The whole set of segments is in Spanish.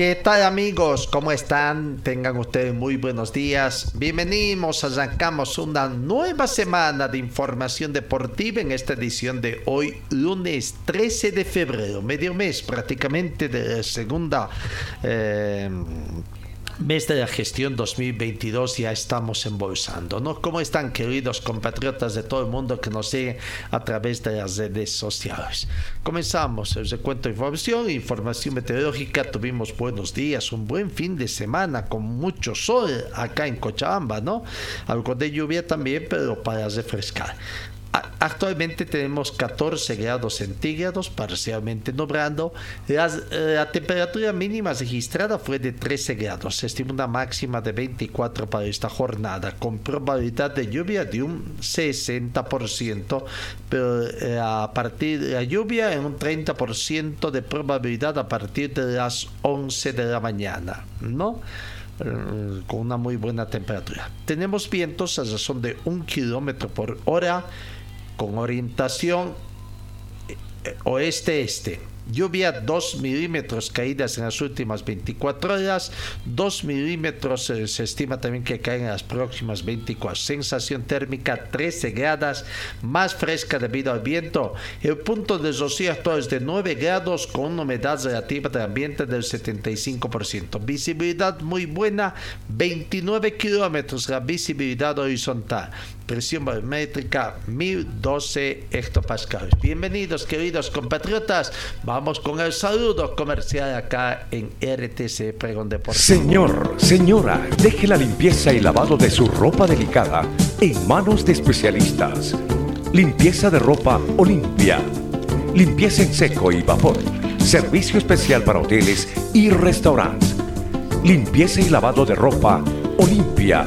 ¿Qué tal amigos? ¿Cómo están? Tengan ustedes muy buenos días. Bienvenidos, arrancamos una nueva semana de información deportiva en esta edición de hoy, lunes 13 de febrero, medio mes prácticamente de segunda... Eh, mes de la gestión 2022 ya estamos embolsando, ¿no? ¿Cómo están queridos compatriotas de todo el mundo que nos siguen a través de las redes sociales? Comenzamos el recuento de información, información meteorológica, tuvimos buenos días, un buen fin de semana con mucho sol acá en Cochabamba, ¿no? Algo de lluvia también, pero para refrescar. Actualmente tenemos 14 grados centígrados, parcialmente nublado. La, la, temperatura mínima registrada fue de 13 grados. Se estima una máxima de 24 para esta jornada, con probabilidad de lluvia de un 60%, pero eh, a partir de la lluvia en un 30% de probabilidad a partir de las 11 de la mañana, ¿no? con una muy buena temperatura. Tenemos vientos a razón de un kilómetro por hora con orientación oeste-este. Lluvia 2 milímetros caídas en las últimas 24 horas. 2 milímetros eh, se estima también que caen en las próximas 24. Sensación térmica 13 grados, más fresca debido al viento. El punto de rocío actual es de 9 grados con una humedad relativa del ambiente del 75%. Visibilidad muy buena, 29 kilómetros la visibilidad horizontal presión barométrica 1012 hectopascales. Bienvenidos queridos compatriotas, vamos con el saludo comercial acá en RTC Pregón Deportivo. Señor, señora, deje la limpieza y lavado de su ropa delicada en manos de especialistas. Limpieza de ropa Olimpia. Limpieza en seco y vapor. Servicio especial para hoteles y restaurantes. Limpieza y lavado de ropa Olimpia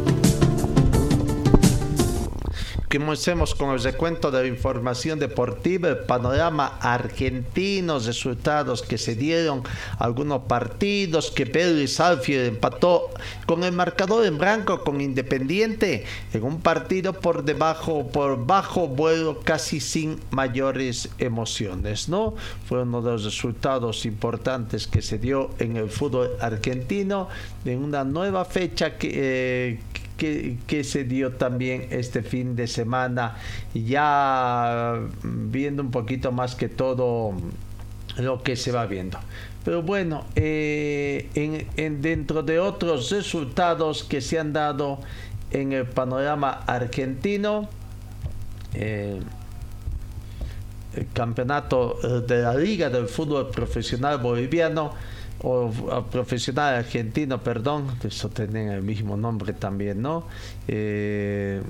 Comencemos con el recuento de la información deportiva, panorama argentino, resultados que se dieron, algunos partidos que Pedro y Salfield empató con el marcador en blanco con Independiente en un partido por debajo, por bajo vuelo, casi sin mayores emociones, ¿no? Fue uno de los resultados importantes que se dio en el fútbol argentino en una nueva fecha que, eh, que, se dio también este fin de semana, ya viendo un poquito más que todo lo que se va viendo. Pero bueno, eh, en, dentro de otros resultados que se han dado en el panorama argentino, eh, el campeonato de la Liga del Fútbol Profesional Boliviano, o profesional argentino, perdón, eso tiene el mismo nombre también, ¿no? Eh,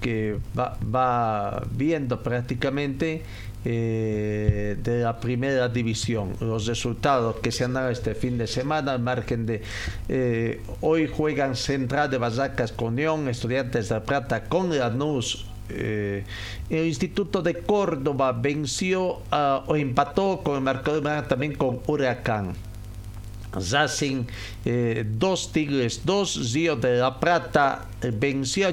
que va, viendo prácticamente eh, de la primera división los resultados que se han dado este fin de semana al margen de eh, hoy juegan Central de Barracas con León, Estudiantes de Plata con Lanús eh, el Instituto de Córdoba venció o empató con el marcador también con Huracán. Racing 2, eh, Tigres 2, Río de la Plata eh, venció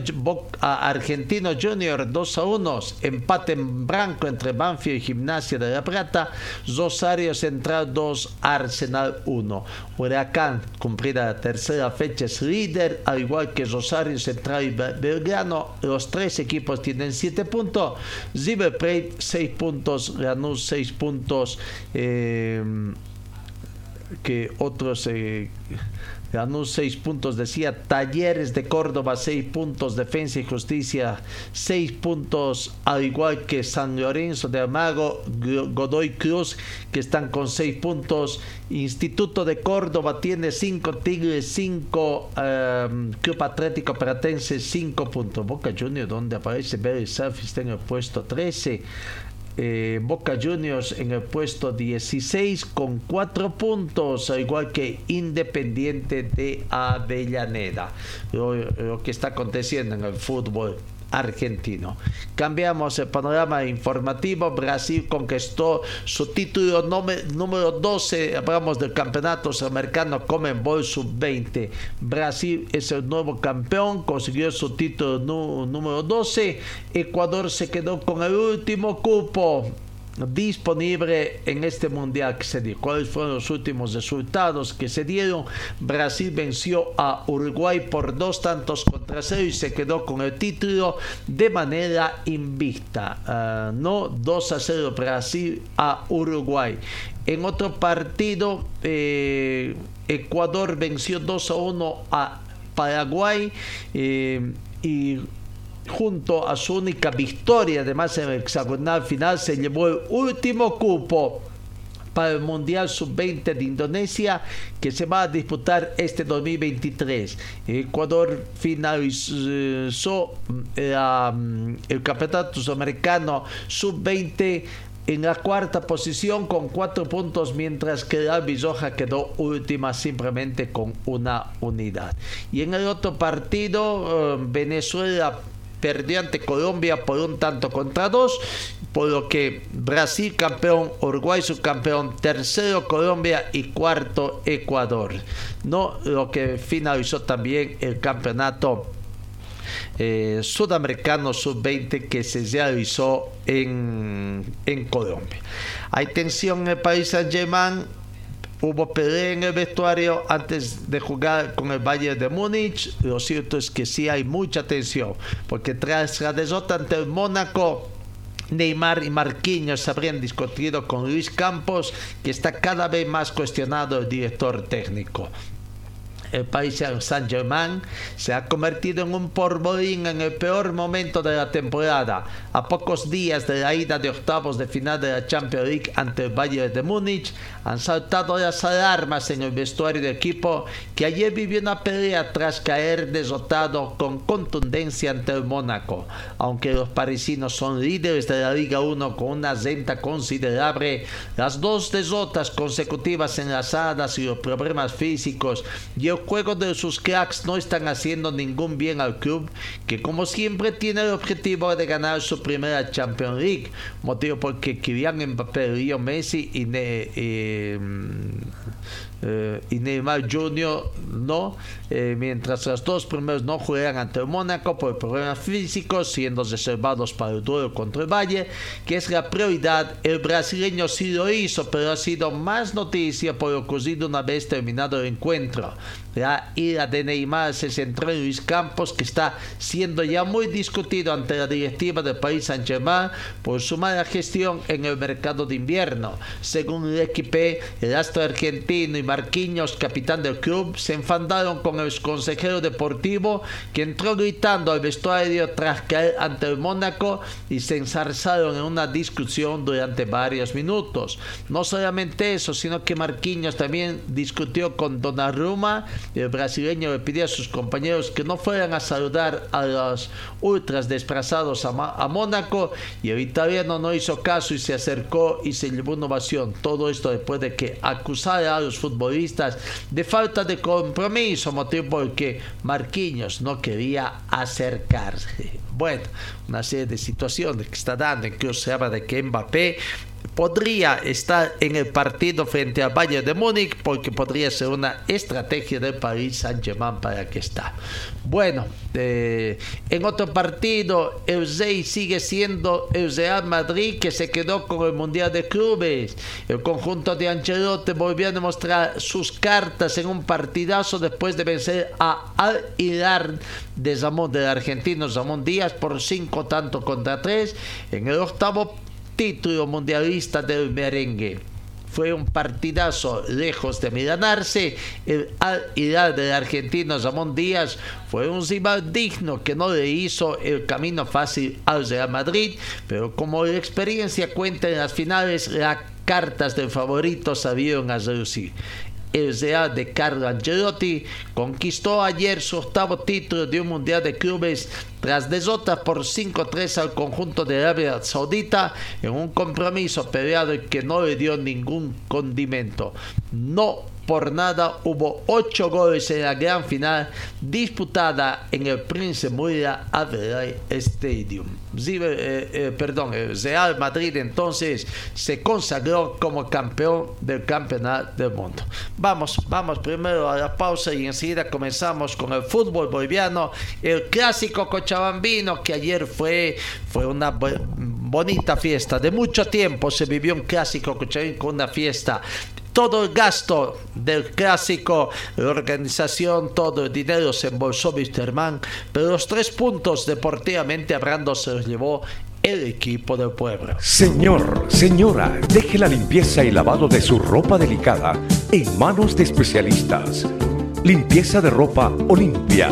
a Argentino Junior 2 a 1, empate en blanco entre Banfield y Gimnasia de la Plata, Rosario Central 2, Arsenal 1. Huracán, cumplida la tercera fecha, es líder, al igual que Rosario Central y Belgrano, los tres equipos tienen 7 puntos, River Plate 6 puntos, Lanús 6 puntos, eh, que otros eh, ganó seis puntos, decía Talleres de Córdoba, seis puntos, Defensa y Justicia, seis puntos, al igual que San Lorenzo de Amago, Godoy Cruz, que están con seis puntos, Instituto de Córdoba tiene cinco, Tigres cinco, um, Club Atlético Pratense cinco puntos, Boca Juniors, donde aparece Berry Surf, está en el puesto 13. Eh, Boca Juniors en el puesto 16 con 4 puntos, al igual que Independiente de Avellaneda. lo que está aconteciendo en el fútbol argentino. Cambiamos el panorama informativo. Brasil conquistó su título número 12. Hablamos del campeonato sudamericano Comenbol Sub-20. Brasil es el nuevo campeón, consiguió su título número 12. Ecuador se quedó con el último cupo disponible en este mundial que se dio. ¿Cuáles fueron los últimos resultados que se dieron? Brasil venció a Uruguay por dos tantos contra cero y se quedó con el título de manera invicta. Ah, no 2 a 0 Brasil a Uruguay. En otro partido, eh, Ecuador venció 2 a 1 a Paraguay eh, junto a su única victoria, además en el hexagonal final, se llevó el último cupo para el Mundial Sub-20 de Indonesia que se va a disputar este 2023. Ecuador finalizó eh, mm, el Campeonato Sudamericano Sub-20 en la cuarta posición con cuatro puntos, mientras que la Bisoja quedó última simplemente con una unidad. Y en el otro partido, eh, Venezuela perdió ante Colombia por un tanto contra dos, por lo que Brasil campeón, Uruguay subcampeón, tercero Colombia y cuarto Ecuador. No lo que finalizó también el campeonato eh, sudamericano sub-20 que se realizó en, en Colombia. Hay tensión en el país Saint-Germain Hubo pelea en el vestuario antes de jugar con el Bayern de Múnich. Lo cierto es que sí hay mucha tensión, porque tras la derrota ante el Mónaco, Neymar y Marquinhos habrían discutido con Luis Campos, que está cada vez más cuestionado el director técnico el país Saint-Germain se ha convertido en un porborín en el peor momento de la temporada. A pocos días de la ida de octavos de final de la Champions League ante el Bayern de Múnich, han saltado las alarmas en el vestuario del equipo que ayer vivió una pelea tras caer derrotado con contundencia ante el Mónaco. Aunque los parisinos son líderes de la Liga 1 con una renta considerable, las dos derrotas consecutivas enlazadas y los problemas físicos y el juego de sus cracks no están haciendo ningún bien al club, que como siempre tiene el objetivo de ganar su primera Champions League, motivo por que Kylian Mbappé, Río Messi y, eh, eh, y Neymar Jr. no, eh, mientras los dos primeros no juegan ante el Mónaco por problemas físicos, siendo reservados para el duelo contra el Valle, que es la prioridad. El brasileño sí lo hizo, pero ha sido más noticia por lo ocurrido una vez terminado el encuentro. La ira de Neymar se centró en Luis Campos, que está siendo ya muy discutido ante la directiva del país Saint-Germain por su mala gestión en el mercado de invierno. Según el equipo, el astro argentino y Marquinhos, capitán del club, se enfandaron con el consejero deportivo, que entró gritando al vestuario tras caer ante el Mónaco y se ensarzaron en una discusión durante varios minutos. No solamente eso, sino que Marquinhos también discutió con Donnarumma el brasileño le pidió a sus compañeros que no fueran a saludar a los ultras desplazados a, Mónaco y el italiano no hizo caso y se acercó y se llevó una ovación. Todo esto después de que acusara a los futbolistas de falta de compromiso, motivo por que Marquinhos no quería acercarse. Bueno, una serie de situaciones que está dando, incluso se habla de que Mbappé podría estar en el partido frente al Bayern de Múnich porque podría ser una estrategia del Paris Saint-Germain para que está. Bueno, eh, en otro partido, el sigue siendo el Real Madrid que se quedó con el Mundial de Clubes. El conjunto de Ancelotti volvió a demostrar sus cartas en un partidazo después de vencer a Al Hilal de Zamón, del argentino Zamón Díaz por cinco tanto contra tres en el octavo título mundialista del merengue. Fue un partidazo lejos de milanarse. El Al Hilal del argentino Ramón Díaz fue un rival digno que no le hizo el camino fácil al Real Madrid, pero como la experiencia cuenta en las finales, las cartas del favorito sabieron a reducir el Real de Carlo Angelotti conquistó ayer su octavo título de un Mundial de Clubes tras derrota por 5-3 al conjunto de Arabia Saudita en un compromiso peleado y que no le dio ningún condimento. No por nada hubo ocho goles en la gran final disputada en el Prince Muira Adelaide Stadium. Eh, eh, perdón, el Real Madrid entonces se consagró como campeón del campeonato del mundo. Vamos, vamos primero a la pausa y enseguida comenzamos con el fútbol boliviano, el clásico cochabambino que ayer fue, fue una bonita fiesta. De mucho tiempo se vivió un clásico con una fiesta todo el gasto del clásico, la organización, todo el dinero se embolsó Mann, pero los tres puntos deportivamente hablando se los llevó el equipo del pueblo. Señor, señora, deje la limpieza y lavado de su ropa delicada en manos de especialistas. Limpieza de ropa Olimpia.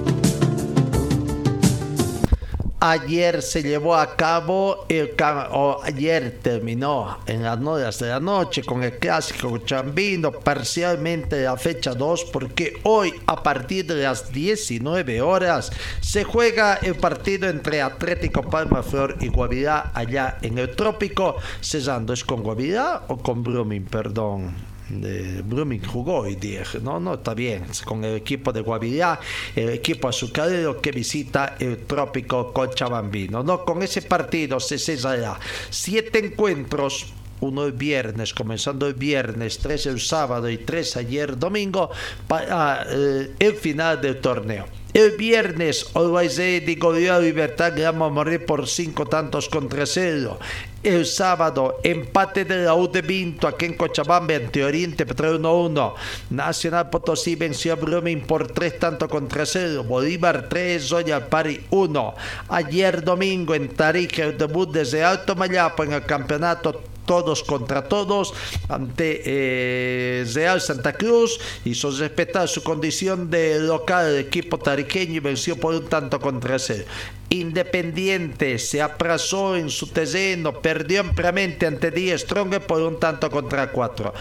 Ayer se llevó a cabo, el, o ayer terminó en las horas de la noche con el clásico chambino, parcialmente la fecha 2, porque hoy a partir de las 19 horas se juega el partido entre Atlético Palma Flor y Guavirá allá en el trópico, cesando es con Guavirá o con Brumming, perdón de Blooming jugó y dije, no, no, está bien, con el equipo de Guavirá, el equipo azucarero que visita el trópico Cochabambino, ¿no? Con ese partido se cesará siete encuentros uno el viernes, comenzando el viernes, tres el sábado y tres ayer domingo, para eh, el final del torneo. El viernes, Always Ready goleó a Libertad Grama morir por cinco tantos contra cero. El sábado, empate de la U de Vinto aquí en Cochabamba ante Oriente Petróleo 1-1. Nacional Potosí venció a Brumming por tres tantos contra cero. Bolívar 3, Royal Pari 1. Ayer domingo en Tarija el debut desde Alto Mayapo en el campeonato todos contra todos ante eh, Real Santa Cruz, hizo respetar su condición de local del equipo tariqueño y venció por un tanto contra cero. Independiente se aprazó en su terreno, perdió ampliamente ante Díaz Stronger por un tanto contra cuatro.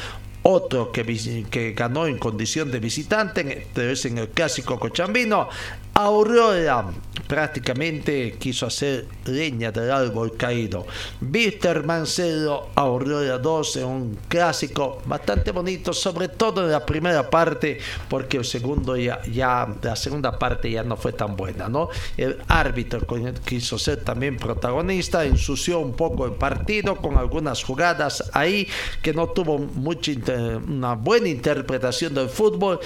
Otro que, ganó en condición de visitante, es en el clásico cochambino, Aurora prácticamente quiso hacer leña del árbol caído. Víctor Mancero, Aurora 2 en un clásico bastante bonito, sobre todo en la primera parte, porque el segundo ya, ya, la segunda parte ya no fue tan buena, ¿no? El árbitro quiso ser también protagonista, ensució un poco el partido con algunas jugadas ahí que no tuvo mucha una buena interpretación del fútbol,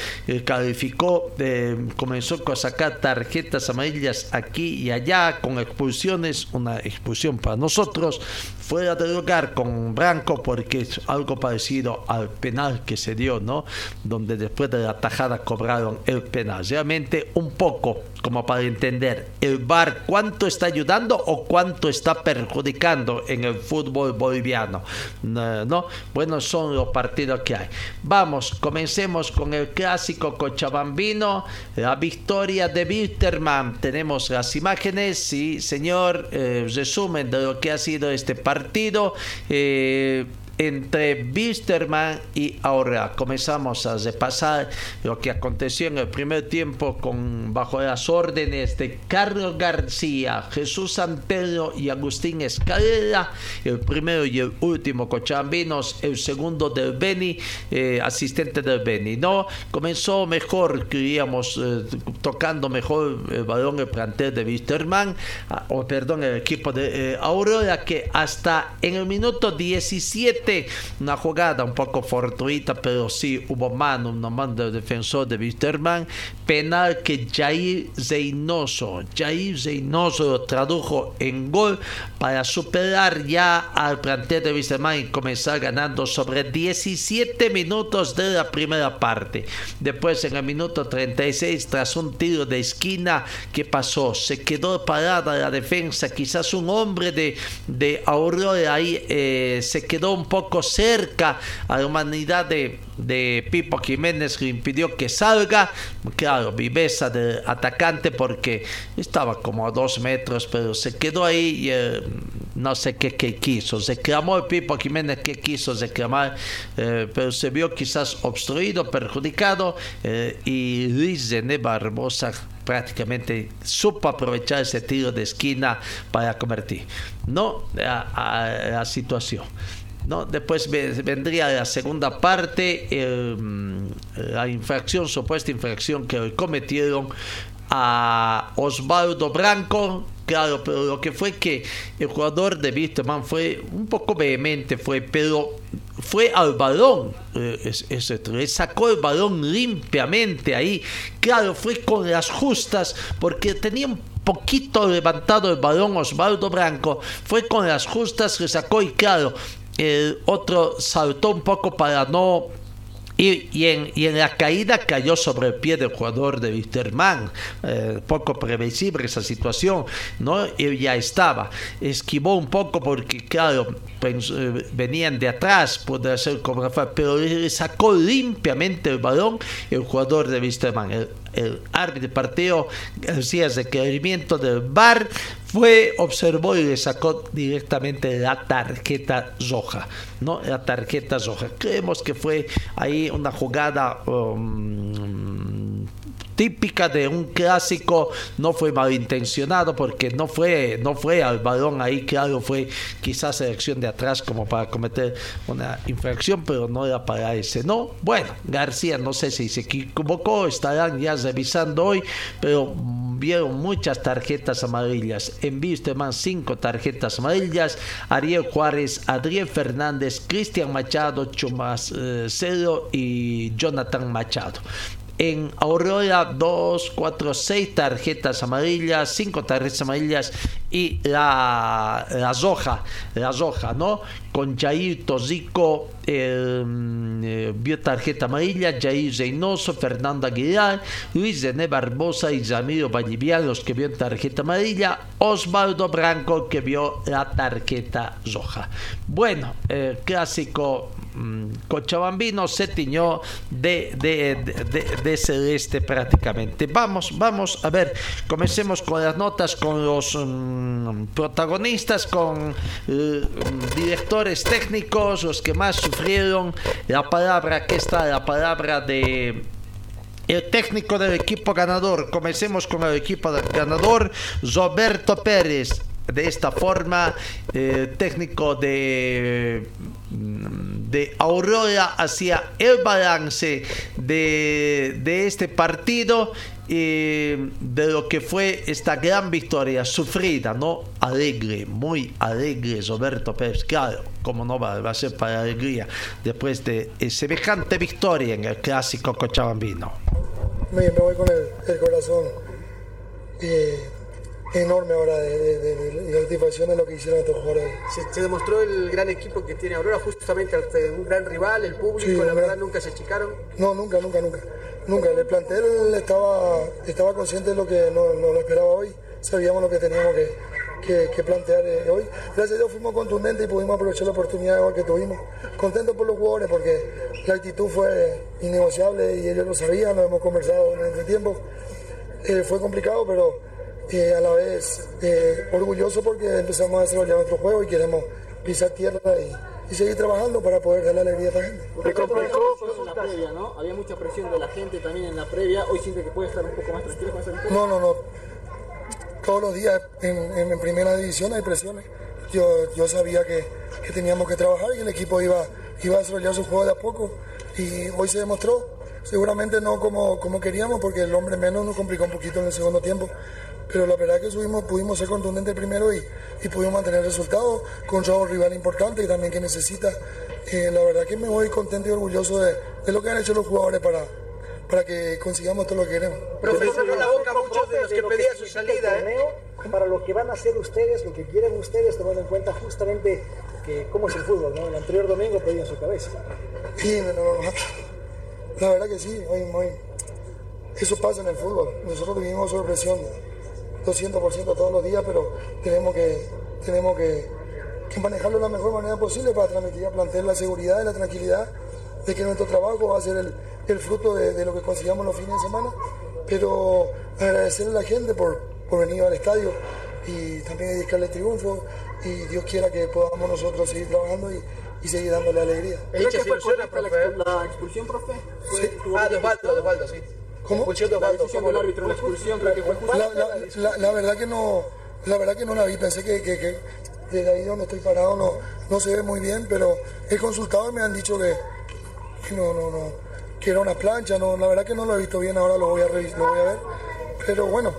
calificó, eh, comenzó a sacar tarjetas amarillas aquí y allá con expulsiones, una expulsión para nosotros, fuera de lugar con Branco porque es algo parecido al penal que se dio, ¿no? Donde después de la tajada cobraron el penal. Realmente un poco como para entender el VAR cuánto está ayudando o cuánto está perjudicando en el fútbol boliviano, ¿no? Bueno, son los partidos que hay. Vamos, comencemos con el clásico cochabambino, la victoria de Wilterman. Tenemos las imágenes, sí, señor, eh, resumen de lo que ha sido este partido. Eh, entre Bisterman y Aurora. Comenzamos a repasar lo que aconteció en el primer tiempo con bajo las órdenes de Carlos García, Jesús Santero y Agustín Escalera, el primero y el último cochambinos, el segundo del Beni, eh, asistente del Beni. No, comenzó mejor, queríamos eh, tocando mejor el balón el plantel de Bisterman, ah, o perdón, el equipo de eh, Aurora que hasta en el minuto 17, una jugada un poco fortuita, pero sí hubo mano, una mano del defensor de Wisterman, penal que Jair Zeynoso, Jair Zeynoso lo tradujo en gol para superar ya al plantel de Wisterman y comenzar ganando sobre 17 minutos de la primera parte. Después en el minuto 36, tras un tiro de esquina, que pasó? Se quedó parada la defensa, quizás un hombre de, de Aurora ahí eh, se quedó un cerca a la humanidad de, de Pipo Jiménez que impidió que salga. Claro, viveza de atacante porque estaba como a dos metros, pero se quedó ahí y eh, no sé qué, qué, quiso. Se clamó el Pipo Jiménez que quiso reclamar, eh, pero se vio quizás obstruido, perjudicado y Luis Zené Barbosa prácticamente supo aprovechar ese tiro de esquina para convertir no a, la situación ¿no? Después vendría la segunda parte, em, la infracción, supuesta infracción que cometieron a Osvaldo Branco. Claro, pero lo que fue que el jugador de Wisterman fue un poco vehemente, fue, pero fue al balón, eh, ese, sacó el balón limpiamente ahí. Claro, fue con las justas, porque tenía un poquito levantado el balón Osvaldo Branco, fue con las justas que sacó y claro, el otro saltó un poco para no y, en, la caída cayó sobre el pie del jugador de Wisterman, eh, poco previsible esa situación, ¿no? Y ya estaba, esquivó un poco porque, claro, eh, venían de atrás, puede ser como pero sacó limpiamente el balón el jugador de Wisterman. El árbitro de partido, hacía requerimiento del VAR, fue, observó y le sacó directamente la tarjeta roja, ¿no? La tarjeta roja. Creemos que fue ahí una jugada um, típica de un clásico, no fue malintencionado porque no fue, no fue al balón ahí, claro, fue quizás selección de atrás como para cometer una infracción, pero no era para ese, ¿no? Bueno, García no sé si se equivocó, estarán ya revisando hoy, pero vieron muchas tarjetas amarillas. En más cinco tarjetas amarillas. Ariel Juárez, Adriel Fernández, Cristian Machado, Chumas eh, Cero y Jonathan Machado en Aurora 2, 4, 6 tarjetas amarillas, 5 tarjetas amarillas y la, la roja, la roja, ¿no? Con Jair Tozico eh, vio tarjeta amarilla, Jair Reynoso, Fernando Aguilar, Luis René Barbosa y Ramiro Vallivian los que vio tarjeta amarilla, Osvaldo Branco que vio la tarjeta roja. Bueno, el clásico Mm, Cochabambino se tiñó de, de, celeste prácticamente. Vamos, vamos a ver, comencemos con las notas, con los mm, protagonistas, con eh, directores técnicos, los que más sufrieron. La palabra que está, la palabra de el técnico del equipo ganador. Comencemos con el equipo ganador, Roberto Pérez. De esta forma, eh, técnico de de Aurora hacia el balance de, de este partido y de lo que fue esta gran victoria sufrida, ¿no? Alegre, muy alegre Roberto Pérez, claro, como no va, a ser para alegría después de semejante victoria en el clásico cochabambino. Me voy con el, corazón eh, enorme ahora de, de, satisfacción de lo que hicieron estos jugadores. Se, demostró el gran equipo que tiene Aurora, justamente un gran rival, el público, la verdad nunca se achicaron. No, nunca, nunca, nunca. Nunca. El plantel estaba, estaba consciente de lo que no, no lo esperaba hoy, sabíamos lo que teníamos que, que, plantear eh, hoy. Gracias a Dios fuimos contundentes y pudimos aprovechar la oportunidad que tuvimos. Contentos por los jugadores porque la actitud fue innegociable y ellos lo sabían, lo hemos conversado en el tiempo. Eh, fue complicado, pero a la vez eh, orgulloso porque empezamos a desarrollar nuestro juego y queremos pisar tierra y, y seguir trabajando para poder darle alegría a esta gente. ¿Te complicó en la previa, no? Había mucha presión de la gente también en la previa. Hoy siente que puede estar un poco más tranquilo con esa victoria. No, no, no. Todos los días en, en- en primera división hay presiones. Yo, yo sabía que, que teníamos que trabajar y el equipo iba, iba a desarrollar su juego de a poco. Y hoy se demostró, seguramente no como, como queríamos, porque el hombre menos nos complicó un poquito en el segundo tiempo. Pero la verdad que subimos, pudimos ser contundentes el primero y, y pudimos mantener el resultado contra un rival importante y también que necesita. Eh, la verdad que me voy contento y orgulloso de, de lo que han hecho los jugadores para, para que consigamos todo lo que queremos. Profesor, con la boca muchos de los que pedían su salida, ¿eh? para lo que van a hacer ustedes, lo que quieren ustedes, tomando en cuenta justamente que cómo es el fútbol, ¿no? El anterior domingo pedían su cabeza. Sí, no, no, no. la verdad que sí, hoy, hoy- eso pasa en el fútbol. Nosotros vivimos sobre presión 200% todos los días, pero tenemos que, tenemos que, que manejarlo de la mejor manera posible para transmitir al plantel la seguridad y la tranquilidad de que nuestro trabajo va a ser el, el fruto de, de lo que consigamos los fines de semana. Pero agradecerle a la gente por, por venir al estadio y también dedicarle triunfo y Dios quiera que podamos nosotros seguir trabajando y, y seguir dándole alegría. ¿Cree que fue correcta la, expu- la expulsión, profe? Fue- tuvo- Ah, de Osvaldo, de Osvaldo, sí. ¿Cómo? De La Osvaldo. decisión ¿cómo del no? árbitro en la expulsión, creo que fue justa. La, la- la- la verdad que no, la verdad que no la vi. Pensé que, que- que desde ahí donde estoy parado no, no se ve muy bien, pero he consultado y me han dicho que, que no, no, no, que era una plancha. No, la verdad que no lo he visto bien. Ahora lo voy a revis- lo voy a ver. Pero bueno,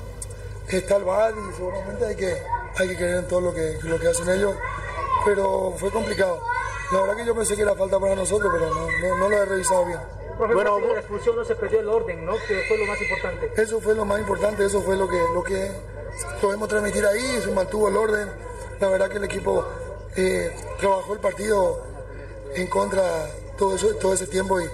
está el VAR y seguramente hay que, hay que creer en todo lo que, lo que hacen ellos. Pero fue complicado. La verdad que yo pensé que era falta para nosotros, pero no, no, no lo he revisado bien. Bueno, la expulsión no se perdió el orden, ¿no? Que fue lo más importante. Eso fue lo más importante, eso fue lo que, lo que podemos transmitir ahí, se mantuvo el orden. La verdad que el equipo eh, trabajó el partido en contra todo, eso, todo ese tiempo, y,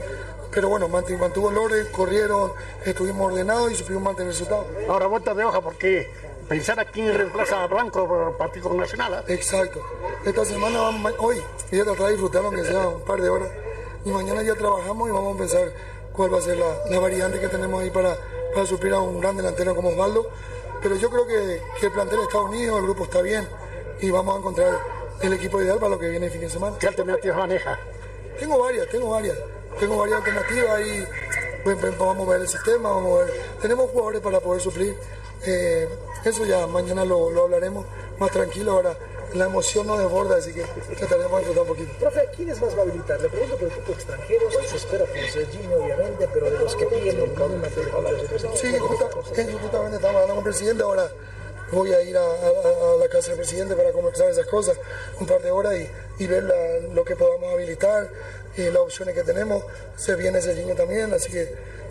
pero bueno, mantu- mantuvo el orden, corrieron, estuvimos ordenados y supimos mantener el resultado. Ahora vuelta de hoja porque pensar a quién reemplaza a Blanco por el Partido Nacional. ¿eh? Exacto. Esta semana, hoy, voy a tratar de disfrutar aunque sea un par de horas. Y mañana ya trabajamos y vamos a pensar cuál va a ser la, la variante que tenemos ahí para, para suplir a un gran delantero como Osvaldo. Pero yo creo que, que el plantel está unido, el grupo está bien y vamos a encontrar el equipo ideal para lo que viene el fin de semana. ¿Qué alternativas maneja? Tengo varias, tengo varias. Tengo varias alternativas y vamos a ver el sistema, vamos a ver. Tenemos jugadores para poder suplir. Eh, eso ya mañana lo, lo hablaremos más tranquilo. Ahora la emoción no desborda, así que trataremos de disfrutar un poquito. Profe, ¿quiénes más va a habilitar? Le pregunto por el equipo extranjero, se espera por Serginho, obviamente, pero de los que con una Sí, justa- justamente estamos hablando con el presidente. Ahora voy a ir a, a- a la casa del presidente para conversar esas cosas un par de horas y, y ver la- lo que podamos habilitar y las opciones que tenemos. Se viene ese niño también, así que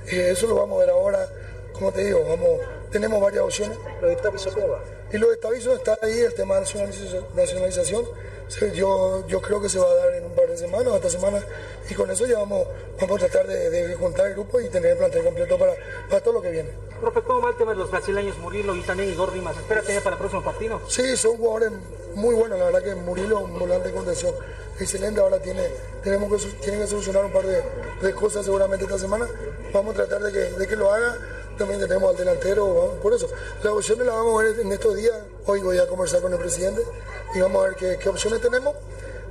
eh, eso lo vamos a ver ahora. Como te digo, vamos, tenemos varias opciones. Lo de Taviso ¿cómo va? Y lo de Taviso está ahí, el tema de nacionalización. Yo, yo creo que se va a dar en un par de semanas, esta semana, y con eso ya vamos, vamos a tratar de, de juntar el grupo y tener el plantel completo para, para todo lo que viene. Profe, ¿cómo va el tema de los brasileños Murilo y también Igor Rimas? ¿Espera tener para el próximo partido? Sí, son jugadores muy buenos, la verdad que Murilo, un volante de contención excelente, ahora tiene, tenemos que, tienen que solucionar un par de, de cosas seguramente esta semana, vamos a tratar de que, de que lo haga, también tenemos al delantero, vamos- por eso, las opciones las vamos a ver en estos días, hoy voy a conversar con el presidente y vamos a ver qué, qué opciones tenemos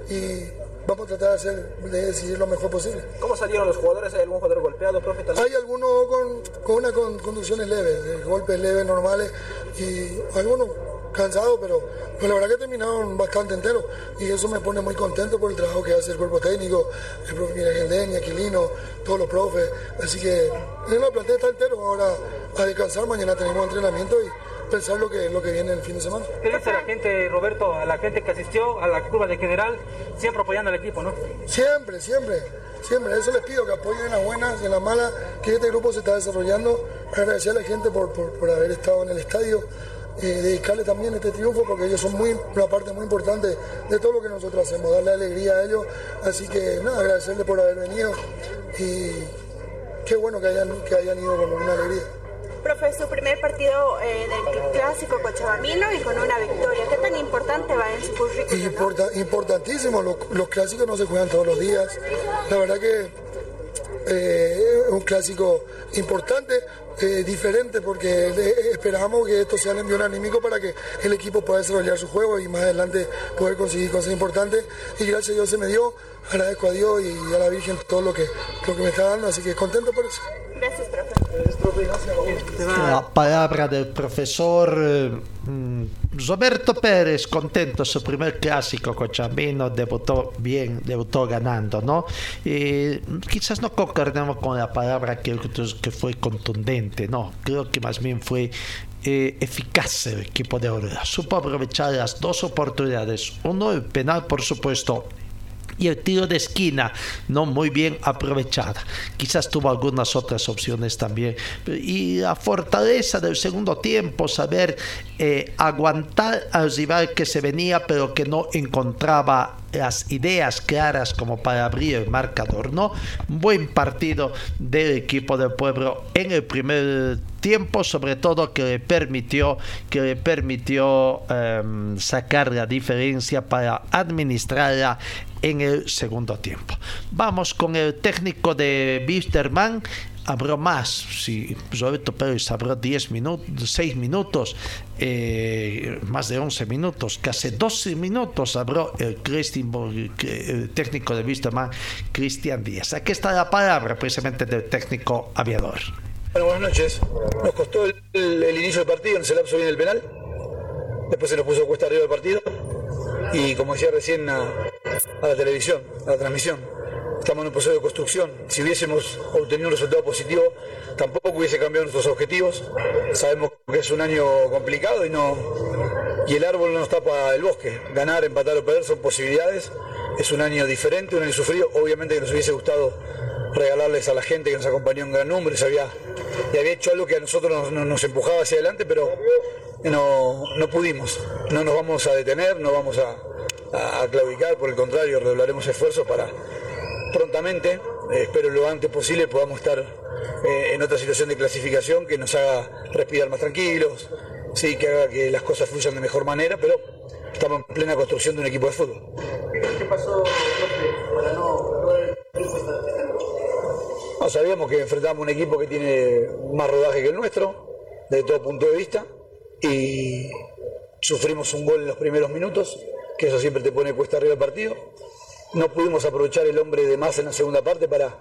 y vamos a tratar de, hacer, de decidir lo mejor posible. ¿Cómo salieron los jugadores? ¿Hay algún jugador golpeado, profe? Tal vez? Hay algunos con, con una con conducciones leves, golpes leves normales y algunos cansados, pero pues la verdad que terminaron bastante enteros y eso me pone muy contento por el trabajo que hace el cuerpo técnico, el profe Miguel Aquilino, todos los profes. Así que la plantel está entero, ahora a descansar, mañana tenemos entrenamiento y pensar lo que, lo que viene el fin de semana. ¿Qué dice la gente, Roberto, a la gente que asistió a la curva de general, siempre apoyando al equipo, ¿no? Siempre, siempre, siempre. Eso les pido, que apoyen en las buenas, en las malas, que este grupo se está desarrollando. Agradecer a la gente por, por, por haber estado en el estadio. Eh, dedicarle también este triunfo porque ellos son muy, una parte muy importante de todo lo que nosotros hacemos, darle alegría a ellos. Así que nada, agradecerle por haber venido y qué bueno que hayan, que hayan ido con una alegría. Profe, su primer partido eh, del clásico cochabamino y con una victoria. ¿Qué tan importante va en su currículum? no? Importantísimo, los, los clásicos no se juegan todos los días. La verdad que eh, un clásico importante, eh, diferente, porque eh, esperamos que esto sea el envío anímico para que el equipo pueda desarrollar su juego y más adelante poder conseguir cosas importantes. Y gracias a Dios se me dio, agradezco a Dios y a la Virgen todo lo que, lo que me está dando, así que contento por eso. Gracias, profe. La palabra del profesor eh, mm, Roberto Pérez, contento, su primer clásico con Chambino, debutó bien, debutó ganando, ¿no? Eh, quizás no concordemos con la palabra que, que fue contundente, no, creo que más bien fue eh, eficaz el equipo de Aurora. Supo aprovechar las dos oportunidades, uno el penal, por supuesto, y el tiro de esquina no muy bien aprovechada. Quizás tuvo algunas otras opciones también. Y la fortaleza del segundo tiempo, saber eh, aguantar al rival que se venía pero que no encontraba las ideas claras como para abrir el marcador, ¿no? Buen partido del equipo del pueblo en el primer tiempo, sobre todo que le permitió que le permitió um, sacar la diferencia para administrarla en el segundo tiempo. Vamos con el técnico de Bisterman habrá más. Si Roberto Pérez habrá 10 minutos, 6 minutos, eh, más de 11 minutos, casi 12 minutos habló el, el técnico de Wisterman, Cristian Díaz. Aquí está la palabra precisamente del técnico aviador. Bueno, buenas noches. Nos costó el, inicio del partido, en ese lapso viene el penal. Después se nos puso cuesta arriba el partido. Y como decía recién a la televisión, a la transmisión, estamos en un proceso de construcción. Si hubiésemos obtenido un resultado positivo, tampoco hubiese cambiado nuestros objetivos. Sabemos que es un año complicado y no y el árbol no nos tapa el bosque. Ganar, empatar o perder son posibilidades. Es un año diferente, un año sufrido. Obviamente que nos hubiese gustado regalarles a la gente que nos acompañó en gran número y había, y había hecho algo que a nosotros nos, empujaba hacia adelante, pero no, no pudimos. No nos vamos a detener, no vamos a, a claudicar, por el contrario, redoblaremos esfuerzos para prontamente, eh, espero lo antes posible, podamos estar eh, en otra situación de clasificación que nos haga respirar más tranquilos, sí, que haga que las cosas fluyan de mejor manera, pero estamos en plena construcción de un equipo de fútbol. ¿Qué pasó, profe, para no lograr el? No, sabíamos que enfrentamos un equipo que tiene más rodaje que el nuestro, desde todo punto de vista, y sufrimos un gol en los primeros minutos, que eso siempre te pone cuesta arriba el partido no pudimos aprovechar el hombre de más en la segunda parte para,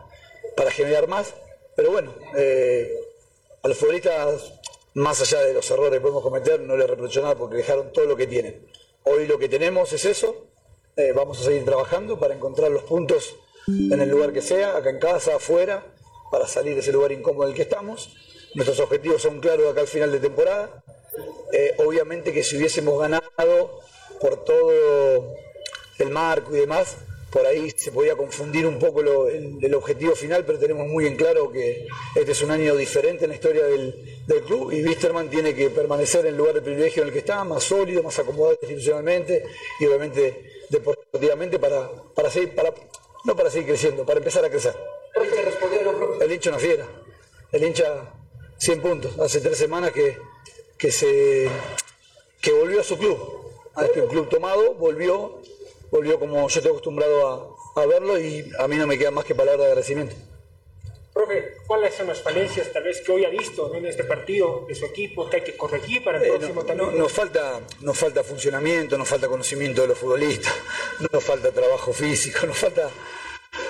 para generar más, pero bueno, eh, a los futbolistas, más allá de los errores que podemos cometer, no les reprocho nada porque dejaron todo lo que tienen. Hoy lo que tenemos es eso, eh, vamos a seguir trabajando para encontrar los puntos en el lugar que sea, acá en casa, afuera, para salir de ese lugar incómodo en el que estamos. Nuestros objetivos son claros acá al final de temporada. Eh, obviamente que si hubiésemos ganado por todo el marco y demás, por ahí se podía confundir un poco el, objetivo final, pero tenemos muy en claro que este es un año diferente en la historia del, del club y Wisterman tiene que permanecer en el lugar de privilegio en el que está, más sólido, más acomodado institucionalmente y obviamente deportivamente para, para seguir, para, no para seguir creciendo, para empezar a crecer. El hincha una fiera, el hincha 100 puntos, hace tres semanas que, que, se, que volvió a su club, a este club tomado, volvió volvió como yo estoy acostumbrado a, a, verlo y a mí no me queda más que palabras de agradecimiento. Profe, ¿cuáles son las falencias tal vez que hoy ha visto en este partido de su equipo que hay que corregir para el eh, próximo no, también? No, nos, falta, nos falta funcionamiento, nos falta conocimiento de los futbolistas, nos falta trabajo físico, nos falta,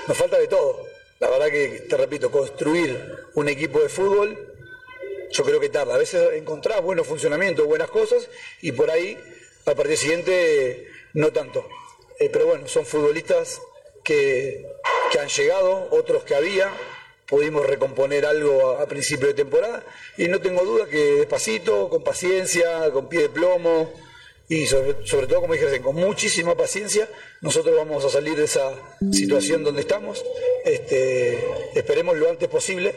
nos falta de todo. La verdad que, te repito, construir un equipo de fútbol, yo creo que tarda. A veces encontrás buenos funcionamientos, buenas cosas, y por ahí, al partido siguiente, no tanto. Eh, pero bueno, son futbolistas que, que, han llegado, otros que había, pudimos recomponer algo a, principio de temporada y no tengo duda que despacito, con paciencia, con pie de plomo y sobre, sobre todo, como dije con muchísima paciencia, nosotros vamos a salir de esa situación donde estamos. Este, esperemos lo antes posible,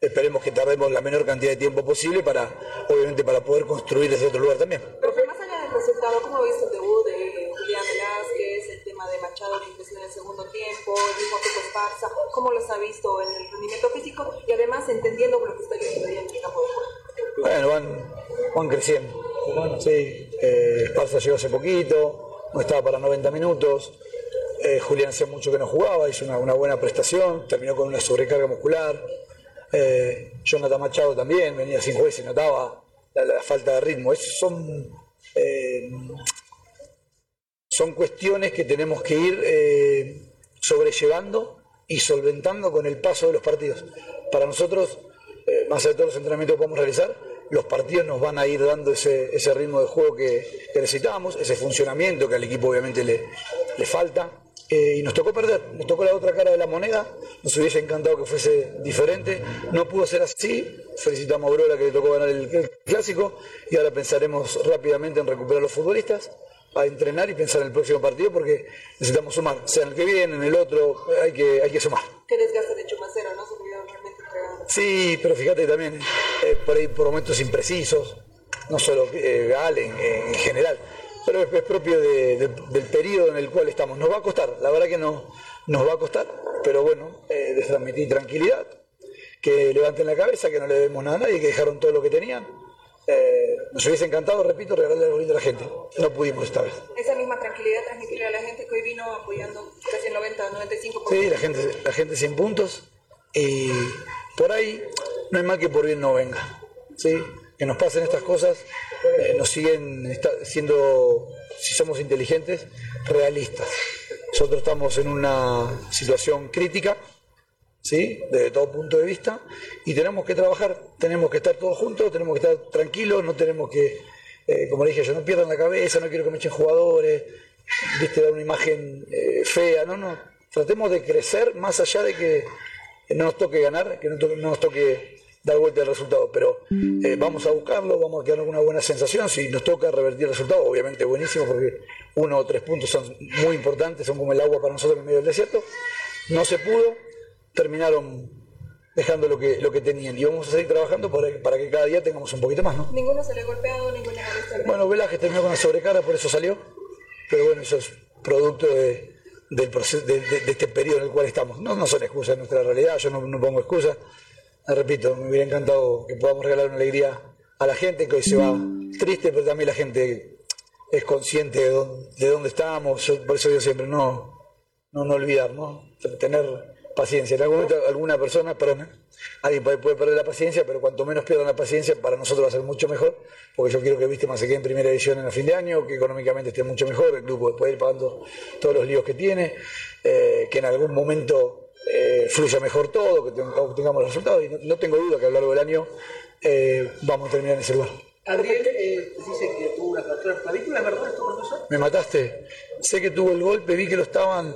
esperemos que tardemos la menor cantidad de tiempo posible para, obviamente, para poder construir desde otro lugar también. Pero más allá del resultado, ¿cómo viste el Machado que ingresó en el segundo tiempo, el mismo Pico Esparza, cómo los ha visto en el rendimiento físico y además entendiendo lo que está viendo en el campo de juego? Bueno, van, creciendo. Sí, eh, Esparza llegó hace poquito, no estaba para 90 minutos. Eh, Julián hacía mucho que no jugaba, hizo una, buena prestación, terminó con una sobrecarga muscular. Eh, Jonathan Machado también venía sin juez y notaba la, la falta de ritmo. Esos son, eh, son cuestiones que tenemos que ir eh, sobrellevando y solventando con el paso de los partidos. Para nosotros, eh, más allá de todos los entrenamientos que podemos realizar, los partidos nos van a ir dando ese, ese ritmo de juego que, que necesitábamos, ese funcionamiento que al equipo obviamente le, le falta. Eh, y nos tocó perder, nos tocó la otra cara de la moneda, nos hubiese encantado que fuese diferente, no pudo ser así, felicitamos a Aurora que le tocó ganar el, el clásico y ahora pensaremos rápidamente en recuperar a los futbolistas, a entrenar y pensar en el próximo partido porque necesitamos sumar, sea en el que viene, en el otro, hay que, hay que sumar. Qué desgaste de Chumacero, ¿no? Se vio realmente entregado. Sí, pero fíjate también, eh, por ahí por momentos imprecisos, no solo eh, Gal en, en general, pero es, es propio de- de- del periodo en el cual estamos. Nos va a costar, la verdad que no, nos va a costar, pero bueno, eh, les transmití tranquilidad, que levanten la cabeza, que no le debemos nada a nadie, que dejaron todo lo que tenían. Eh, nos hubiese encantado, repito, regalarle algo lindo a la gente. No pudimos esta vez. Esa misma tranquilidad transmitirle a la gente que hoy vino apoyando casi el 90, 95%. Sí, la gente, la gente 100 puntos y por ahí no hay mal que por bien no venga. ¿sí? Que nos pasen estas cosas, eh, nos siguen siendo, si somos inteligentes, realistas. Nosotros estamos en una situación crítica, ¿sí? desde todo punto de vista, y tenemos que trabajar, tenemos que estar todos juntos, tenemos que estar tranquilos, no tenemos que, eh, como le dije yo, no pierdan la cabeza, no quiero que me echen jugadores, viste, dar una imagen eh, fea, no, no, tratemos de crecer más allá de que no nos toque ganar, que no, nos toque dar vuelta al resultado, pero eh, vamos a buscarlo, vamos a quedar con una buena sensación, si nos toca revertir el resultado, obviamente buenísimo, porque uno o tres puntos son muy importantes, son como el agua para nosotros en medio del desierto, no se pudo, terminaron dejando lo que, lo que tenían y vamos a seguir trabajando para, que- para que cada día tengamos un poquito más, ¿no? Ninguno se le ha golpeado, ninguna molestia. Bueno, Velázquez terminó con la sobrecarga, por eso salió. Pero bueno, eso es producto de, del proceso, de, de- de este periodo en el cual estamos. No, no son excusas, es nuestra realidad, yo no, no pongo excusas. Eh, Repito, me hubiera encantado que podamos regalar una alegría a la gente, que hoy se va triste, pero también la gente es consciente de dónde, de dónde estamos. Yo, por eso yo siempre no, no, no olvidar, ¿no? Tener paciencia. En algún momento alguna persona, perdón, ¿eh? alguien puede, perder la paciencia, pero cuanto menos pierdan la paciencia, para nosotros va a ser mucho mejor, porque yo quiero que Víctima se quede en primera edición en el fin de año, que económicamente esté mucho mejor, el club puede ir pagando todos los líos que tiene, eh, que en algún momento eh, fluya mejor todo, que ten- obtengamos los resultados, y no, no tengo duda que a lo largo del año eh, vamos a terminar en ese lugar. Adriel eh, dice que tuvo una fractura clavícula, ¿es verdad esto, profesor? Me mataste. Sé que tuvo el golpe, vi que lo estaban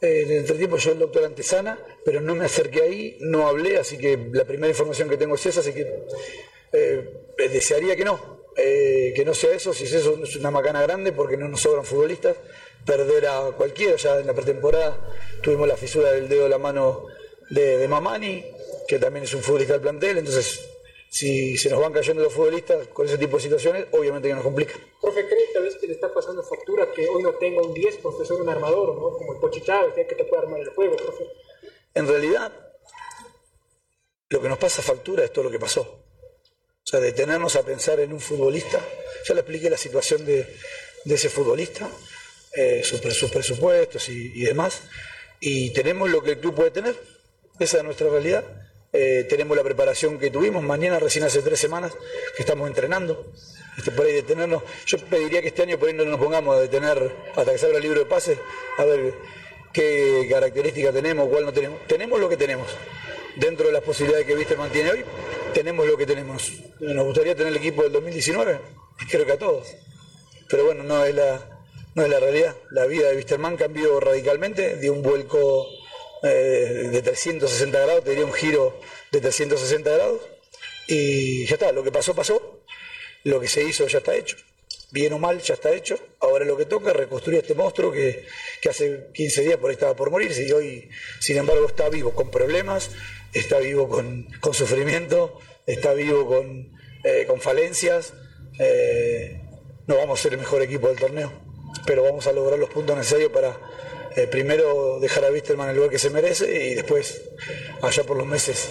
en el entretiempo yo el doctor Antesana, pero no me acerqué ahí, no hablé, así que la primera información que tengo es esa, así que eh, desearía que no, eh, que no sea eso, si es eso es una macana grande porque no nos sobran futbolistas, perder a cualquiera, ya en la pretemporada tuvimos la fisura del dedo de la mano de, de Mamani, que también es un futbolista del plantel, entonces si se nos van cayendo los futbolistas con ese tipo de situaciones, obviamente que nos complica. Profe, ¿cree tal vez que le está pasando factura que hoy no tenga un 10, profesor, un armador, ¿no? Como el Pochi Chávez, que te puede armar el juego, profe. En realidad, lo que nos pasa factura es todo lo que pasó. O sea, detenernos a pensar en un futbolista. Ya le expliqué la situación de, de ese futbolista, eh, sus, sus presupuestos y, y demás. Y tenemos lo que el club puede tener. Esa es nuestra realidad. Eh, tenemos la preparación que tuvimos. Mañana, recién hace tres semanas, que estamos entrenando. Este, por ahí detenernos. Yo pediría que este año por ahí no nos pongamos a detener hasta que se abra el libro de pases. A ver qué características tenemos, cuál no tenemos. Tenemos lo que tenemos. Dentro de las posibilidades que Viste mantiene hoy, tenemos lo que tenemos. Nos gustaría tener el equipo del 2019, creo que a todos. Pero bueno, no es la, no es la realidad. La vida de Wisterman cambió radicalmente, dio un vuelco eh, de 360 grados, te un giro de 360 grados. Y ya está, lo que pasó, pasó. Lo que se hizo ya está hecho. Bien o mal, ya está hecho. Ahora lo que toca es reconstruir este monstruo que, que hace 15 días por ahí estaba por morirse y hoy, sin embargo, está vivo con problemas, está vivo con, con sufrimiento, está vivo con, eh, con falencias. Eh, no vamos a ser el mejor equipo del torneo, pero vamos a lograr los puntos necesarios para eh, primero dejar a Wisterman en el lugar que se merece y después, allá por los meses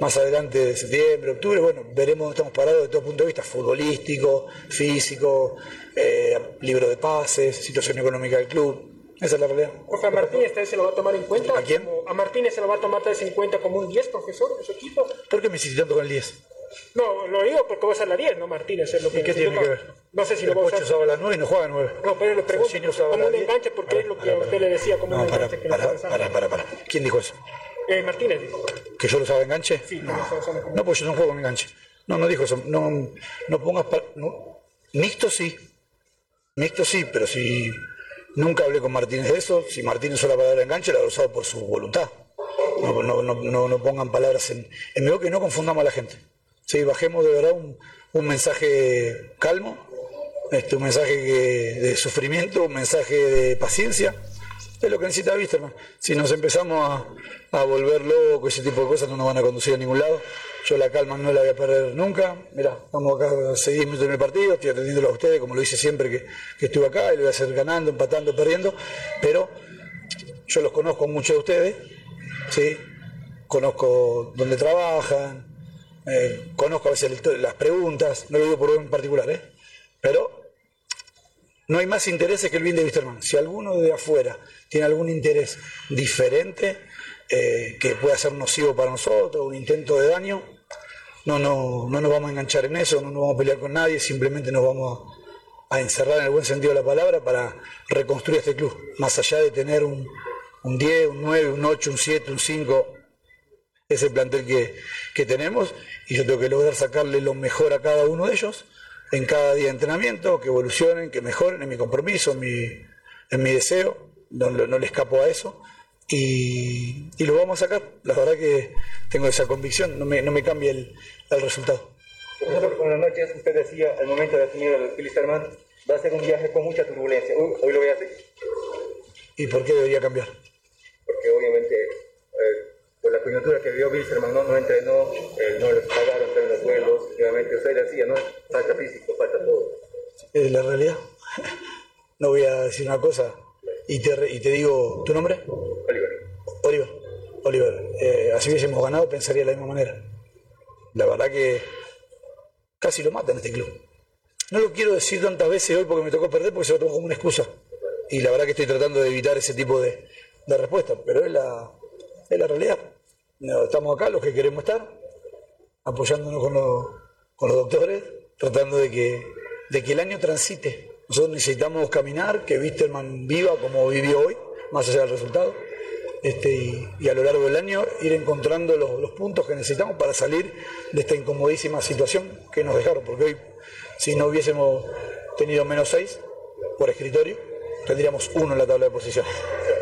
más adelante de septiembre, octubre, bueno, veremos dónde estamos parados de todo punto de vista, futbolístico, físico, eh, libro de pases, situación económica del club, Esa es la realidad. Profe, a Martínez se lo va a tomar en cuenta. ¿A quién? A Martínez se lo va a tomar en cuenta como un 10, profesor, de su equipo. ¿Por qué me hiciste tanto con el 10? No, lo digo porque va a la 10, ¿no, Martínez? Es lo que ¿Y qué tiene que ver? No sé si el lo va a usar. usaba las 9 y no juega a 9. No, pero le pregunto, usaba como la un 10. enganche, porque es lo que a usted le decía, como No, un para, enganche que para, está para, para, para. ¿Quién dijo eso? Eh, Martínez dijo. ¿Que yo lo usaba enganche? Sí, no, lo está usando como- No, pues yo no juego con enganche. No, no dijo eso. No, no pongas... pa- no. Mixto sí. Mixto sí, pero si nunca hablé con Martínez de eso, si Martínez usó la palabra enganche, la habrá usado por su voluntad. No, no, no, no, no pongan palabras en... En medio que no confundamos a la gente. Sí, bajemos de verdad un, un mensaje calmo, este, un mensaje de sufrimiento, un mensaje de paciencia. Es lo que necesita Wisterman. Si nos empezamos a, a volver locos, ese tipo de cosas no nos van a conducir a ningún lado. Yo la calma no la voy a perder nunca. Mira, estamos acá hace 10 minutos en el partido, estoy atendiéndolo a ustedes, como lo hice siempre que, que estuve acá, y lo voy a hacer ganando, empatando, perdiendo. Pero yo los conozco a muchos de ustedes, ¿sí? conozco dónde trabajan, eh, conozco a veces las preguntas, no lo digo por en particular, ¿eh? pero no hay más intereses que el bien de Wisterman. Si alguno de afuera tiene algún interés diferente eh, que pueda ser nocivo para nosotros, un intento de daño, no, no, no nos vamos a enganchar en eso, no nos vamos a pelear con nadie, simplemente nos vamos a, a encerrar en el buen sentido de la palabra para reconstruir este club. Más allá de tener un, un 10, un 9, un 8, un 7, un 5, es el plantel que, que tenemos y yo tengo que lograr sacarle lo mejor a cada uno de ellos en cada día de entrenamiento, que evolucionen, que mejoren, en mi compromiso, en mi, en mi deseo, no, no- le escapo a eso y, y lo vamos a sacar. La verdad que tengo esa convicción, no me, no me cambia el, el resultado. Profesor, buenas noches. Usted decía al momento de asumir el Filisterman, va a ser un viaje con mucha turbulencia. Hoy, hoy lo voy a hacer ¿Y por qué debería cambiar? porque obviamente eh, por la coyuntura que vivió Wilstermann no, no entrenó, eh, no les pagaron en los vuelos, obviamente usted decía, ¿no? Falta físico, falta todo. Es la realidad. No voy a decir una cosa y te, y te digo, ¿tu nombre? Oliver. Oliver. Oliver, eh, así hubiésemos ganado, pensaría de la misma manera. La verdad que casi lo matan este club. No lo quiero decir tantas veces hoy porque me tocó perder, porque se lo tomo como una excusa. Y la verdad que estoy tratando de evitar ese tipo de, de respuesta, pero es la, es la realidad. Estamos acá, los que queremos estar, apoyándonos con los, con los doctores, tratando de que, de que el año transite. Nosotros necesitamos caminar, que Wisterman viva como vivió hoy, más allá del resultado, este, y, y a lo largo del año ir encontrando los, los puntos que necesitamos para salir de esta incomodísima situación que nos dejaron, porque hoy, si no hubiésemos tenido menos seis por escritorio, tendríamos uno en la tabla de posiciones.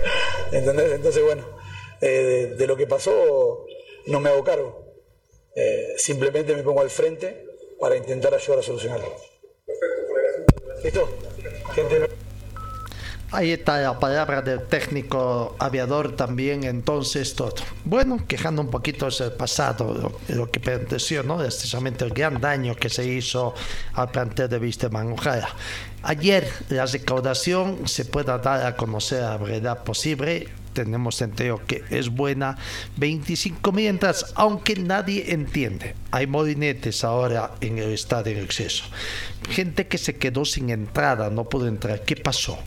¿Entendés? Entonces, bueno, eh, de, lo que pasó no me hago cargo. Eh, simplemente me pongo al frente para intentar ayudar a solucionarlo. ¿Listo? Gente, Ahí está la palabra del técnico aviador también, entonces todo. Bueno, quejando un poquito del pasado, lo, lo que aconteció, ¿no? Precisamente el gran daño que se hizo al plantel de Wisterman. Ojalá. Ayer la recaudación se pueda dar a conocer a la brevedad posible. Tenemos entendido que es buena. 25 mientras, aunque nadie entiende. Hay molinetes ahora en el estado en exceso. Gente que se quedó sin entrada, no pudo entrar. ¿Qué pasó?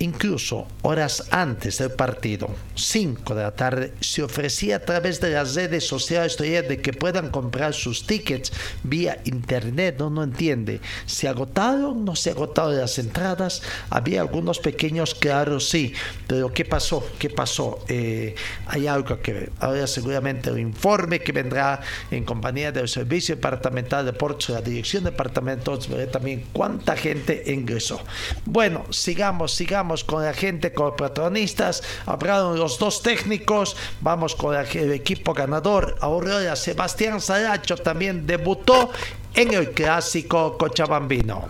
Incluso horas antes del partido, 5 de la tarde, se ofrecía a través de las redes sociales de que puedan comprar sus tickets vía internet. No, no entiende. ¿Se agotaron? ¿No se agotaron las entradas? Había algunos pequeños, claro, sí. Pero ¿qué pasó? ¿Qué pasó? Eh, hay algo que ver. Ahora seguramente el informe que vendrá en compañía del Servicio Departamental de Deportes, la Dirección Departamental, veré también cuánta gente ingresó. Bueno, sigamos, sigamos con la gente, con los protagonistas. Hablaron los dos técnicos. Vamos con el, el equipo ganador. Aurora Sebastián Saracho también debutó en el clásico Cochabambino.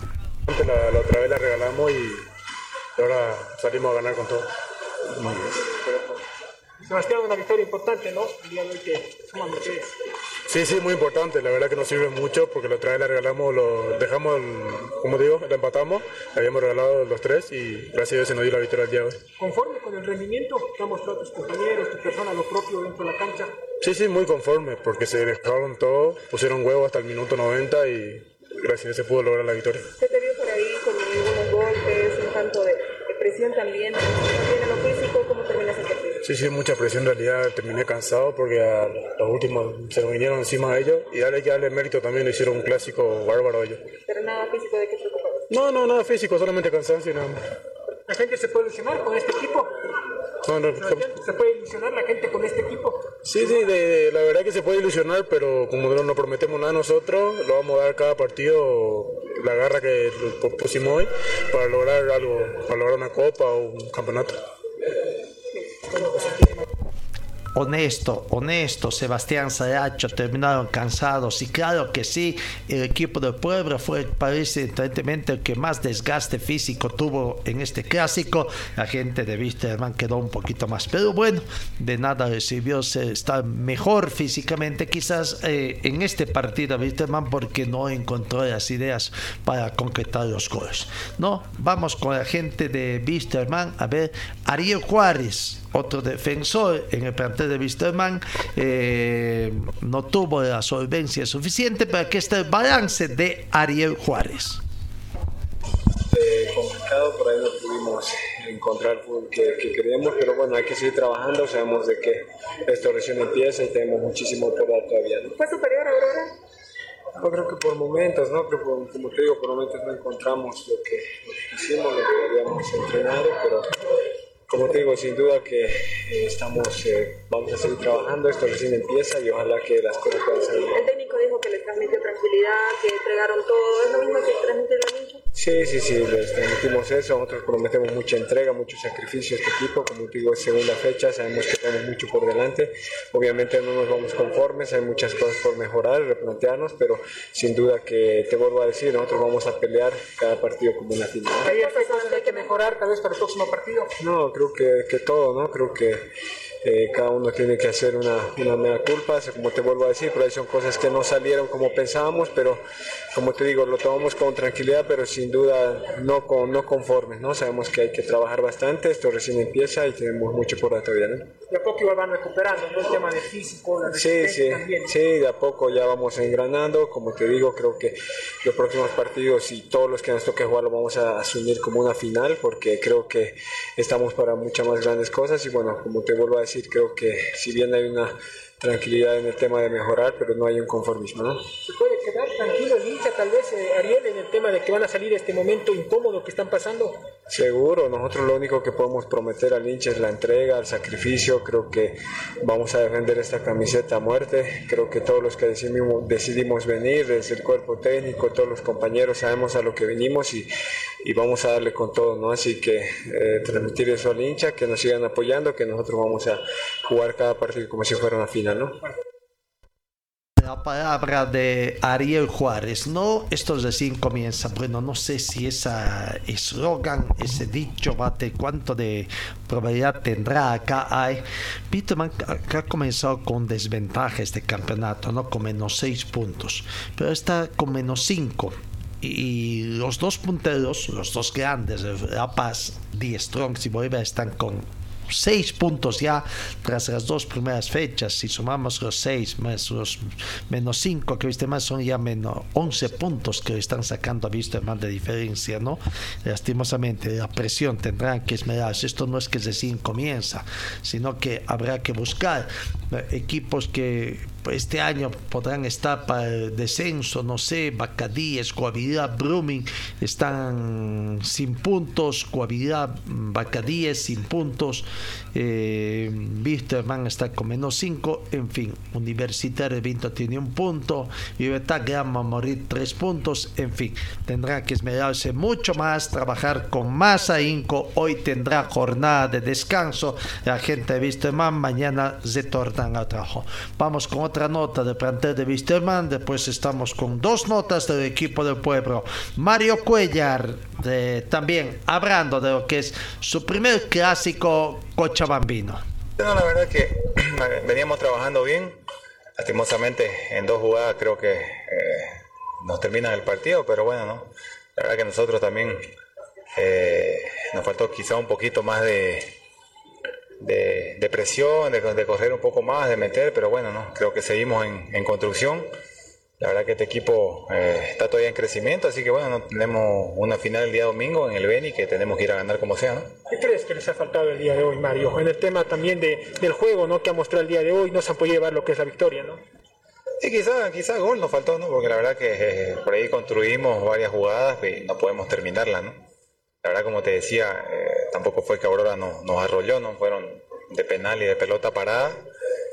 La, la otra vez la regalamos y ahora salimos a ganar con todo. Muy bien. Sebastián, una victoria importante, ¿no? El día de hoy que suman ustedes. Sí, sí, muy importante. La verdad que nos sirve mucho porque la otra vez la regalamos, lo dejamos, el- como digo, la empatamos, la habíamos regalado los tres y gracias a Dios se nos dio la victoria el día de hoy. ¿Conforme con el rendimiento que han mostrado tus compañeros, tu persona, lo propio dentro de la cancha? Sí, sí, muy conforme porque se dejaron todo, pusieron huevo hasta el minuto 90 y gracias a Dios se pudo lograr la victoria. Se te vio por ahí con algunos golpes, un tanto de, de presión también. ¿No tiene Sí, sí, mucha presión en realidad. Terminé cansado porque a los últimos se nos vinieron encima de ellos y darle ya el mérito también le hicieron un clásico bárbaro a ellos. Pero nada físico de qué preocuparse. No, no, nada físico, solamente cansancio y nada más. ¿La gente se puede ilusionar con este equipo? No, no, ¿Se puede ilusionar la gente con este equipo? Sí, sí, de, la verdad que se puede ilusionar, pero como no, no prometemos nada nosotros, lo vamos a dar cada partido la garra que pusimos hoy para lograr algo, para lograr una copa o un campeonato honesto, honesto, Sebastián Saracho terminaron cansados. Y claro que sí, el equipo del pueblo fue parece evidentemente el que más desgaste físico tuvo en este clásico, la gente de Wisterman quedó un poquito más, pero bueno, de nada recibió estar mejor físicamente quizás eh, en este partido Wisterman porque no encontró las ideas para concretar los goles. No, vamos con la gente de Wisterman a ver Ariel Juárez otro defensor en el plantel de Wisterman eh, no tuvo la solvencia suficiente para que esté el balance de Ariel Juárez. Eh, complicado, por ahí no pudimos encontrar el fútbol que, queríamos, pero bueno, hay que seguir trabajando, sabemos de que esto recién empieza y tenemos muchísimo por dar todavía. ¿Fue superior a Aurora? Yo creo que por momentos, ¿no? Pero como te digo, por momentos no encontramos lo que, lo que quisimos, lo que habíamos entrenado, pero como te digo, sin duda que eh, estamos, eh, vamos a seguir trabajando, esto recién empieza y ojalá que las cosas puedan salir. El técnico dijo que les transmitió tranquilidad, que entregaron todo, ¿es lo mismo que transmitió el? Sí, sí, sí, les transmitimos eso, nosotros prometemos mucha entrega, mucho sacrificio a este equipo, como te digo, es segunda fecha, sabemos que tenemos mucho por delante, obviamente no nos vamos conformes, hay muchas cosas por mejorar, replantearnos, pero sin duda que te vuelvo a decir, nosotros vamos a pelear cada partido como una final. ¿Hay cosas que hay que mejorar tal vez para el próximo partido? No, creo que, que todo, ¿no? Creo que eh, cada uno tiene que hacer una, una mea culpa, como te vuelvo a decir, pero ahí son cosas que no salieron como pensábamos, pero como te digo, lo tomamos con tranquilidad, pero sin duda no, con, no conformes, ¿no? Sabemos que hay que trabajar bastante, esto recién empieza y tenemos mucho por dar todavía, ¿no? De a poco van recuperando, ¿no? El tema de físico, la sí, sí, sí, de a poco ya vamos engranando, como te digo, creo que los próximos partidos y todos los que nos toque jugar lo vamos a asumir como una final, porque creo que estamos para muchas más grandes cosas y bueno, como te vuelvo a decir, creo que si bien hay una tranquilidad en el tema de mejorar, pero no hay un conformismo, ¿no? ¿Se puede quedar tranquilo el hincha, tal vez, eh, Ariel, en el tema de que van a salir este momento incómodo que están pasando? Seguro, nosotros lo único que podemos prometer al hincha es la entrega, el sacrificio, creo que vamos a defender esta camiseta a muerte, creo que todos los que decidimos, decidimos venir, desde el cuerpo técnico, todos los compañeros sabemos a lo que venimos y, y vamos a darle con todo, ¿no? Así que eh, transmitir eso al hincha, que nos sigan apoyando, que nosotros vamos a jugar cada partido como si fuera una final. La palabra de Ariel Juárez, ¿no? Esto recién comienza. Bueno, no sé si ese eslogan, ese dicho, bate, cuánto de probabilidad tendrá acá. Hay. Peterman ha comenzado con desventaja este campeonato, ¿no? Con menos 6 puntos, pero está con menos 5 y los dos punteros, los dos grandes, La Paz, Die Strong y Bolívar están con seis puntos ya tras las dos primeras fechas. Si sumamos los seis más los menos cinco que viste más, son ya menos 11 puntos que están sacando a vista más de diferencia, ¿no? Lastimosamente, la presión tendrán que esmerarse. Esto no es que recién comienza, sino que habrá que buscar eh, equipos que este año podrán estar para el descenso, no sé, Bacadíes, Coavidad, Brumming están sin puntos, Coavidad, Bacadíes sin puntos, eh, Wisterman está con menos 5, en fin, Universitario Vinto tiene un punto, Libertad Grama morir tres puntos, en fin, tendrá que esmerarse mucho más, trabajar con más ahínco, hoy tendrá jornada de descanso, la gente de Wisterman mañana retornan al trabajo. Vamos con otra nota de plantel de Wisterman, después estamos con dos notas del equipo del pueblo. Mario Cuellar, también hablando de lo que es su primer clásico cochabambino. No, la verdad que veníamos trabajando bien. Lastimosamente, en dos jugadas creo que eh, nos termina el partido, pero bueno, ¿no? La verdad que nosotros también eh, nos faltó quizá un poquito más de, de, presión, de, correr un poco más, de meter, pero bueno, ¿no? Creo que seguimos en, en construcción la verdad que este equipo eh, está todavía en crecimiento, así que bueno, no tenemos una final el día domingo en el Beni que tenemos que ir a ganar como sea, ¿no? ¿Qué crees que les ha faltado el día de hoy, Mario? En el tema también de, del juego, ¿no? Que ha mostrado el día de hoy, no se han podido llevar lo que es la victoria, ¿no? Sí, quizá, quizá gol nos faltó, ¿no? Porque la verdad que eh, por ahí construimos varias jugadas y no podemos terminarlas, ¿no? La verdad, como te decía, eh, tampoco fue que Aurora nos, nos arrolló, ¿no? Fueron de penal y de pelota parada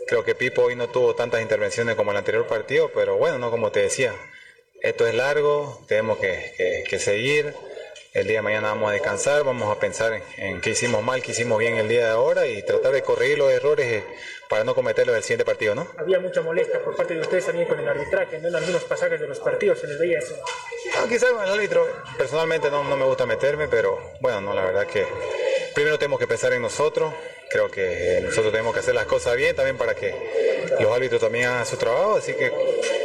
Creo que Pipo hoy no tuvo tantas intervenciones como el anterior partido, pero bueno, no como te decía, esto es largo, tenemos que, seguir. El día de mañana vamos a descansar, vamos a pensar en, qué hicimos mal, qué hicimos bien el día de ahora y tratar de corregir los errores eh, para no cometerlos el siguiente partido, ¿no? Había mucha molestia por parte de ustedes también con el arbitraje, ¿no? En algunos pasajes de los partidos se les veía eso. No, quizás con el árbitro, personalmente no, no me gusta meterme, pero bueno, no, la verdad que primero tenemos que pensar en nosotros, creo que nosotros tenemos que hacer las cosas bien también para que los árbitros también hagan su trabajo. Así que,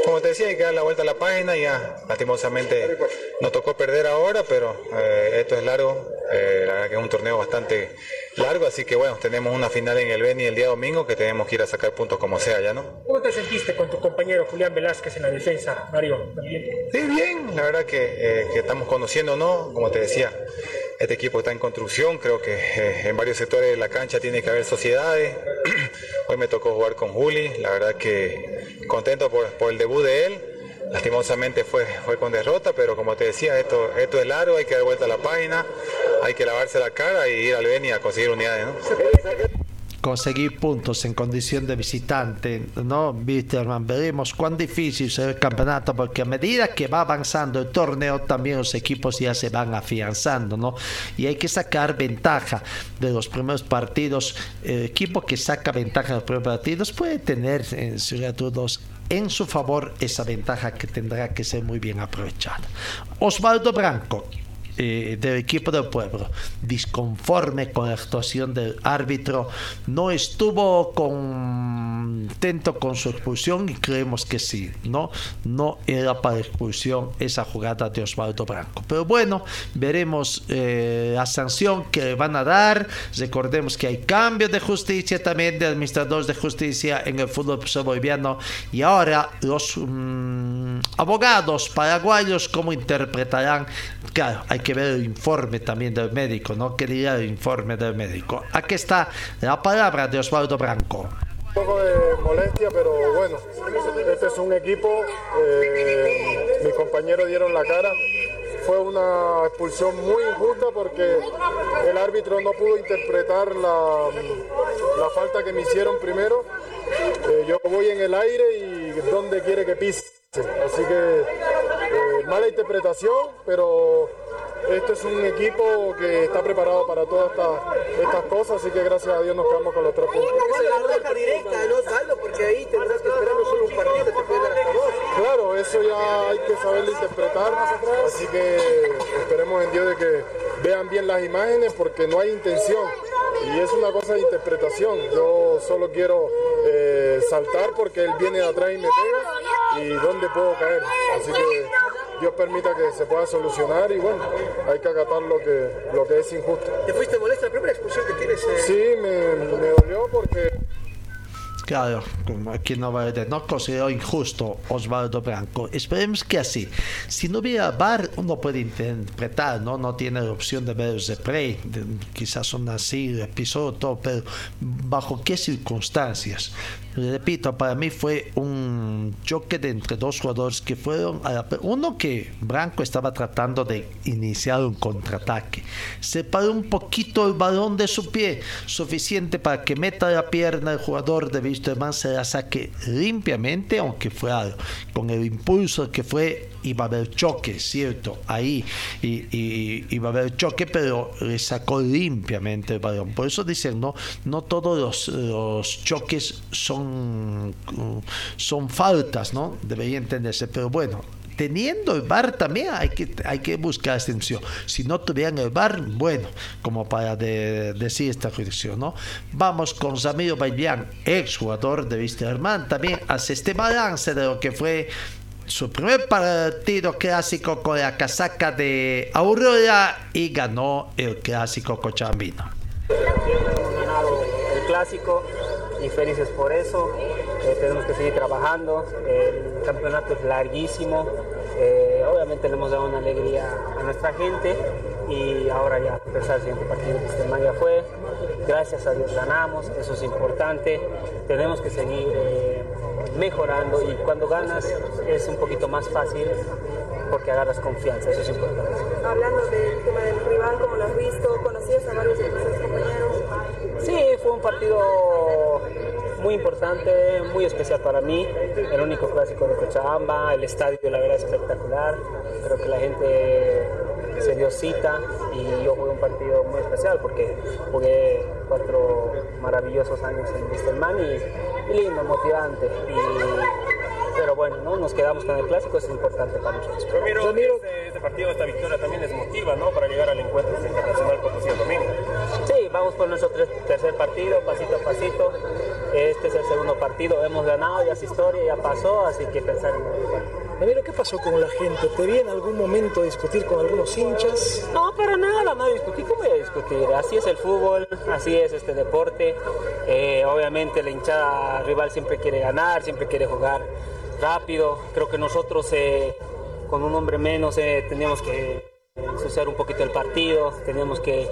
como te decía, hay que dar la vuelta a la página. Ya, lastimosamente, nos tocó perder ahora, pero eh, esto es largo. Eh, la verdad que es un torneo bastante largo. Así que, bueno, tenemos una final en el Beni el día domingo que tenemos que ir a sacar puntos como sea, ¿ya no? ¿Cómo te sentiste con tu compañero Julián Velázquez en la defensa, Mario? Sí, bien. La verdad que, eh, que estamos conociendo, ¿no? Como te decía este equipo está en construcción, creo que eh, en varios sectores de la cancha tiene que haber sociedades. Hoy me tocó jugar con Juli, la verdad que contento por, el debut de él. Lastimosamente fue, fue con derrota, pero como te decía, esto, esto es largo, hay que dar vuelta a la página, hay que lavarse la cara y ir al Beni a conseguir unidades. Conseguir puntos en condición de visitante, ¿no? Veremos cuán difícil será el campeonato, porque a medida que va avanzando el torneo, también los equipos ya se van afianzando, ¿no? Y hay que sacar ventaja de los primeros partidos. El equipo que saca ventaja de los primeros partidos puede tener, en todos en su favor esa ventaja que tendrá que ser muy bien aprovechada. Osvaldo Branco, eh, del equipo del pueblo, disconforme con la actuación del árbitro, no estuvo contento con su expulsión y creemos que sí, no, no era para expulsión esa jugada de Osvaldo Branco. Pero bueno, veremos eh, la sanción que van a dar. Recordemos que hay cambios de justicia también de administradores de justicia en el fútbol boliviano y ahora los mm, abogados paraguayos cómo interpretarán, claro, hay que ver el informe también del médico, ¿no? ¿Qué diría el informe del médico? Aquí está la palabra de Osvaldo Branco. Un poco de molestia, pero bueno, este es un equipo, eh, mis compañeros dieron la cara, fue una expulsión muy injusta porque el árbitro no pudo interpretar la, la falta que me hicieron primero. Eh, yo voy en el aire y donde quiere que pise. Así que eh, mala interpretación, pero este es un equipo que está preparado para todas estas, cosas, así que gracias a Dios nos quedamos con los tres puntos. la directa, ¿no, Osvaldo? Porque ahí tendrás que esperar no solo un partido, te puede dar hasta dos. Claro, eso ya hay que saberlo interpretar, así que esperemos en Dios de que vean bien las imágenes porque no hay intención y es una cosa de interpretación. Yo solo quiero eh, saltar porque él viene de atrás y me pega y dónde puedo caer. Así que Dios permita que se pueda solucionar y bueno, hay que acatar lo que, lo que es injusto. ¿Te fuiste molesta la primera expulsión que tienes? Eh? Sí, me, me dolió porque... Claro, aquí no va a no considero injusto Osvaldo Blanco. Esperemos que así. Si no hubiera VAR, uno puede interpretar, ¿no? No tiene la opción de ver el replay, quizás son así, episodio, todo, pero ¿bajo qué circunstancias? Repito, para mí fue un choque entre dos jugadores que fueron a uno que Branco estaba tratando de iniciar un contraataque. Separó un poquito el balón de su pie, suficiente para que meta la pierna el jugador de Wisterman se la saque limpiamente, aunque fue algo, con el impulso que fue iba a haber choque, cierto, ahí y, iba a haber choque, pero le sacó limpiamente el balón. Por eso dicen, no, no todos los, los choques son, son faltas, ¿no? Debería entenderse, pero bueno, teniendo el bar también hay que, hay que buscar extensión. Si no tuvieran el bar, bueno, como para decir esta jurisdicción, ¿no? Vamos con Zamiro Bailián, ex jugador de Wisterman, también hace este balance de lo que fue su primer partido clásico con la casaca de Aurora y ganó el clásico cochabambino. El clásico y felices por eso. eh, tenemos que seguir trabajando, el campeonato es larguísimo, eh, obviamente le hemos dado una alegría a nuestra gente y ahora ya empezar el siguiente partido que este ya fue, gracias a Dios ganamos, eso es importante, tenemos que seguir eh, mejorando y cuando ganas es un poquito más fácil porque agarras confianza, eso es importante. Hablando del tema del rival, ¿cómo lo has visto? ¿Conocías a varios de tus compañeros? Sí, fue un partido muy importante, muy especial para mí, el único clásico de Cochabamba, el estadio la verdad es espectacular, creo que la gente se dio cita y yo jugué un partido muy especial porque jugué cuatro maravillosos años en Vistelman y, y lindo, motivante. Y, pero bueno, ¿no? nos quedamos con el clásico, es importante para nosotros. Ramiro, este, este, partido, esta victoria también les motiva ¿no? para llegar al encuentro internacional Potosí el domingo. Sí, vamos por nuestro tercer partido, pasito a pasito. Este es el segundo partido, hemos ganado, ya es historia, ya pasó, así que pensar en el Ramiro, ¿qué pasó con la gente? ¿Te vi en algún momento discutir con algunos hinchas? No, para nada, no discutí. ¿Cómo voy a discutir? Así es el fútbol, así es este deporte. Eh, obviamente la hinchada rival siempre quiere ganar, siempre quiere jugar rápido. Creo que nosotros eh, con un hombre menos eh, teníamos que ensuciar un poquito el partido, teníamos que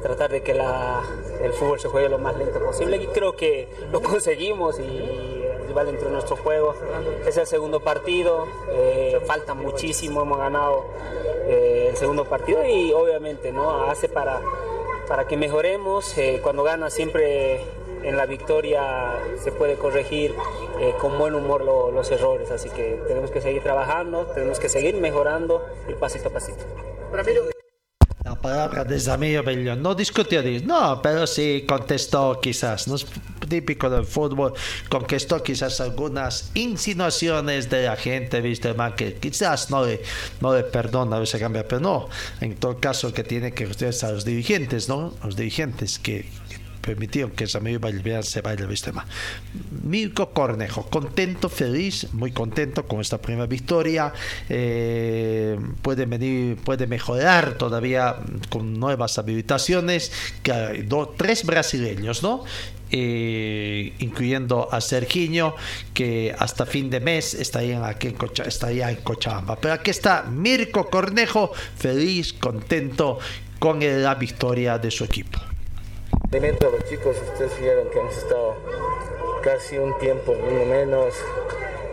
tratar de que el fútbol se juegue lo más lento posible y creo que lo conseguimos y el rival nuestro juego. Es el segundo partido, eh, falta muchísimo, hemos ganado el segundo partido y obviamente no hace para, para que mejoremos. cuando gana siempre en la victoria se puede corregir eh, con buen humor los errores, así que tenemos que seguir trabajando, tenemos que seguir mejorando ir pasito a pasito. La palabra de Zamillo Bello. No discutió, no, pero sí contestó quizás, no es típico del fútbol, contestó quizás algunas insinuaciones de la gente, viste, man, que quizás no le, no le perdona a veces cambia, pero no, en todo caso que tiene que ustedes a los dirigentes, ¿no? Los dirigentes que permitieron que Samuel se vaya el sistema. Mirko Cornejo, contento, feliz, muy contento con esta primera victoria. Eh, puede venir, puede mejorar todavía con nuevas habilitaciones. Que dos, tres brasileños, ¿no? Eh, incluyendo a Sergiño, que hasta fin de mes estaría en, estaría en Cochabamba. Pero aquí está Mirko Cornejo, feliz, contento con la victoria de su equipo. Alimento a los chicos, ustedes vieron que hemos estado casi un tiempo, uno menos,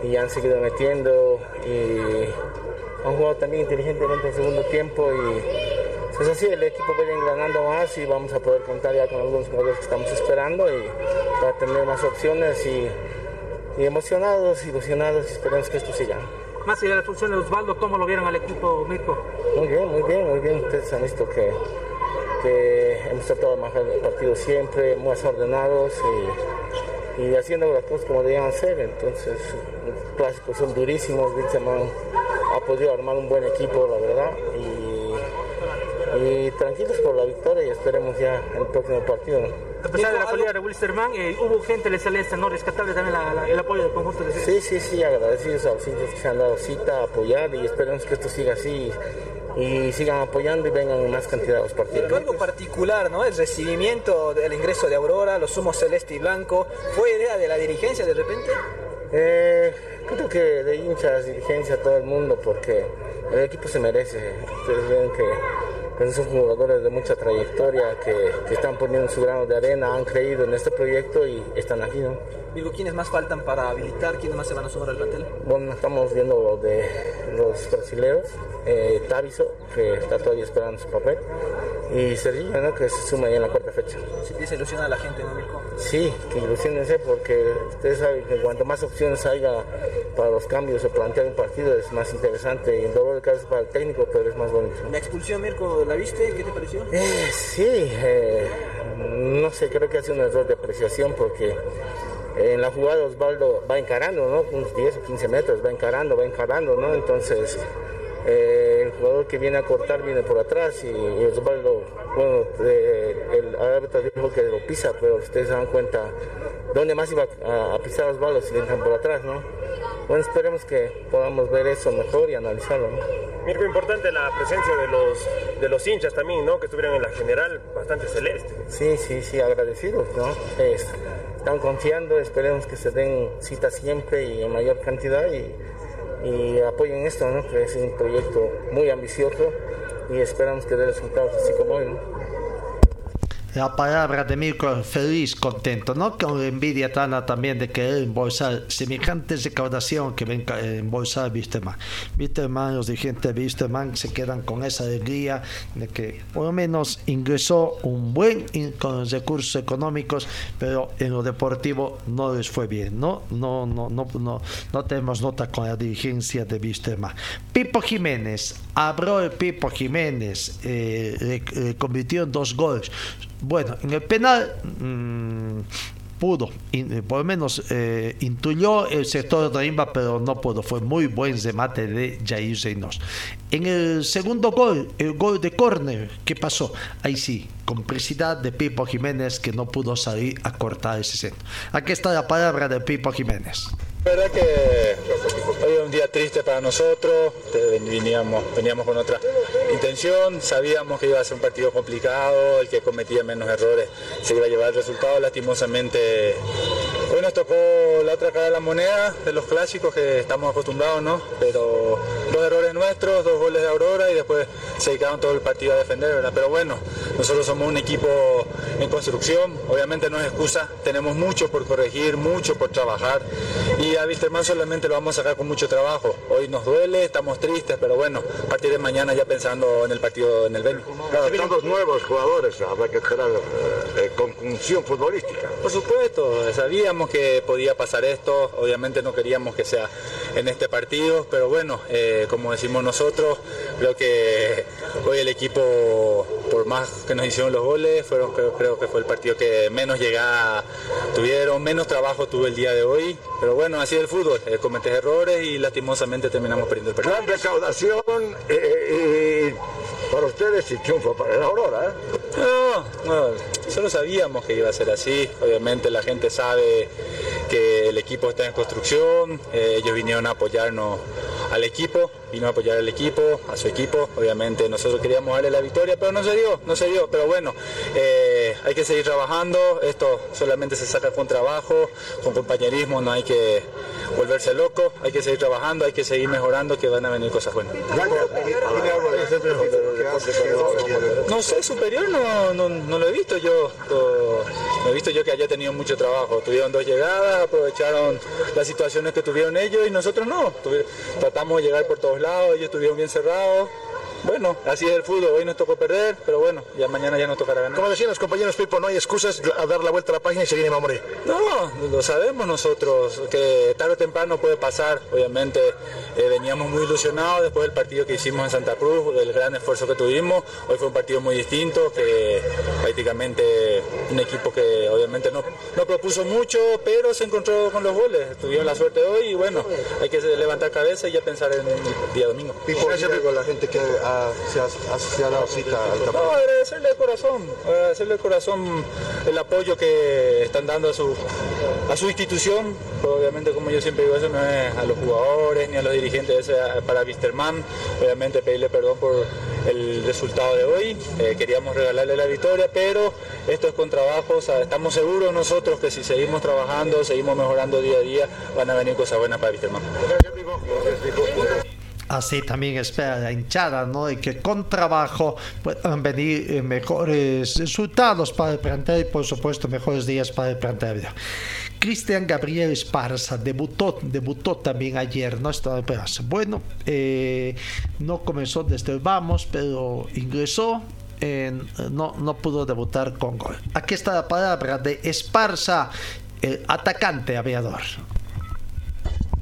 y han seguido metiendo y han jugado también inteligentemente el segundo tiempo y es pues así, el equipo viene ganando más y vamos a poder contar ya con algunos jugadores que estamos esperando y para tener más opciones y, emocionados, ilusionados y esperemos que esto siga. Más allá de la función de Osvaldo, ¿cómo lo vieron al equipo, Mirko? Muy bien, muy bien, muy bien. Ustedes han visto que hemos tratado de manejar el partido siempre, más ordenados y, haciendo las cosas como debían ser. Entonces, los clásicos son durísimos. Wilson ha podido armar un buen equipo, la verdad. Y, tranquilos por la victoria y esperemos ya el próximo partido. A pesar de la pelea de Wilstermann, eh, hubo gente de Celeste, ¿no? Rescatable también el apoyo del conjunto de Sí, sí, sí, agradecidos a los hinchas que se han dado cita, a apoyar y esperemos que esto siga así y sigan apoyando y vengan en más cantidad de los partidos. algo particular, ¿no? El recibimiento del ingreso de Aurora, los sumos celeste y blanco, ¿fue idea de la dirigencia de repente? Eh, creo que de hinchas, dirigencia, todo el mundo, porque el equipo se merece. Ustedes ven que son jugadores de mucha trayectoria que, están poniendo su grano de arena, han creído en este proyecto y están aquí, ¿no? Digo, ¿quiénes más faltan para habilitar? ¿Quiénes más se van a sumar al plantel? Bueno, estamos viendo lo de los brasileños, eh, Taviso, que está todavía esperando su papel, y Sergio, ¿no? que se suma ya en la cuarta fecha. ¿Se empieza a ilusionar a la gente, ¿no, Mirko? Sí, que ilusionense porque ustedes saben que cuanto más opciones haya para los cambios o plantear un partido es más interesante y el dolor de cabeza para el técnico, pero es más bonito. ¿La expulsión, Mirko, la viste? ¿Qué te pareció? Eh, sí, eh, no sé, creo que ha sido un error de apreciación porque en la jugada Osvaldo va encarando, ¿no? Unos 10 o 15 metros, va encarando, va encarando, ¿no? Entonces, eh, el jugador que viene a cortar viene por atrás y, Osvaldo, bueno, el árbitro dijo que lo pisa, pero ustedes se dan cuenta dónde más iba a, pisar Osvaldo si le entran por atrás, ¿no? Bueno, esperemos que podamos ver eso mejor y analizarlo, ¿no? Mirko, importante la presencia de los, de los hinchas también, ¿no? Que estuvieron en la general bastante celeste. Sí, sí, sí, agradecidos, ¿no? Es, están confiando, esperemos que se den citas siempre y en mayor cantidad y, y apoyen esto, ¿no? que es un proyecto muy ambicioso y esperamos que dé resultados así como hoy. ¿no? La palabra de Mirko, feliz, contento, ¿no? Con envidia Tana también de querer embolsar semejante recaudación que ven a embolsar Wisterman. Wisterman, los dirigentes de Wisterman se quedan con esa alegría de que por lo menos ingresó un buen in- con recursos económicos, pero en lo deportivo no les fue bien, ¿no? No, no, no, no, no tenemos nota con la dirigencia de Wisterman. Pipo Jiménez, abrió el Pipo Jiménez, eh, le convirtió en dos goles. Bueno, en el penal mm, pudo, in- eh, por lo menos eh, intuyó el sector de Imba, pero no pudo. Fue muy buen remate de Jair Reynos. En el segundo gol, el gol de córner, ¿qué pasó? Ahí sí, complicidad de Pipo Jiménez que no pudo salir a cortar ese centro. Aquí está la palabra de Pipo Jiménez. La verdad que hoy es un día triste para nosotros, veníamos, veníamos con otra intención, sabíamos que iba a ser un partido complicado, el que cometía menos errores se iba a llevar el resultado, lastimosamente hoy nos tocó la otra cara de la moneda de los clásicos que estamos acostumbrados, ¿no? Pero dos errores nuestros, dos goles de Aurora y después se dedicaron todo el partido a defender, ¿verdad? Pero bueno, nosotros somos un equipo en construcción, obviamente no es excusa, tenemos mucho por corregir, mucho por trabajar y a Wisterman solamente lo vamos a sacar con mucho trabajo. Hoy nos duele, estamos tristes, pero bueno, a partir de mañana ya pensando en el partido en el Beni. Claro, todos nuevos jugadores, habrá que esperar eh, conjunción futbolística. Por supuesto, sabíamos que podía pasar esto, obviamente no queríamos que sea en este partido, pero bueno, eh, como decimos nosotros, creo que hoy el equipo, por más que nos hicieron los goles, fueron, creo, que fue el partido que menos llegada tuvieron, menos trabajo tuvo el día de hoy, pero bueno, así es el fútbol, eh, cometes errores y lastimosamente terminamos perdiendo el partido. Gran recaudación eh, y para ustedes y triunfo para la Aurora. ¿eh? No, no, solo sabíamos que iba a ser así. Obviamente la gente sabe que el equipo está en construcción. eh, ellos vinieron a apoyarnos al equipo, vino a apoyar al equipo, a su equipo. Obviamente nosotros queríamos darle la victoria, pero no se dio, no se dio. Pero bueno, eh, hay que seguir trabajando. Esto solamente se saca con trabajo, con compañerismo. No hay que volverse loco. Hay que seguir trabajando, hay que seguir mejorando, que van a venir cosas buenas. No sé, superior no, no, no lo he visto yo. No he visto yo que haya tenido mucho trabajo. Tuvieron dos llegadas, aprovecharon las situaciones que tuvieron ellos y nosotros no. Tratamos de llegar por todos lados, ellos estuvieron bien cerrados. Bueno, así es el fútbol. Hoy nos tocó perder, pero bueno, ya mañana ya nos tocará ganar. Como decían los compañeros Pipo, no hay excusas a dar la vuelta a la página y seguir en Mamoré. No, lo sabemos nosotros, que tarde o temprano puede pasar. Obviamente eh, veníamos muy ilusionados después del partido que hicimos en Santa Cruz, del gran esfuerzo que tuvimos. Hoy fue un partido muy distinto, que prácticamente un equipo que obviamente no, no propuso mucho, pero se encontró con los goles. Tuvieron la suerte hoy y bueno, hay que levantar cabeza y ya pensar en el día domingo. Pipo, a la gente que ha- se, ha, se ha dado cita al campo. No, agradecerle de corazón, agradecerle de corazón el apoyo que están dando a su, a su institución. Obviamente, como yo siempre digo, eso no es a los jugadores ni a los dirigentes, es para Wisterman. Obviamente, pedirle perdón por el resultado de hoy. Eh, queríamos regalarle la victoria, pero esto es con trabajo. o sea, estamos seguros nosotros que si seguimos trabajando, seguimos mejorando día a día, van a venir cosas buenas para Wisterman. Así también espera la hinchada, ¿no? Y que con trabajo puedan venir eh, mejores resultados para el plantel y, por supuesto, mejores días para el plantel. Cristian Gabriel Esparza debutó, debutó también ayer, ¿no? Estaba. Bueno, eh, no comenzó desde el vamos, pero ingresó. no, no pudo debutar con gol. Aquí está la palabra de Esparza, el atacante aviador.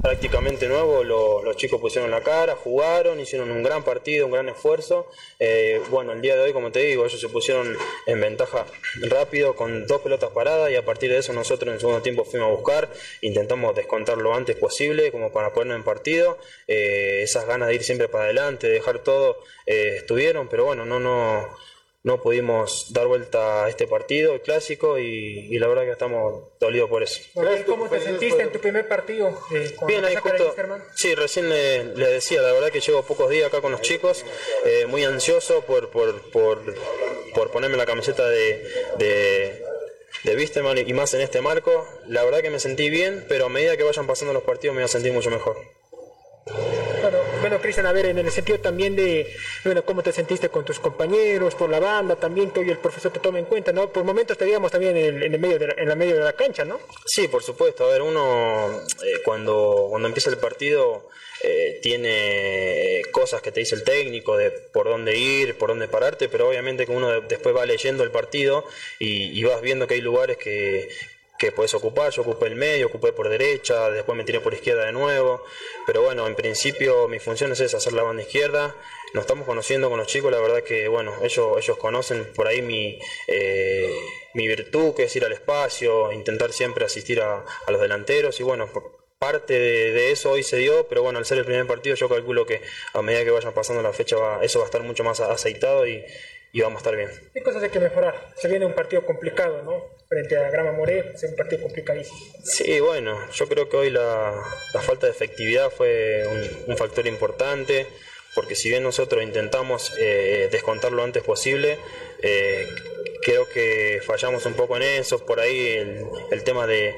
Prácticamente nuevo, lo- los chicos pusieron la cara, jugaron, hicieron un gran partido, un gran esfuerzo. Eh, bueno, el día de hoy, como te digo, ellos se pusieron en ventaja rápido con dos pelotas paradas y a partir de eso nosotros en el segundo tiempo fuimos a buscar, intentamos descontar lo antes posible como para ponernos en partido. Eh, esas ganas de ir siempre para adelante, de dejar todo, eh, estuvieron, pero bueno, no, no, no pudimos dar vuelta a este partido, el clásico, y, y la verdad que estamos dolidos por eso. ¿Cómo te sentiste en tu primer partido? eh, Bien, ahí justo, sí, recién le, le decía, la verdad que llevo pocos días acá con los chicos, eh, muy ansioso por, por, por, por ponerme la camiseta de, de, de Wisterman y más en este marco. La verdad que me sentí bien, pero a medida que vayan pasando los partidos me voy a sentir mucho mejor. Bueno, bueno, Cristian, a ver, en el sentido también de, bueno, cómo te sentiste con tus compañeros, por la banda, también que hoy el profesor te tome en cuenta, ¿no? Por momentos te veíamos también en el, medio de la, en la medio de la cancha, ¿no? Sí, por supuesto. A ver, uno eh, cuando, cuando empieza el partido eh, tiene cosas que te dice el técnico de por dónde ir, por dónde pararte, pero obviamente que uno después va leyendo el partido y, y vas viendo que hay lugares que, que puedes ocupar. Yo ocupé el medio, ocupé por derecha, después me tiré por izquierda de nuevo. Pero bueno, en principio mi función es esa, hacer la banda izquierda. Nos estamos conociendo con los chicos, la verdad que bueno, ellos, ellos conocen por ahí mi, eh, mi virtud, que es ir al espacio, intentar siempre asistir a, los delanteros y bueno, parte de, eso hoy se dio, pero bueno, al ser el primer partido yo calculo que a medida que vayan pasando la fecha eso va a estar mucho más aceitado y, y vamos a estar bien. ¿Qué cosas hay que mejorar? Se viene un partido complicado, ¿no? Frente a Grama Moré, es un partido complicadísimo. Sí, bueno, yo creo que hoy la, la falta de efectividad fue un, un, factor importante, porque si bien nosotros intentamos eh, descontar lo antes posible, eh, creo que fallamos un poco en eso, por ahí el, tema de,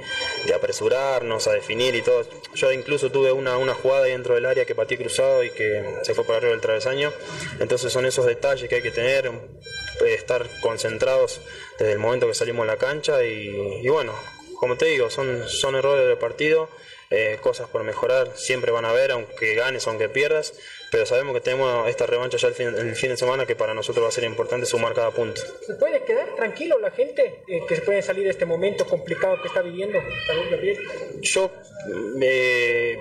apresurarnos a definir y todo. Yo incluso tuve una, una jugada dentro del área que patí cruzado y que se fue por arriba del travesaño. Entonces son esos detalles que hay que tener, eh, estar concentrados desde el momento que salimos a la cancha y, bueno, como te digo, son, son errores del partido. Eh, cosas por mejorar siempre van a haber, aunque ganes, aunque pierdas, pero sabemos que tenemos esta revancha ya el fin, el fin de semana que para nosotros va a ser importante sumar cada punto. ¿Se puede quedar tranquilo la gente eh, que se puede salir de este momento complicado que está viviendo? Yo eh,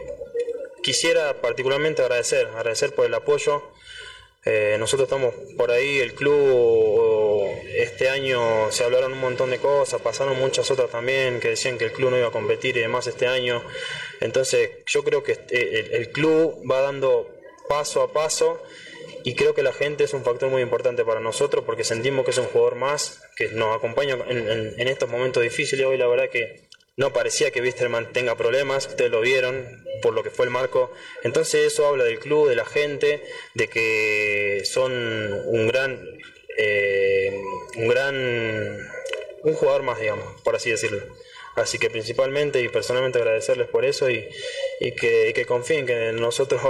quisiera particularmente agradecer, agradecer por el apoyo. Eh, nosotros estamos por ahí, el club este año se hablaron un montón de cosas, pasaron muchas otras también que decían que el club no iba a competir y demás este año. Entonces yo creo que el club va dando paso a paso y creo que la gente es un factor muy importante para nosotros porque sentimos que es un jugador más que nos acompaña en, estos momentos difíciles. Hoy la verdad que no parecía que Wisterman tenga problemas, ustedes lo vieron por lo que fue el marco. Entonces eso habla del club, de la gente, de que son un gran, eh, un gran, un jugador más, digamos, por así decirlo. Así que principalmente y personalmente agradecerles por eso y, que, confíen que nosotros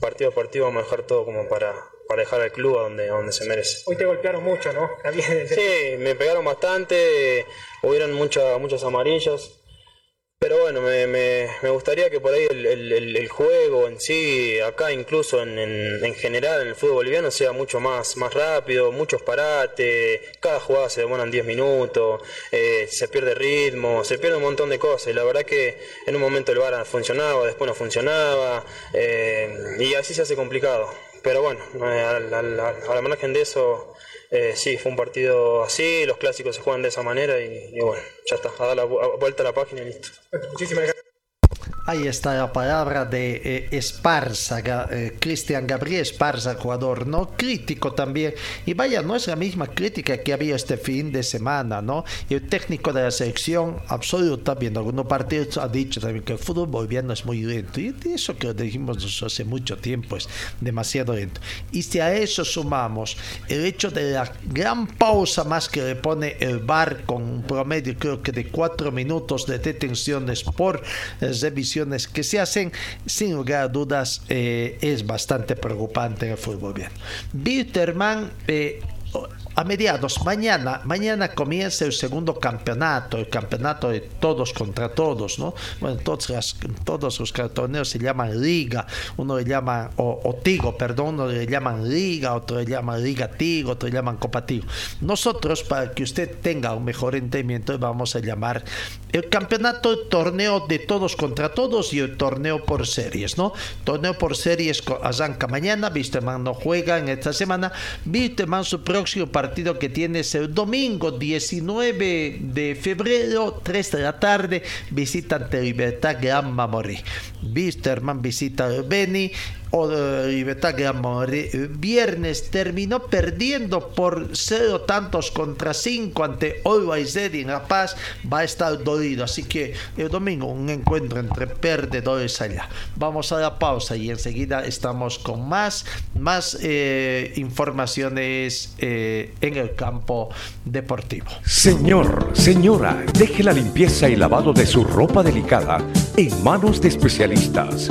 partido a partido vamos a dejar todo como para, para dejar al club a donde, donde se merece. Hoy te golpearon mucho, ¿no? sí, me pegaron bastante, hubieron muchas muchas amarillas. Pero bueno, me, me, me, gustaría que por ahí el, el, el, juego en sí, acá incluso en, en, general en el fútbol boliviano, sea mucho más, más rápido, muchos parates, cada jugada se demoran 10 minutos, eh, se pierde ritmo, se pierde un montón de cosas. Y la verdad que en un momento el VAR funcionaba, después no funcionaba, eh, y así se hace complicado. Pero bueno, eh, a, la, a la margen de eso eh, sí, fue un partido así, los clásicos se juegan de esa manera y, bueno, ya está, a dar la vuelta a la página y listo. Muchísimas gracias. Ahí está la palabra de eh, Esparza, eh, Cristian Gabriel Esparza, jugador no crítico también. Y vaya, no es la misma crítica que había este fin de semana, ¿no? El técnico de la selección absoluta, viendo algunos partidos, ha dicho también que el fútbol boliviano es muy lento. Y eso que lo dijimos hace mucho tiempo es demasiado lento. Y si a eso sumamos el hecho de la gran pausa más que le pone el VAR con un promedio creo que de cuatro minutos de detenciones por revisión que se hacen, sin lugar a dudas, eh, es bastante preocupante en el fútbol bien. Bitterman eh, a mediados, mañana, mañana comienza el segundo campeonato, el campeonato de todos contra todos, ¿no? Bueno, todos, todos los torneos se llaman liga, uno le llama, o, Tigo, perdón, uno le llaman liga, otro le llama liga Tigo, otro le llaman Copa Tigo. Nosotros, para que usted tenga un mejor entendimiento, vamos a llamar el campeonato torneo de todos contra todos y el torneo por series, ¿no? Torneo por series arranca mañana, Visteman no juega en esta semana, Visteman su próximo partido partido que tienes el domingo 19 de febrero, 3 de la tarde, visita ante Libertad Gran Mamoré. Bisterman visita el Beni o de Viernes terminó perdiendo por cero tantos contra cinco ante Always Ready en La Paz. Va a estar dolido. Así que el domingo un encuentro entre perdedores allá. Vamos a la pausa y enseguida estamos con más, más eh, informaciones eh, en el campo deportivo. Señor, señora, deje la limpieza y lavado de su ropa delicada en manos de especialistas.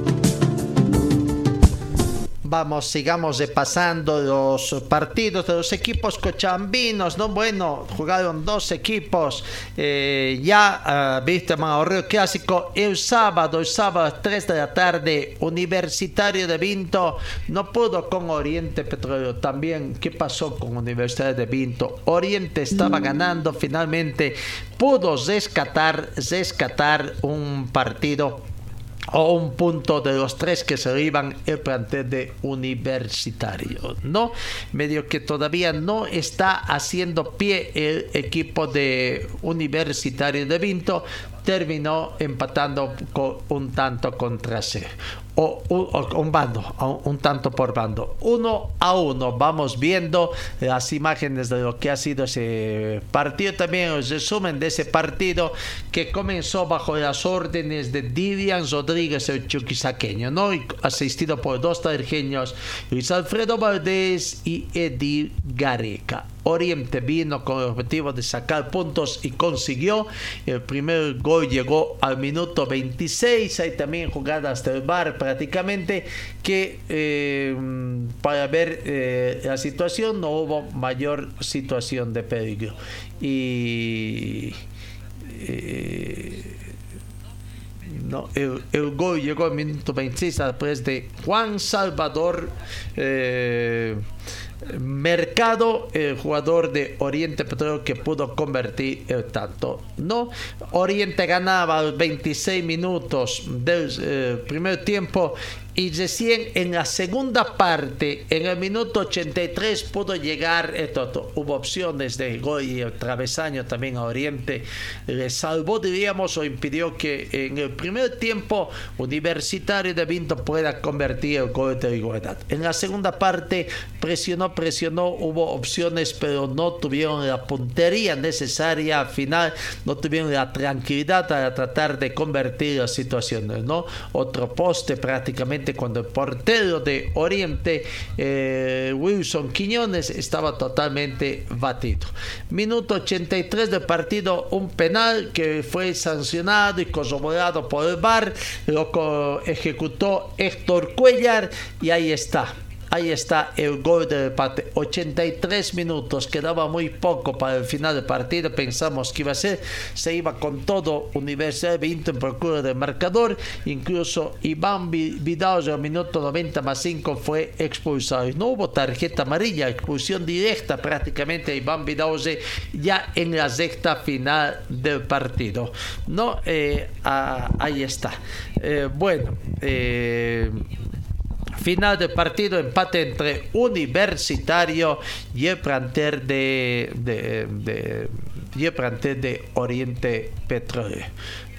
Vamos, sigamos repasando los partidos de los equipos cochambinos, ¿no? Bueno, jugaron dos equipos. Eh, ya, uh, viste, Mauro Clásico, el sábado, el sábado 3 de la tarde, Universitario de Vinto no pudo con Oriente Petróleo. También, ¿qué pasó con Universitario de Vinto? Oriente estaba mm. ganando, finalmente pudo rescatar, rescatar un partido o un punto de los tres que se iban el plantel de universitario, ¿no? Medio que todavía no está haciendo pie el equipo de universitario de Vinto, terminó empatando con un tanto contra C o, un bando, un tanto por bando. Uno a uno vamos viendo las imágenes de lo que ha sido ese partido. También el resumen de ese partido que comenzó bajo las órdenes de Didian Rodríguez, el chuquisaqueño, ¿no? asistido por dos tarjeños, Luis Alfredo Valdés y Eddie Gareca. Oriente vino con el objetivo de sacar puntos y consiguió. El primer gol llegó al minuto 26. Hay también jugadas del bar prácticamente que eh, para ver eh, la situación no hubo mayor situación de peligro. Y eh, no, el, el, gol llegó al minuto 26 después de Juan Salvador. Mercado, el jugador de Oriente Petróleo que pudo convertir el tanto. No, Oriente ganaba 26 minutos del eh, primer tiempo y recién en la segunda parte, en el minuto 83, pudo llegar esto. Hubo opciones de gol y el travesaño también a Oriente. Le salvó, diríamos, o impidió que en el primer tiempo Universitario de Vinto pueda convertir el gol de igualdad. En la segunda parte presionó, presionó, hubo opciones, pero no tuvieron la puntería necesaria al final, no tuvieron la tranquilidad para tratar de convertir las situaciones, ¿no? Otro poste prácticamente cuando el portero de Oriente, eh, Wilson Quiñones, estaba totalmente batido. Minuto 83 del partido, un penal que fue sancionado y corroborado por el VAR, lo ejecutó Héctor Cuellar y ahí está. Ahí está el gol del empate. 83 minutos. Quedaba muy poco para el final del partido. Pensamos que iba a ser. Se iba con todo Universidad de Vinto en procura del marcador. Incluso Iván Vidal al minuto 90 más 5 fue expulsado. no hubo tarjeta amarilla. Expulsión directa prácticamente a Iván Vidal ya en la sexta final del partido. No, eh, ahí está. Eh, bueno, eh, Final del partido, empate entre Universitario y el plantel de, de, de, plantel de Oriente Petróleo.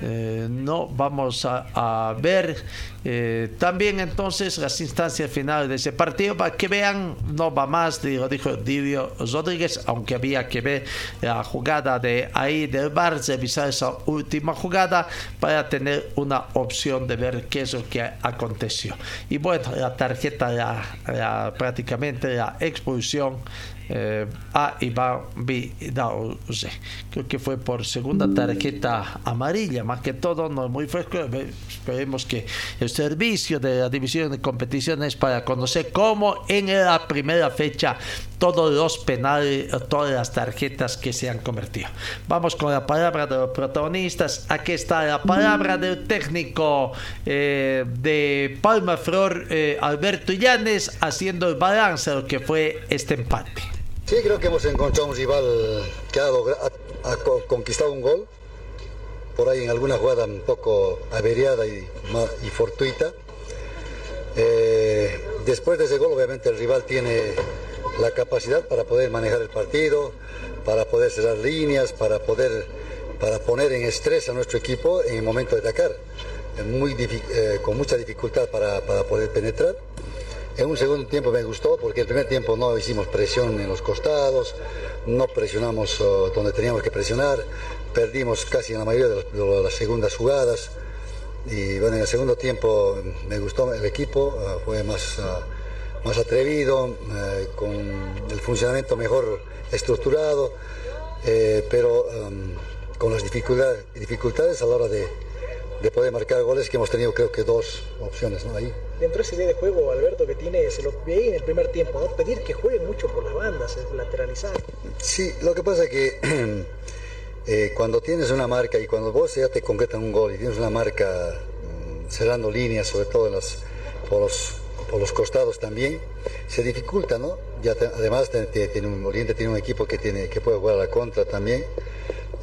Eh, no vamos a, ver eh, también entonces las instancias finales de ese partido para que vean, no va más, dijo, dijo Divio Rodríguez, aunque había que ver la jugada de ahí del Bar, revisar esa última jugada para tener una opción de ver qué es lo que aconteció. Y bueno, la tarjeta, la, prácticamente la expulsión eh, a Iván Vidal. Creo que fue por segunda tarjeta amarilla, más que todo, no muy fresco. Esperemos que el servicio de la división de competiciones para conocer cómo en la primera fecha todos los penales, todas las tarjetas que se han convertido. Vamos con la palabra de los protagonistas. Aquí está la palabra del técnico eh, de Palma Flor, eh, Alberto Llanes, haciendo el balance de lo que fue este empate. Sí, creo que hemos encontrado un rival que ha, ha, conquistado un gol, por ahí en alguna jugada un poco averiada y, y fortuita. Eh, después de ese gol, obviamente el rival tiene la capacidad para poder manejar el partido, para poder cerrar líneas, para poder para poner en estrés a nuestro equipo en el momento de atacar, eh, con mucha dificultad para, para poder penetrar. En un segundo tiempo me gustó porque el primer tiempo no hicimos presión en los costados, no presionamos uh, donde teníamos que presionar, perdimos casi en la mayoría de, las segundas jugadas y bueno, en el segundo tiempo me gustó el equipo, uh, fue más, uh, más atrevido, con el funcionamiento mejor estructurado, eh, pero um, con las dificultades, dificultades a la hora de, de poder marcar goles que hemos tenido creo que dos opciones ¿no? ahí. Dentro de ese idea de juego, Alberto, que tiene, se lo ve en el primer tiempo, ¿no? Pedir que juegue mucho por las bandas, lateralizar. Sí, lo que pasa es que eh, cuando tienes una marca y cuando vos ya te concretan un gol y tienes una marca mm, cerrando líneas, sobre todo en por, los, por los costados también, se dificulta, ¿no? Ya además tiene un, Oriente tiene un equipo que, tiene, que puede jugar a la contra también,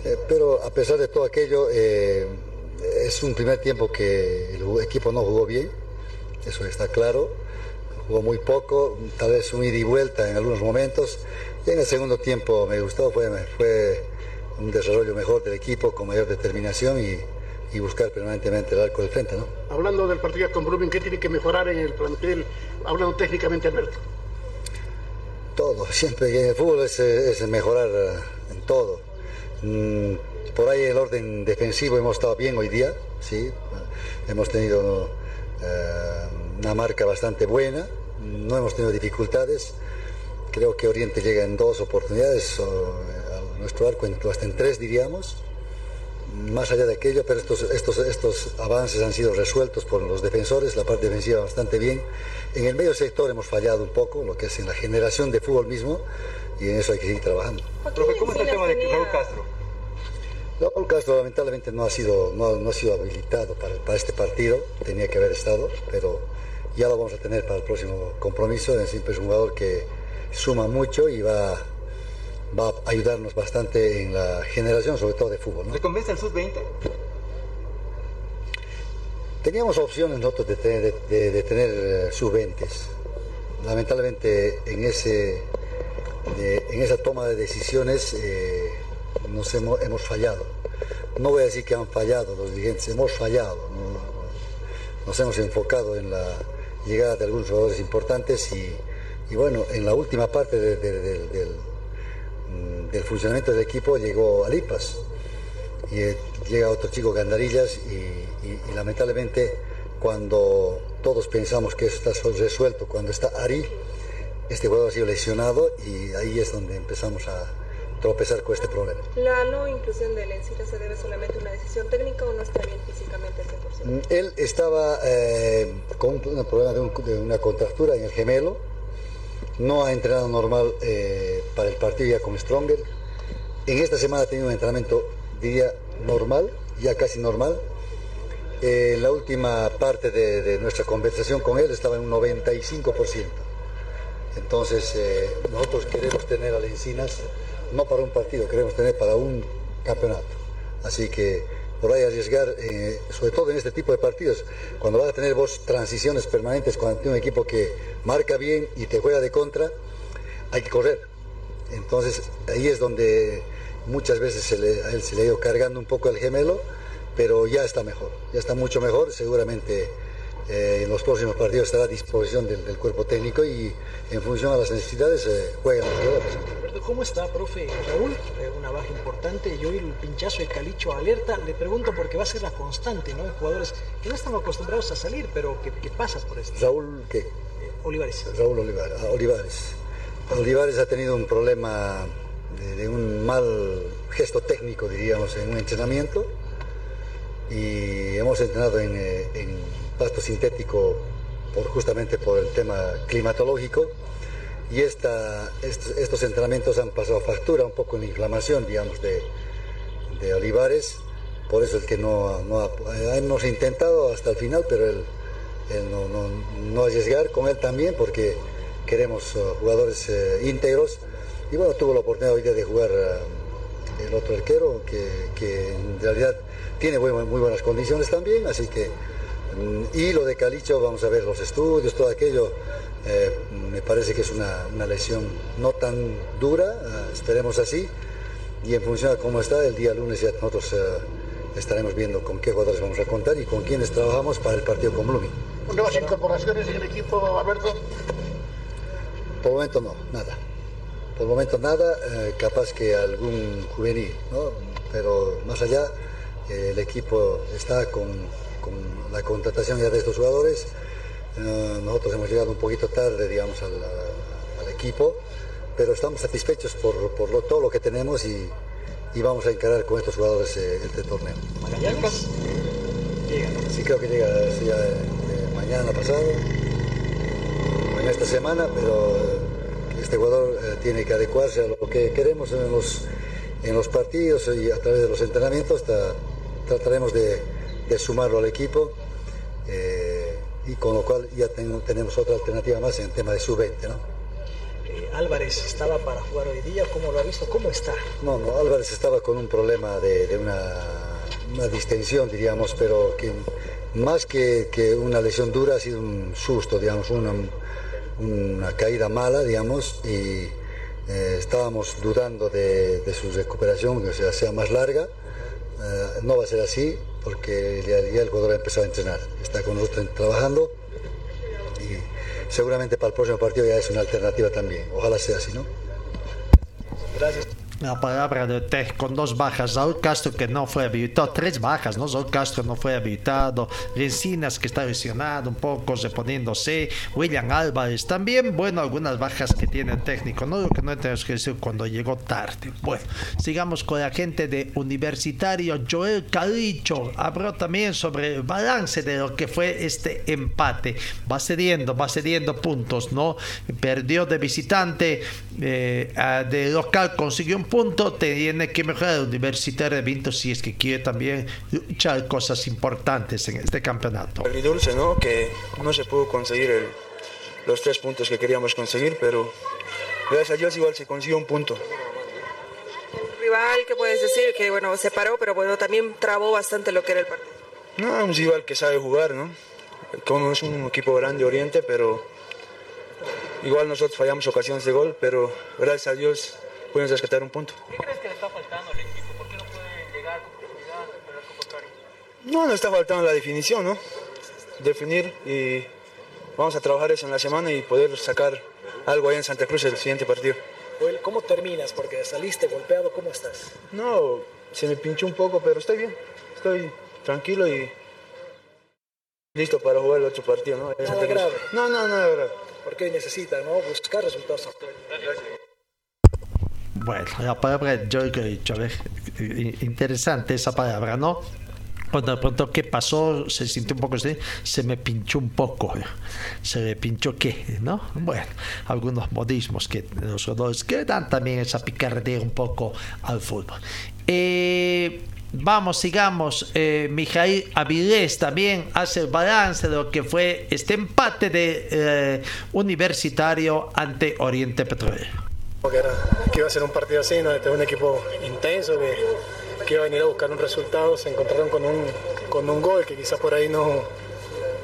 eh, pero a pesar de todo aquello... Eh, es un primer tiempo que el equipo no jugó bien, eso está claro. Jugó muy poco, tal vez un ida y vuelta en algunos momentos. Y en el segundo tiempo me gustó, fue, fue un desarrollo mejor del equipo con mayor determinación y, buscar permanentemente el arco del frente. ¿no? Hablando del partido con Rubin, ¿qué tiene que mejorar en el plantel? Hablando técnicamente, Alberto. Todo, siempre en el fútbol es, es mejorar eh, en todo. Mm, por ahí el orden defensivo hemos estado bien hoy día, sí, hemos tenido eh, una marca bastante buena, no hemos tenido dificultades. Creo que Oriente llega en dos oportunidades, a nuestro arco hasta en tres diríamos. Más allá de aquello, pero estos, estos, estos avances han sido resueltos por los defensores, la parte defensiva bastante bien. En el medio sector hemos fallado un poco, lo que es en la generación de fútbol mismo, y en eso hay que seguir trabajando. ¿cómo está el tema de Raúl Castro? Raúl Castro lamentablemente no ha sido, no, ha sido habilitado para, este partido, tenía que haber estado, pero ya lo vamos a tener para el próximo compromiso. Es siempre es un jugador que suma mucho y va, va a ayudarnos bastante en la generación, sobre todo de fútbol. ¿no? ¿Se convence el sub-20? Teníamos opciones nosotros de tener, de, tener eh, sub-20. Lamentablemente en, ese, en esa toma de decisiones... Eh, nos hemos, hemos, fallado. No voy a decir que han fallado los dirigentes, hemos fallado. Nos hemos enfocado en la llegada de algunos jugadores importantes y, bueno, en la última parte del, funcionamiento del equipo llegó Alipas y eh, llega otro chico Gandarillas y, lamentablemente cuando todos pensamos que eso está resuelto, cuando está Ari, este jugador ha sido lesionado y ahí es donde empezamos a, tropezar con este problema. ¿La no inclusión de Lencira se debe solamente a una decisión técnica o no está bien físicamente al 100%? Mm, él estaba eh, con un problema de, una contractura en el gemelo, no ha entrenado normal eh, para el partido ya con Stronger. En esta semana ha tenido un entrenamiento, diría, normal, ya casi normal. Eh, la última parte de, nuestra conversación con él estaba en un 95%. Entonces, nosotros queremos tener a Lencinas no para un partido, queremos tener para un campeonato. Así que por ahí arriesgar, eh, sobre todo en este tipo de partidos, cuando vas a tener vos transiciones permanentes, cuando tienes un equipo que marca bien y te juega de contra, hay que correr. Entonces ahí es donde muchas veces a él se le ha ido cargando un poco el gemelo, pero ya está mejor, ya está mucho mejor, seguramente eh, en los próximos partidos estará a disposición del, cuerpo técnico y en función a las necesidades eh, juegan los jugadores. ¿Cómo está, profe Raúl? Eh, una baja importante y hoy el pinchazo de Calicho alerta. Le pregunto porque va a ser la constante, ¿no? jugadores que no están acostumbrados a salir, pero que, pasa por esto. Raúl, ¿qué? Olivares. Raúl Olivares. Ah, Olivares. Olivares ha tenido un problema de, un mal gesto técnico, diríamos, en un entrenamiento y hemos entrenado en pasto sintético por, justamente por el tema climatológico. Y esta, estos, entrenamientos han pasado factura un poco en inflamación, digamos, de, de Olivares, por eso el que no, no hemos intentado hasta el final, pero él, no, no, no, arriesgar con él también porque queremos uh, jugadores uh, íntegros. Y bueno, tuvo la oportunidad hoy día de jugar eh, el otro arquero, que, que en realidad tiene muy, muy buenas condiciones también, así que y lo de Calicho, vamos a ver los estudios, todo aquello. eh, me parece que es una, una lesión no tan dura, eh, esperemos así. Y en función de cómo está, el día lunes ya nosotros eh, estaremos viendo con qué jugadores vamos a contar y con quiénes trabajamos para el partido con Blooming. ¿Nuevas incorporaciones en el equipo, Alberto? Por el momento no, nada. Por el momento nada, eh, capaz que algún juvenil, ¿no? Pero más allá, el equipo está con, con la contratación ya de estos jugadores. Eh, nosotros hemos llegado un poquito tarde, digamos, al, al equipo, pero estamos satisfechos por, por lo- todo lo que tenemos y, y vamos a encarar con estos jugadores eh, este torneo. Magallanes llega, ¿no? Sí, creo que llega sí, ya, eh, mañana pasado, en esta semana, pero eh, este jugador eh, tiene que adecuarse a lo que queremos en los, en los partidos y a través de los entrenamientos. ta- trataremos de, de sumarlo al equipo eh, y con lo cual ya ten- tenemos otra alternativa más en el tema de sub-20. ¿no? Eh, Álvarez estaba para jugar hoy día, ¿cómo lo ha visto? ¿Cómo está? No, no, Álvarez estaba con un problema de, de una, una distensión, diríamos, pero que más que, que una lesión dura ha sido un susto, digamos, una, una caída mala, digamos, y eh, estábamos dudando de, de su recuperación, que sea, sea más larga. Eh, no va a ser así, porque ya el jugador ha empezado a entrenar, está con nosotros trabajando y seguramente para el próximo partido ya es una alternativa también. Ojalá sea así, ¿no? Gracias. La palabra de Tej con dos bajas. Raúl Castro que no fue habilitado. Tres bajas, ¿no? Raúl Castro no fue habilitado. Rencinas que está lesionado un poco, reponiéndose. William Álvarez también. Bueno, algunas bajas que tiene el técnico. No lo que no tenemos que decir cuando llegó tarde. Bueno, sigamos con la gente de Universitario. Joel Calicho habló también sobre el balance de lo que fue este empate. Va cediendo, va cediendo puntos, ¿no? Perdió de visitante, eh, de local consiguió un punto. Tiene que mejorar el Universitario de Vinto si es que quiere también luchar cosas importantes en este campeonato. Agridulce, ¿no? Que no se pudo conseguir el- los tres puntos que queríamos conseguir, pero gracias a Dios igual se consiguió un punto. Rival, ¿qué puedes decir? Que bueno, se paró, pero bueno, también trabó bastante lo que era el partido. No, un rival que sabe jugar, ¿no? Como es un equipo grande Oriente, pero igual nosotros fallamos ocasiones de gol, pero gracias a Dios pudimos rescatar un punto. ¿Qué crees que le está faltando al equipo? ¿Por qué no pueden llegar con profundidad al arco contrario? No, nos está faltando la definición, ¿no? Definir y vamos a trabajar eso en la semana y poder sacar algo ahí en Santa Cruz el siguiente partido. ¿cómo terminas? Porque saliste golpeado, ¿cómo estás? No, se me pinchó un poco, pero estoy bien. Estoy tranquilo y listo para jugar el otro partido, ¿no? Nada grave. No, no, nada grave. Porque hoy necesita, ¿no? Buscar resultados. Bueno, la palabra Calicho, a ver, i- interesante esa palabra, ¿no? Cuando de pronto, ¿qué pasó? Se sintió un poco así, se me pinchó un poco. ¿Se le pinchó qué? ¿No? Bueno, algunos modismos que los que dan también esa picardía un poco al fútbol. Eh, vamos, sigamos. Eh, Mijail Avilés también hace el balance de lo que fue este empate de eh, Universitario ante Oriente Petrolero. Que, era, que iba a ser un partido así, ¿no? Este es un equipo intenso que, que iba a venir a buscar un resultado. Se encontraron con un, con un gol que quizás por ahí no,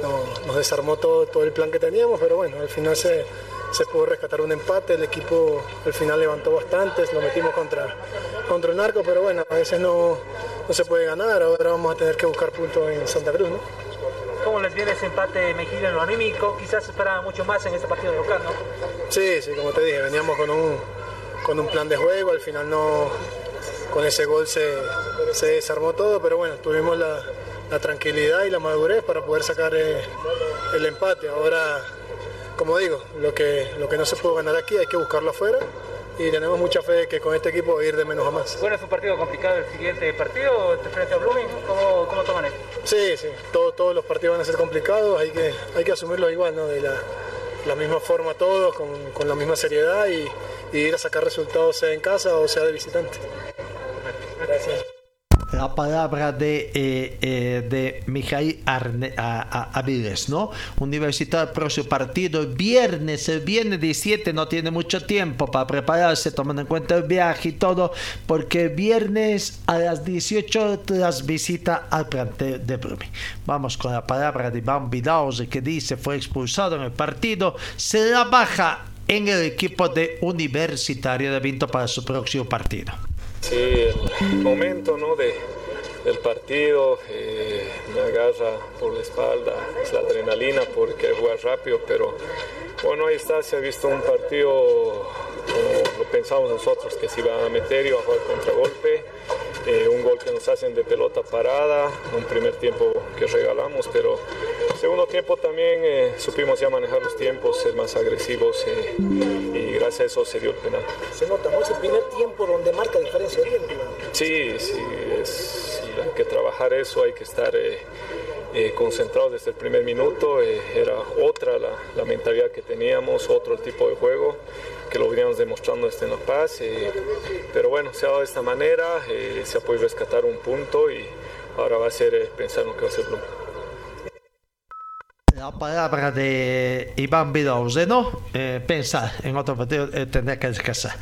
no- nos desarmó todo, todo el plan que teníamos, pero bueno, al final se, se pudo rescatar un empate. El equipo al final levantó bastante, lo metimos contra, contra el narco, pero bueno, a veces no, no se puede ganar. Ahora vamos a tener que buscar puntos en Santa Cruz, ¿no? ¿Cómo les viene ese empate Mejía en lo anímico? Quizás esperaba mucho más en este partido de local, ¿no? Sí, sí, como te dije, veníamos con un, con un plan de juego, al final no, con ese gol se, se desarmó todo, pero bueno, tuvimos la, la tranquilidad y la madurez para poder sacar eh, el empate. Ahora, como digo, lo que, lo que no se pudo ganar aquí hay que buscarlo afuera y tenemos mucha fe de que con este equipo ir de menos a más. Bueno, es un partido complicado el siguiente partido, te frente a Blooming, ¿cómo, cómo toman esto? Sí, sí, todo- todos los partidos van a ser complicados, hay que, hay que asumirlo igual, ¿no? De la, la misma forma todos, con, con la misma seriedad y, y ir a sacar resultados sea en casa o sea de visitante. La la palabra de, eh, eh, de Mijail Arne, Aviles, ¿no? Universitario próximo partido viernes, el viernes 17 no tiene mucho tiempo para prepararse, tomando en cuenta el viaje y todo, porque viernes a las 18 las visita al plantel de Brumi. Vamos con la palabra de Iván Vidauze que dice fue expulsado en el partido, se la baja en el equipo de Universitario de Vinto para su próximo partido. Sí, el momento ¿no? de, del partido eh, me agarra por la espalda, es la adrenalina porque jugar rápido, pero bueno, ahí está, se ha visto un partido como lo pensamos nosotros, que se iba a meter y a jugar contragolpe. Eh, un gol que nos hacen de pelota parada, un primer tiempo que regalamos, pero segundo tiempo también eh, supimos ya manejar los tiempos, ser más agresivos eh, y gracias a eso se dio el penal. Se nota, ¿no? Es el primer tiempo donde marca diferencia. Sí, sí, hay que trabajar eso, hay que estar concentrados desde el primer minuto, era otra la, mentalidad que teníamos, otro el tipo de juego que lo veníamos demostrando en La Paz, pero bueno, se ha dado de esta manera, se ha podido rescatar un punto y ahora va a ser eh, pensar en lo que va a ser Blum. La palabra de Iván Vidauze, ¿no? Eh, pensar en otro partido, eh, que descansar.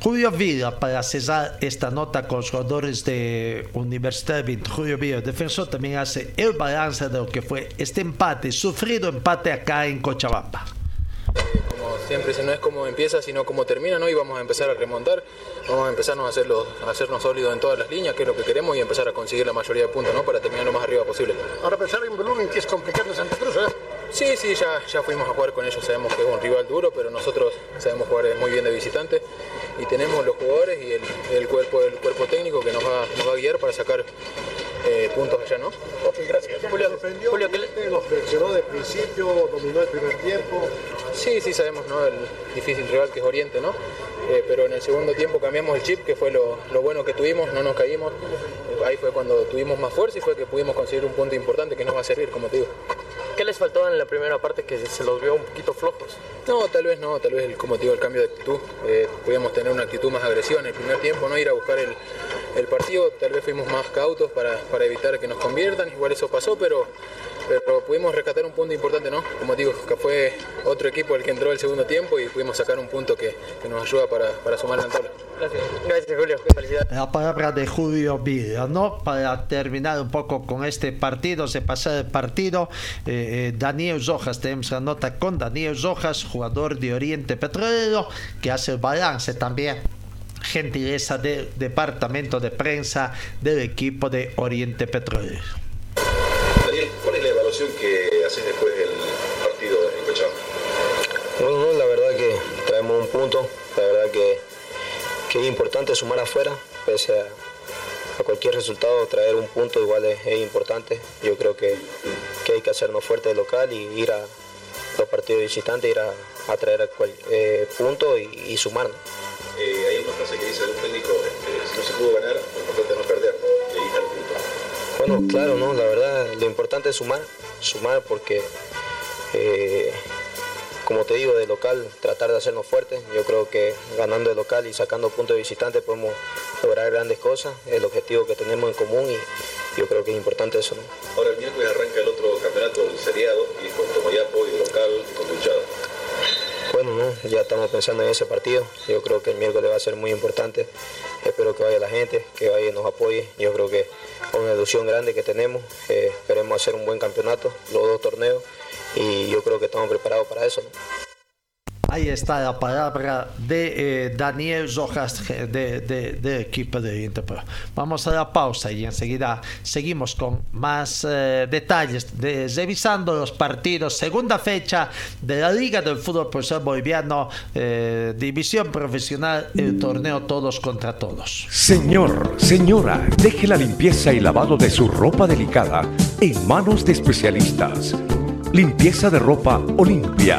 Julio Villa, para cesar esta nota con los jugadores de Universidad de Julio Villa, el defensor, también hace el balance de lo que fue este empate, sufrido empate acá en Cochabamba como siempre, si no es como empieza, sino como termina, ¿no? Y vamos a empezar a remontar, vamos a empezarnos a, hacerlo, a hacernos sólidos en todas las líneas, que es lo que queremos, y empezar a conseguir la mayoría de puntos, ¿no? Para terminar lo más arriba posible. Ahora pensar en Volumen, que es complicado en Santa Cruz, ¿eh? Sí, sí, ya, ya fuimos a jugar con ellos, sabemos que es un rival duro, pero nosotros sabemos jugar muy bien de visitante y tenemos los jugadores y el, cuerpo el cuerpo técnico que nos va, nos va a guiar para sacar eh, puntos allá, ¿no? Ok, gracias. Julio, Julio ¿qué los presionó de principio, dominó el primer tiempo. Sí, sí, sabemos, ¿no? El difícil rival que es Oriente, ¿no? Eh, pero en el segundo tiempo cambiamos el chip, que fue lo, lo, bueno que tuvimos, no nos caímos. Ahí fue cuando tuvimos más fuerza y fue que pudimos conseguir un punto importante que nos va a servir, como te digo. ¿Qué les faltó en la primera parte que se los vio un poquito flojos? No, tal vez no, tal vez, el, como te digo, el cambio de actitud. Eh, podíamos tener una actitud más agresiva en el primer tiempo, no ir a buscar el, el partido, tal vez fuimos más cautos para, para, evitar que nos conviertan, igual eso pasó, pero, pero pudimos rescatar un punto importante, ¿no? Como digo, que fue otro equipo el que entró el segundo tiempo y pudimos sacar un punto que, que nos ayuda para, para sumar la tabla. Gracias. Gracias, Julio. Felicidades. La palabra de Julio Villa, ¿no? Para terminar un poco con este partido, se pasa el partido. Eh, eh, Daniel Rojas, tenemos la nota con Daniel Rojas, jugador de Oriente Petrolero, que hace el balance también gentileza del departamento de prensa del equipo de Oriente Petrolero. Daniel, ¿cuál es la evaluación que haces después del partido en Cochabamba? Bueno, la verdad que traemos un punto, la verdad que, que es importante sumar afuera, pese a, cualquier resultado, traer un punto igual es, importante. Yo creo que, que, hay que hacernos fuerte de local y ir a los partidos visitantes, ir a, a traer cual, eh, punto y, y sumarnos. Hay una frase que dice un técnico, este, si no se pudo ganar, lo importante es no perder, y ahí está el punto. Bueno, claro, ¿no? La verdad, lo importante es sumar, sumar porque, eh, como te digo, de local, tratar de hacernos fuertes. Yo creo que ganando de local y sacando puntos de visitante podemos lograr grandes cosas, el objetivo que tenemos en común y yo creo que es importante eso, ¿no? Ahora el miércoles arranca el otro campeonato, el seriado, y con Tomayapo y local ya estamos pensando en ese partido. Yo creo que el miércoles va a ser muy importante. Espero que vaya la gente, que vaya y nos apoye. Yo creo que es una ilusión grande que tenemos. Esperemos hacer un buen campeonato, los dos torneos, y yo creo que estamos preparados para eso. Ahí está la palabra de eh, Daniel Rojas de, equipo de Interpro. Vamos a la pausa y enseguida seguimos con más eh, detalles, de, revisando los partidos. Segunda fecha de la Liga del Fútbol Profesional Boliviano, eh, División Profesional, el torneo Todos contra Todos. Señor, señora, deje la limpieza y lavado de su ropa delicada en manos de especialistas. Limpieza de ropa Olimpia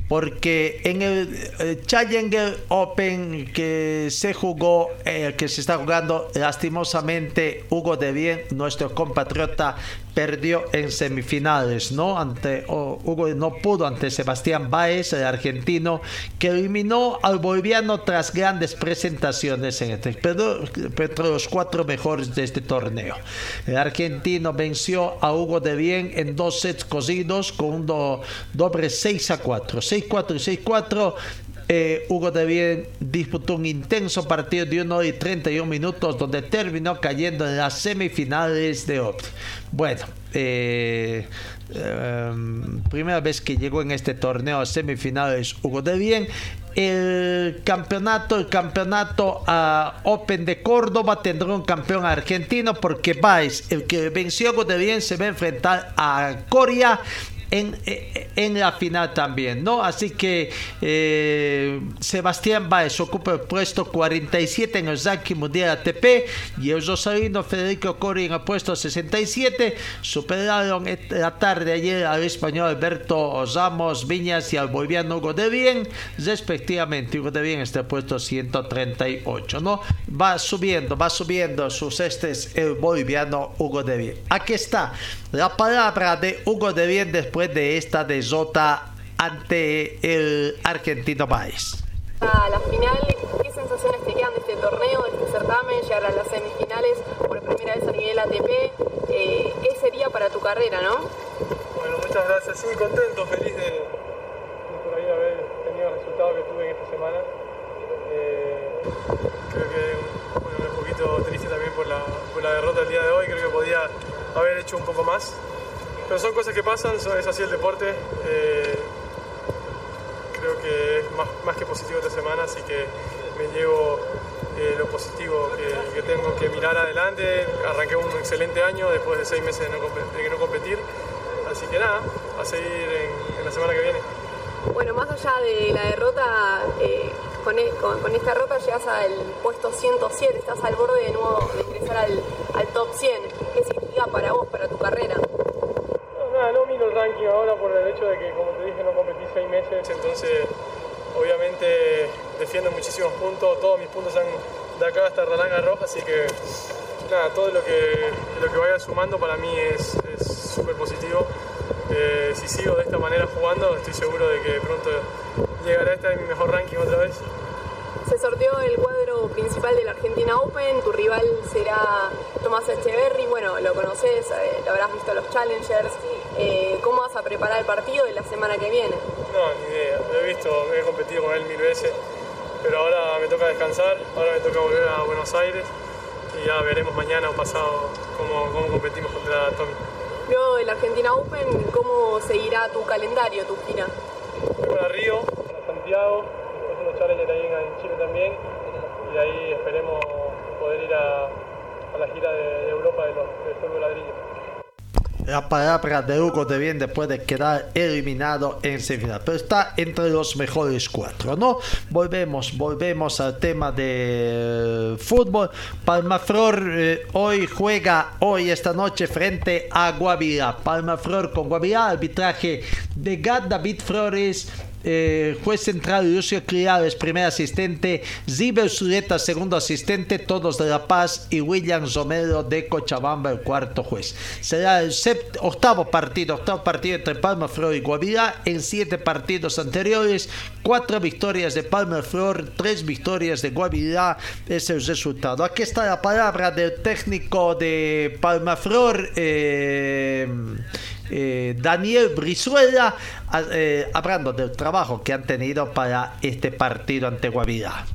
porque en el, Challenger Open que se jugó, eh, que se está jugando, lastimosamente Hugo De Bien, nuestro compatriota, perdió en semifinales, ¿no? Ante Hugo no pudo ante Sebastián Baez, el argentino, que eliminó al boliviano tras grandes presentaciones en este, pero entre los cuatro mejores de este torneo. El argentino venció a Hugo de Bien en dos sets cosidos con un doble 6 a 4. 6-4 y 6-4. Eh, Hugo de Bien disputó un intenso partido de 1 y 31 minutos donde terminó cayendo en las semifinales de Opt. Bueno, eh, em, primera vez que llegó en este torneo a semifinales Hugo de Bien. El campeonato, el campeonato uh, Open de Córdoba tendrá un campeón argentino porque Baez, el que venció a Hugo de Bien, se va a enfrentar a Coria en, en la final también, ¿no? Así que eh, Sebastián Baez ocupa el puesto 47 en el ranking mundial ATP y el rosarino Federico Cori en el puesto 67. Superaron la tarde ayer al español Alberto Ramos Viñas y al boliviano Hugo de Bien, respectivamente. Hugo de Bien está en el puesto 138, ¿no? Va subiendo, va subiendo sus estes el boliviano Hugo de Bien. Aquí está la palabra de Hugo de Bien después de esta desota ante el argentino país. A la final, ¿qué sensaciones te quedan de este torneo, de este certamen, llegar a las semifinales por primera vez a nivel ATP? Eh, ¿Qué sería para tu carrera, no? Bueno, muchas gracias. Sí, contento, feliz de, por ahí haber tenido el resultado que tuve en esta semana. Eh, creo que bueno, un poquito triste también por la, por la derrota del día de hoy. Creo que podía haber hecho un poco más. Pero son cosas que pasan, es así el deporte. Eh, creo que es más, que positivo esta semana, así que me llevo eh, lo positivo que, tengo que mirar adelante. Arranqué un excelente año después de seis meses de no, no competir. Así que nada, a seguir en, la semana que viene. Bueno, más allá de la derrota, eh, e, con, esta derrota llegas al puesto 107, estás al borde de nuevo de ingresar al, al top 100. ¿Qué significa para vos, para tu carrera? Ahora por el hecho de que, como te dije, no competí seis meses, entonces obviamente defiendo muchísimos puntos, todos mis puntos están de acá hasta Ralanga Roja, así que nada, todo lo que, lo que vaya sumando para mí es súper positivo. Eh, si sigo de esta manera jugando, estoy seguro de que pronto llegaré a este mi mejor ranking otra vez. Se sorteó el cuadro principal de la Argentina Open, tu rival será Tomás Echeverry, bueno, lo conoces, eh, lo habrás visto en los Challengers, eh, ¿cómo vas a preparar el partido de la semana que viene? No, ni idea, lo he visto, he competido con él mil veces, pero ahora me toca descansar, ahora me toca volver a Buenos Aires y ya veremos mañana o pasado cómo, cómo competimos contra Tommy. Luego del Argentina Open, ¿cómo seguirá tu calendario, tu gira? Para Río, para Santiago, después unos challenges ahí en Chile también y ahí esperemos poder ir a, la gira de, Europa de los, del fútbol ladrillo la palabra de Hugo de Bien después de quedar eliminado en semifinal. Pero está entre los mejores cuatro, ¿no? Volvemos, volvemos al tema de fútbol. Palmaflor eh, hoy juega, hoy esta noche, frente a Guavirá. Palmaflor con Guavirá, arbitraje de Gad David Flores eh, juez central Lucio Criades, primer asistente, Zibel Zuleta, segundo asistente, todos de La Paz y William Romero de Cochabamba, el cuarto juez. Será el octavo partido, octavo partido entre Palma Flor y Guavirá. En siete partidos anteriores, cuatro victorias de Palma Flor, tres victorias de Guavirá. Es el resultado. Aquí está la palabra del técnico de Palma Flor. Eh, eh, Daniel Brizuela, eh, hablando del trabajo que han tenido para este partido ante Guavirá.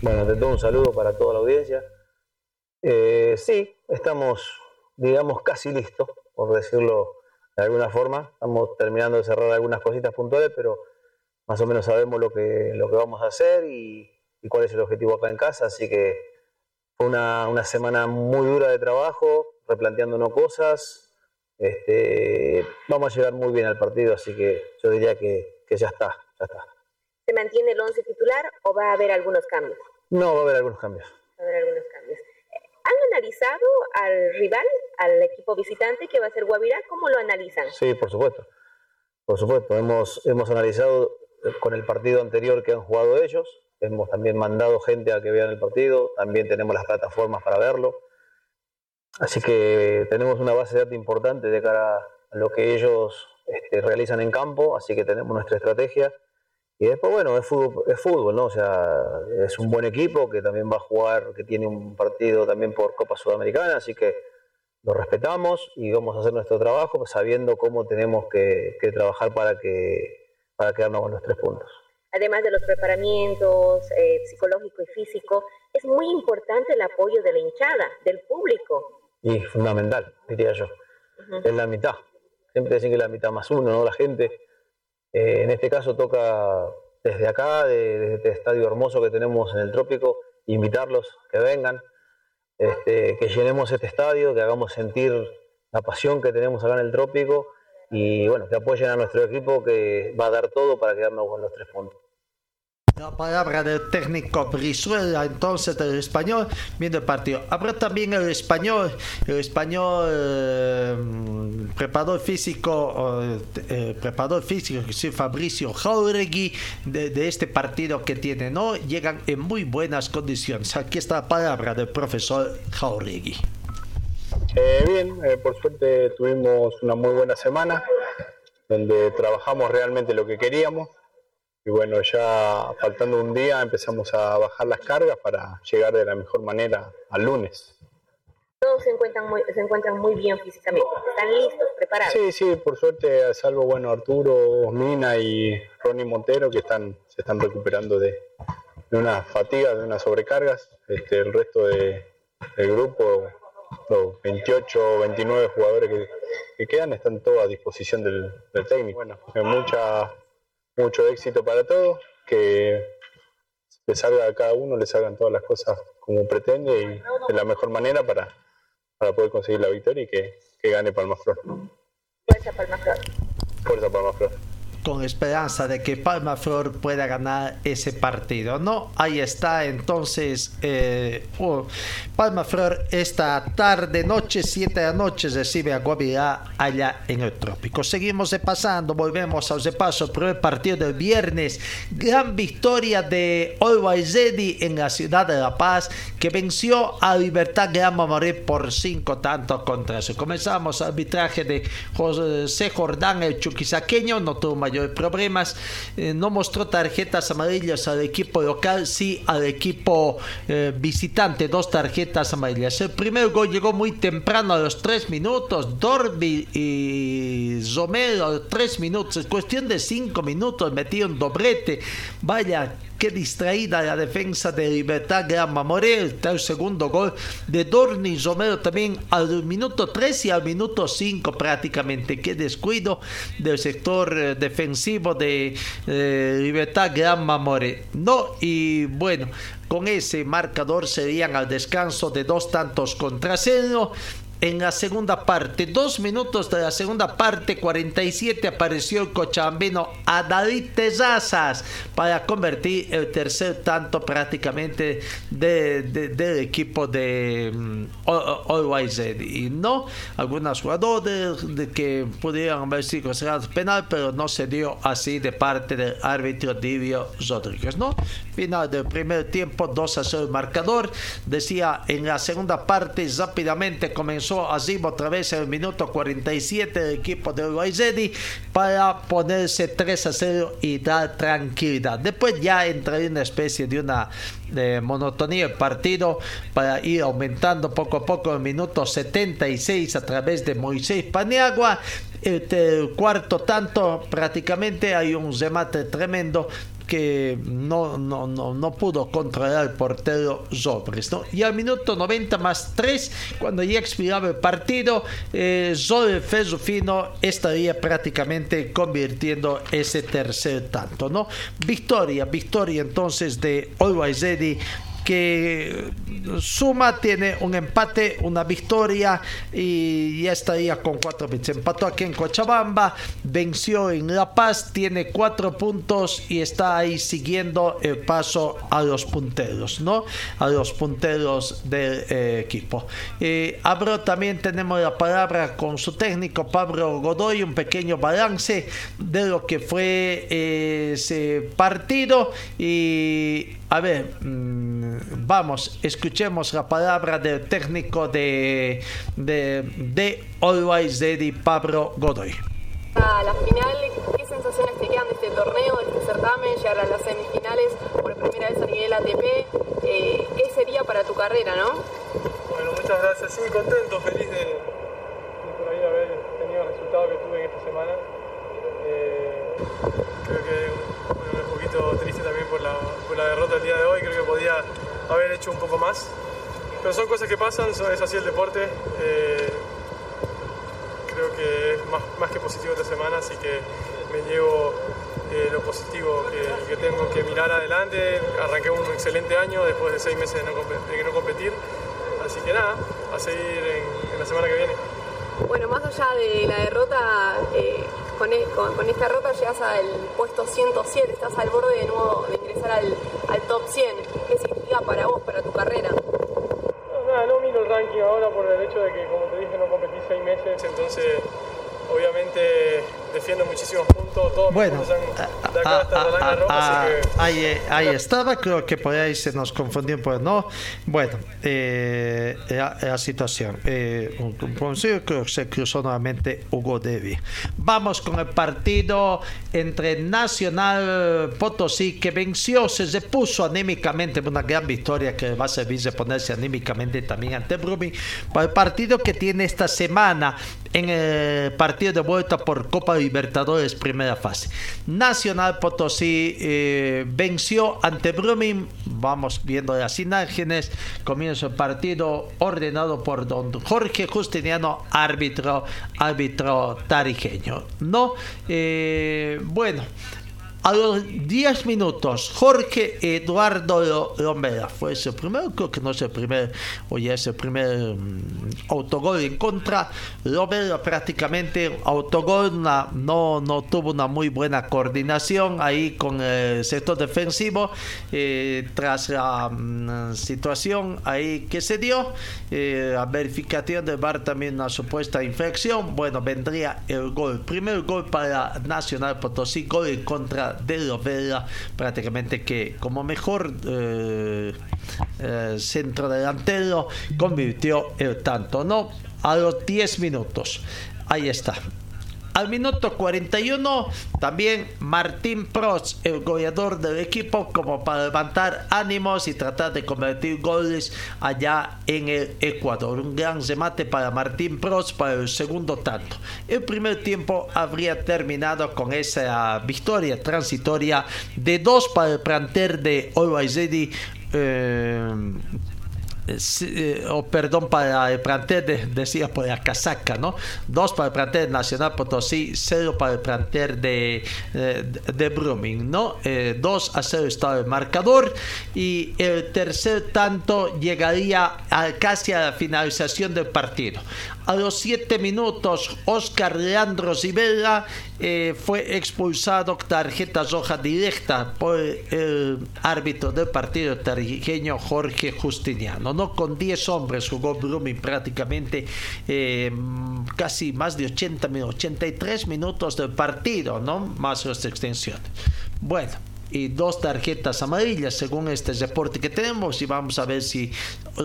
Bueno, de todo un saludo para toda la audiencia. Eh, sí, estamos, digamos, casi listos, por decirlo de alguna forma. Estamos terminando de cerrar algunas cositas puntuales, pero más o menos sabemos lo que, lo que vamos a hacer y, cuál es el objetivo acá en casa. Así que fue una, una semana muy dura de trabajo, replanteándonos cosas, este, vamos a llegar muy bien al partido, así que yo diría que, ya está, ya está. ¿Se mantiene el 11 titular o va a haber algunos cambios? No, va a haber algunos cambios. Va a haber algunos cambios. ¿Han analizado al rival, al equipo visitante que va a ser Guavirá. ¿Cómo lo analizan? Sí, por supuesto. Por supuesto, hemos, hemos analizado con el partido anterior que han jugado ellos, hemos también mandado gente a que vean el partido, también tenemos las plataformas para verlo. Así que tenemos una base de datos importante de cara a lo que ellos este, realizan en campo, así que tenemos nuestra estrategia. Y después, bueno, es fútbol, es fútbol, ¿no? O sea, es un buen equipo que también va a jugar, que tiene un partido también por Copa Sudamericana, así que lo respetamos y vamos a hacer nuestro trabajo sabiendo cómo tenemos que, trabajar para, que, para quedarnos con los tres puntos. Además de los preparamientos eh, psicológico y físico, es muy importante el apoyo de la hinchada, del público. Y fundamental, diría yo. Es la mitad. Siempre dicen que es la mitad más uno, ¿no? La gente. Eh, en este caso toca desde acá, desde este estadio hermoso que tenemos en el trópico, invitarlos que vengan, este, que llenemos este estadio, que hagamos sentir la pasión que tenemos acá en el trópico y bueno, que apoyen a nuestro equipo que va a dar todo para quedarnos con los tres puntos. La palabra del técnico Brizuela, entonces del español, viendo el partido. Habrá también el español, el español eh, preparador físico, eh, preparador físico, es Fabricio Jauregui, de, este partido que tiene, ¿no? Llegan en muy buenas condiciones. Aquí está la palabra del profesor Jauregui. Eh, bien, por suerte tuvimos una muy buena semana, donde trabajamos realmente lo que queríamos y bueno, ya faltando un día empezamos a bajar las cargas para llegar de la mejor manera al lunes. Todos se encuentran muy, se encuentran muy bien físicamente, están listos, preparados. Sí, sí, por suerte, salvo bueno Arturo, Mina y Ronnie Montero que están, se están recuperando de, de una fatiga, de unas sobrecargas. Este, el resto de, del grupo, los 28 o 29 jugadores que, que, quedan, están todos a disposición del, del técnico. Bueno, mucha mucho éxito para todos, que le salga a cada uno, le salgan todas las cosas como pretende y de la mejor manera para, para poder conseguir la victoria y que, que gane Palmaflor. Fuerza Palmaflor. Fuerza Palmaflor con esperanza de que Palma Flor pueda ganar ese partido. No, ahí está entonces eh, oh, Palma Flor esta tarde, noche, 7 de la noche recibe a Guavirá allá en el trópico. Seguimos pasando, volvemos al repaso, primer partido del viernes, gran victoria de Always Ready en la ciudad de La Paz que venció a Libertad Gran Morir por cinco tantos contra eso. Comenzamos arbitraje de José Jordán, el chuquisaqueño, no tuvo mayor problemas. Eh, no mostró tarjetas amarillas al equipo local, sí al equipo eh, visitante, dos tarjetas amarillas. El primer gol llegó muy temprano a los tres minutos. Dorby y Romero tres minutos. En cuestión de cinco minutos metieron doblete. Vaya, Qué distraída la defensa de Libertad Gran Mamoré. el segundo gol de Dorni Romero también al minuto 3 y al minuto 5 prácticamente. Qué descuido del sector eh, defensivo de eh, Libertad Gran Mamoré. No, y bueno, con ese marcador serían al descanso de dos tantos contra cero en la segunda parte. Dos minutos de la segunda parte, 47, apareció el cochabambino David Tezazas para convertir el tercer tanto prácticamente del equipo de um, Y no, algunos jugadores que pudieran haber sido considerados penal, pero no se dio así de parte del árbitro Divio Rodríguez. ¿no? Final del primer tiempo, 2 a 0 el marcador. Decía en la segunda parte, rápidamente comenzó así otra vez en el minuto 47 el equipo de Uruguay para ponerse 3 a 0 y dar tranquilidad. Después ya entra en una especie de una de monotonía el partido para ir aumentando poco a poco el minuto 76 a través de Moisés Paniagua. El, cuarto tanto prácticamente hay un remate tremendo que no, no, no, no pudo controlar el portero Zobres. Y al minuto 90 más 3, cuando ya expiraba el partido, eh, Fino estaría prácticamente convirtiendo ese tercer tanto. ¿no? Victoria, victoria entonces de Always que suma, tiene un empate, una victoria y ya estaría con cuatro bits. Empató aquí en Cochabamba, venció en La Paz, tiene cuatro puntos y está ahí siguiendo el paso a los punteros, ¿no? A los punteros del eh, equipo. Eh, abro también tenemos la palabra con su técnico Pablo Godoy, un pequeño balance de lo que fue eh, ese partido y a ver, mm, vamos, escuchemos la palabra del técnico de, de, de Always Ready, Pablo Godoy. A la final, ¿qué sensaciones te quedan de este torneo, de este certamen, llegar a las semifinales por primera vez a nivel ATP? Eh, ¿Qué sería para tu carrera, no? Bueno, muchas gracias. Sí, contento, feliz de, de por ahí haber tenido el resultado que tuve en esta semana. Eh, creo que bueno, un poquito triste también por la, la derrota del día de hoy. Creo que podía haber hecho un poco más. Pero son cosas que pasan, es así el deporte. Eh, creo que es más, más que positivo esta semana, así que me llevo eh, lo positivo que, que tengo que mirar adelante. Arranqué un excelente año después de seis meses de no, de no competir. Así que nada, a seguir en, en la semana que viene. Bueno, más allá de la derrota, eh, con, e- con- esta derrota llegas al puesto 107, estás al borde de nuevo de ingresar al, al top 100. ¿Qué significa para vos, para tu carrera? No, nada, no miro el ranking ahora por el hecho de que, como te dije, no competí seis meses, entonces obviamente defiendo muchísimos puntos. Todos Bueno, puntos han- de acá hasta Ah, que ahí, eh, ahí estaba, creo que por ahí se nos confundió, pues no. Bueno, eh, la, la situación. Eh, un, un creo que se cruzó nuevamente Hugo Devi. Vamos con el partido entre Nacional Potosí, que venció, se repuso anímicamente, una gran victoria que va a servir de ponerse anímicamente también ante Brumming, para el partido que tiene esta semana en el partido de vuelta por Copa Libertadores primera fase. Nacional Potosí eh, venció ante Brumming, vamos viendo las imágenes, comienza el partido ordenado por don Jorge Justiniano, árbitro, árbitro tarijeño. No, Eh, bueno. A los 10 minutos, Jorge Eduardo Lo- Lomera fue su primero, creo que no es el primer, o ya es el primer mm, autogol en contra. Lomera prácticamente autogol, no, no tuvo una muy buena coordinación ahí con el sector defensivo eh, tras la mm, situación ahí que se dio. eh, la verificación del VAR también una supuesta infección. Bueno, vendría el gol. Primer gol para Nacional Potosí, gol en contra de Lovera, prácticamente que como mejor eh, eh, centro delantero convirtió el tanto, ¿no? A los 10 minutos. Ahí está. Al minuto 41, también Martín Prost, el goleador del equipo, como para levantar ánimos y tratar de convertir goles allá en el Ecuador. Un gran remate para Martín Prost para el segundo tanto. El primer tiempo habría terminado con esa victoria transitoria de dos para el planter de Always Ready. eh, eh, o perdón para el plantel de, decía por la casaca, ¿no? Dos para el plantel Nacional Potosí, cero para el plantel de, eh, de, de Brumming, ¿no? Eh, 2 a 0 estaba el marcador y el tercer tanto llegaría a, casi a la finalización del partido. A los 7 minutos, Oscar Leandro Rivera eh, fue expulsado tarjeta roja directa por el árbitro del partido tarijeño Jorge Justiniano. No con 10 hombres jugó Brumming prácticamente eh, casi más de 80 minutos, 83 minutos del partido, ¿no? Más las extensiones. Bueno, y dos tarjetas amarillas según este reporte que tenemos y vamos a ver si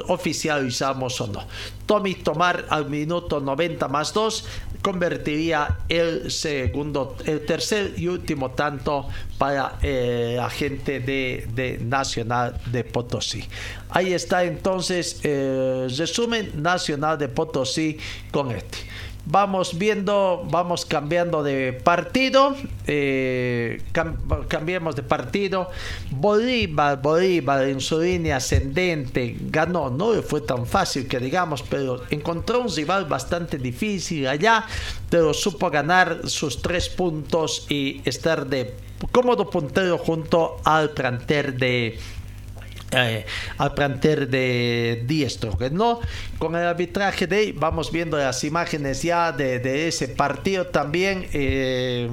oficializamos o no. Tommy Tomar al minuto 90 más 2 convertiría el segundo, el tercer y último tanto para eh, la gente de, de Nacional de Potosí. Ahí está entonces el resumen Nacional de Potosí con este vamos viendo, vamos cambiando de partido, eh, cam cambiemos de partido. Bolívar, Bolívar en su línea ascendente ganó, no fue tan fácil que digamos, pero encontró un rival bastante difícil allá, pero supo ganar sus tres puntos y estar de cómodo puntero junto al planter de eh, al planter de Diestro, ¿no? Con el arbitraje de ahí, vamos viendo las imágenes ya de, ese partido también. Eh,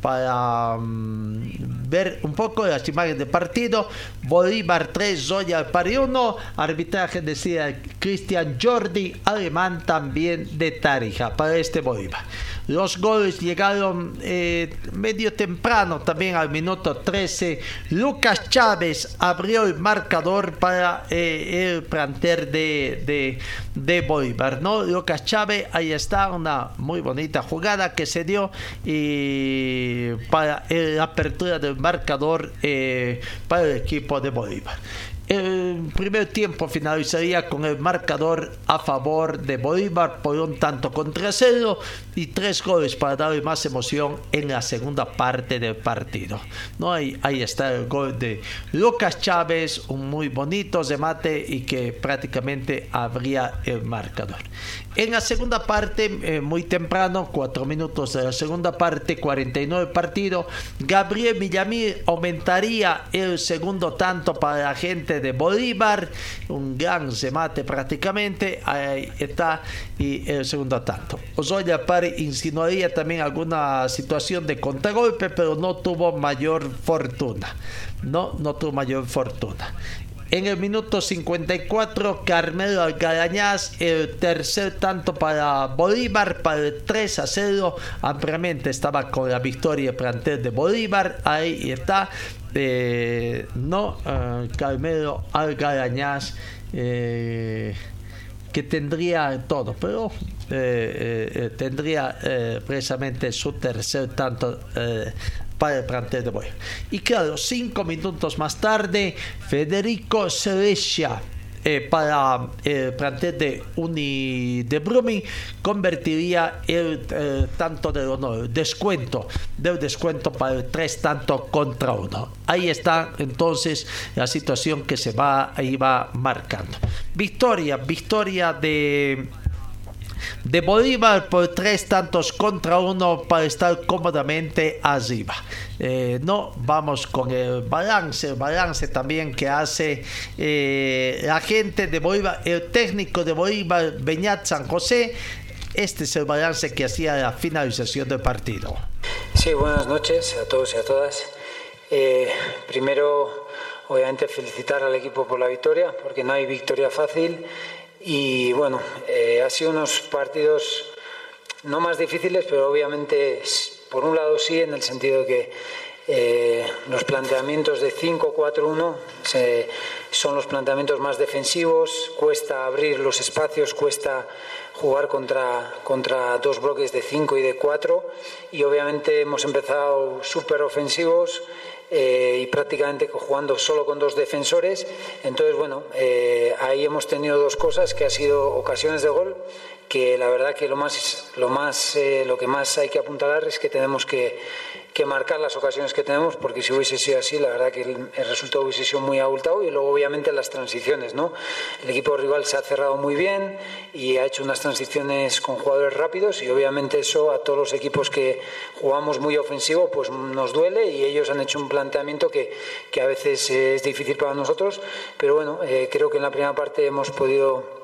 para um, ver un poco las imágenes del partido. Bolívar 3, Zoya Pari 1. Arbitraje decía Cristian Jordi, alemán también de Tarija para este Bolívar. Los goles llegaron eh, medio temprano, también al minuto 13. Lucas Chávez abrió el marcador para eh, el planter de, de, Bolívar. ¿no? Lucas Chávez, ahí está, una muy bonita jugada que se dio y para la apertura del marcador eh, para el equipo de Bolívar. El primer tiempo finalizaría con el marcador a favor de Bolívar por un tanto contra cero y tres goles para darle más emoción en la segunda parte del partido. ¿No? Ahí, ahí está el gol de Lucas Chávez, un muy bonito remate y que prácticamente abría el marcador. En la segunda parte, eh, muy temprano, cuatro minutos de la segunda parte, 49 partido, Gabriel Villamil aumentaría el segundo tanto para la gente de Bolívar, un gran remate prácticamente, ahí está, y el segundo tanto. Osoya Pari insinuaría también alguna situación de contragolpe, pero no tuvo mayor fortuna. No, no tuvo mayor fortuna. En el minuto 54, Carmelo Algarañaz, el tercer tanto para Bolívar, para el 3 a 0. Ampliamente estaba con la victoria plantel de Bolívar. Ahí está. Eh, no, uh, Carmelo Algarañaz. Eh, que tendría todo, pero eh, eh, tendría eh, precisamente su tercer tanto para el plantel de Bolívar. Y claro, cinco minutos más tarde, Federico Ceresia eh, para el plantel de Uni de Brumi convertiría el tanto del honor, descuento del descuento para el tres tanto contra uno. Ahí está entonces la situación que se va, iba marcando. Victoria, victoria de de Bolívar por tres tantos contra uno para estar cómodamente arriba. Eh, no, vamos con el balance, el balance también que hace eh, la gente de Bolívar, el técnico de Bolívar, Beñat San José. Este es el balance que hacía la finalización del partido. Sí, buenas noches a todos y a todas. Eh, primero, obviamente, felicitar al equipo por la victoria, porque no hay victoria fácil. Y bueno, eh, ha sido unos partidos no más difíciles, pero obviamente por un lado sí, en el sentido de que eh, los planteamientos de 5-4-1 son los planteamientos más defensivos, cuesta abrir los espacios, cuesta jugar contra, contra dos bloques de 5 y de 4 y obviamente hemos empezado súper ofensivos eh, y prácticamente jugando solo con dos defensores. Entonces, bueno, eh, ahí hemos tenido dos cosas que ha sido ocasiones de gol, que la verdad que lo más, lo más, eh, lo que más hay que apuntalar es que tenemos que, que marcar las ocasiones que tenemos, porque si hubiese sido así, la verdad que el, el, resultado hubiese sido muy abultado y luego obviamente las transiciones, ¿no? El equipo rival se ha cerrado muy bien y ha hecho unas transiciones con jugadores rápidos y obviamente eso a todos los equipos que jugamos muy ofensivo pues nos duele y ellos han hecho un planteamiento que, que a veces es difícil para nosotros, pero bueno, eh, creo que en la primera parte hemos podido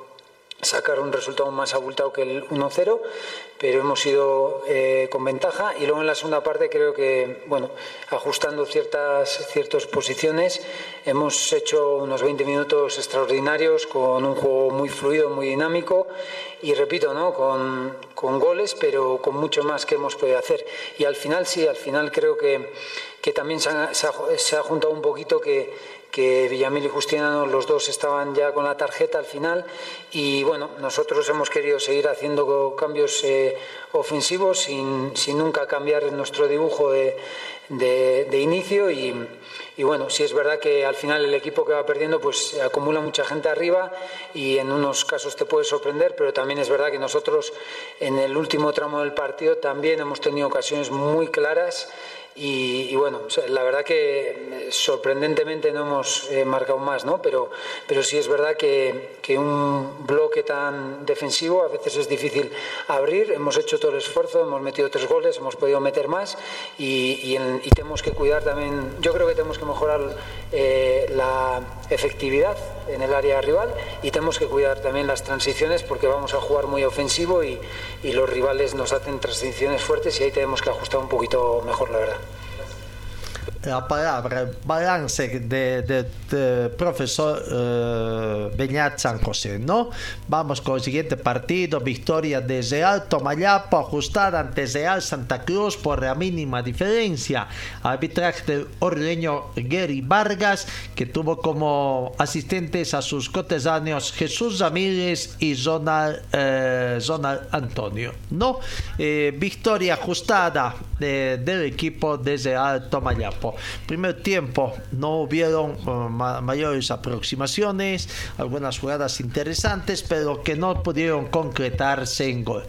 sacar un resultado más abultado que el 1-0, pero hemos ido eh, con ventaja y luego en la segunda parte creo que, bueno, ajustando ciertas, ciertas posiciones, hemos hecho unos 20 minutos extraordinarios con un juego muy fluido, muy dinámico y repito, ¿no? con, con goles, pero con mucho más que hemos podido hacer. Y al final sí, al final creo que, que también se ha, se, ha, se ha juntado un poquito que que Villamil y Justiniano los dos estaban ya con la tarjeta al final y bueno, nosotros hemos querido seguir haciendo cambios eh, ofensivos sin, sin, nunca cambiar nuestro dibujo de, de, de inicio y, y, bueno, sí es verdad que al final el equipo que va perdiendo pues acumula mucha gente arriba y en unos casos te puede sorprender, pero también es verdad que nosotros en el último tramo del partido también hemos tenido ocasiones muy claras y, bueno, la verdad que sorprendentemente no hemos eh, marcado más, ¿no? Pero, pero sí es verdad que, que, un bloque tan defensivo a veces es difícil abrir. Hemos hecho todo el esfuerzo, hemos metido tres goles, hemos podido meter más y, y tenemos que cuidar también. Yo creo que tenemos que mejorar eh, la efectividad en el área rival y tenemos que cuidar también las transiciones porque vamos a jugar muy ofensivo y, y los rivales nos hacen transiciones fuertes y ahí tenemos que ajustar un poquito mejor, la verdad la palabra balance de, profesor uh, Beñat San José, ¿no? Vamos con el siguiente partido, victoria de Real Tomayapo, ajustada ante Real Santa Cruz por la mínima diferencia. Arbitraje del orleño Gary Vargas, que tuvo como asistentes a sus cotesáneos Jesús Ramírez y Zonal, eh, Antonio, ¿no? Eh, victoria ajustada de, del equipo de Real Tomayapo. Primer tiempo no hubieron uh, mayores aproximaciones, algunas jugadas interesantes, pero que no pudieron concretarse en gol.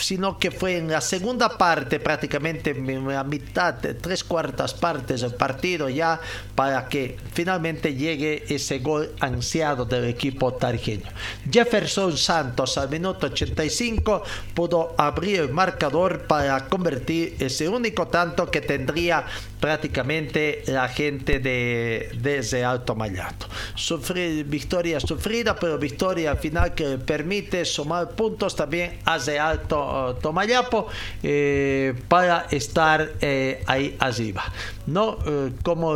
Sino que fue en la segunda parte, prácticamente en la mitad, tres cuartas partes del partido ya, para que finalmente llegue ese gol ansiado del equipo tarjeño. Jefferson Santos al minuto 85 pudo abrir el marcador para convertir ese único tanto que tendría prácticamente la gente de, desde Alto Mayato. Sufrir, victoria sufrida, pero victoria al final que permite sumar puntos también a de Alto Tomayapo eh, para estar eh, ahí arriba. ¿no? Eh, como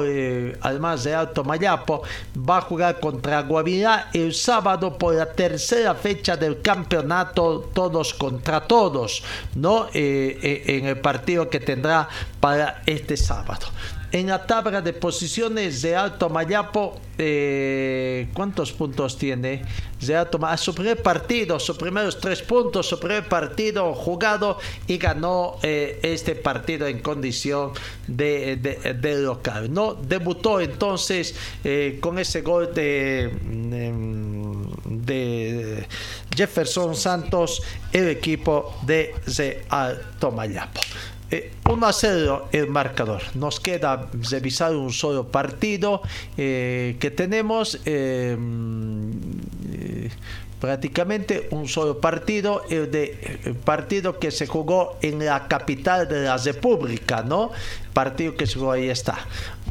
además de Alto Mayapo va a jugar contra Guavirá el sábado por la tercera fecha del campeonato todos contra todos, ¿no? en el partido que tendrá para este sábado en la tabla de posiciones de Alto Mayapo, eh, ¿cuántos puntos tiene? De Alto a su primer partido, sus primeros tres puntos, su primer partido jugado y ganó eh, este partido en condición de, local. ¿no? Debutó entonces eh, con ese gol de, de Jefferson Santos, el equipo de, de Alto Mayapo. 1 a 0 el marcador. Nos queda revisar un solo partido eh, que tenemos. Eh, eh, prácticamente un solo partido, el, de, partido que se jugó en la capital de la República, ¿no? Partido que se jugó ahí está.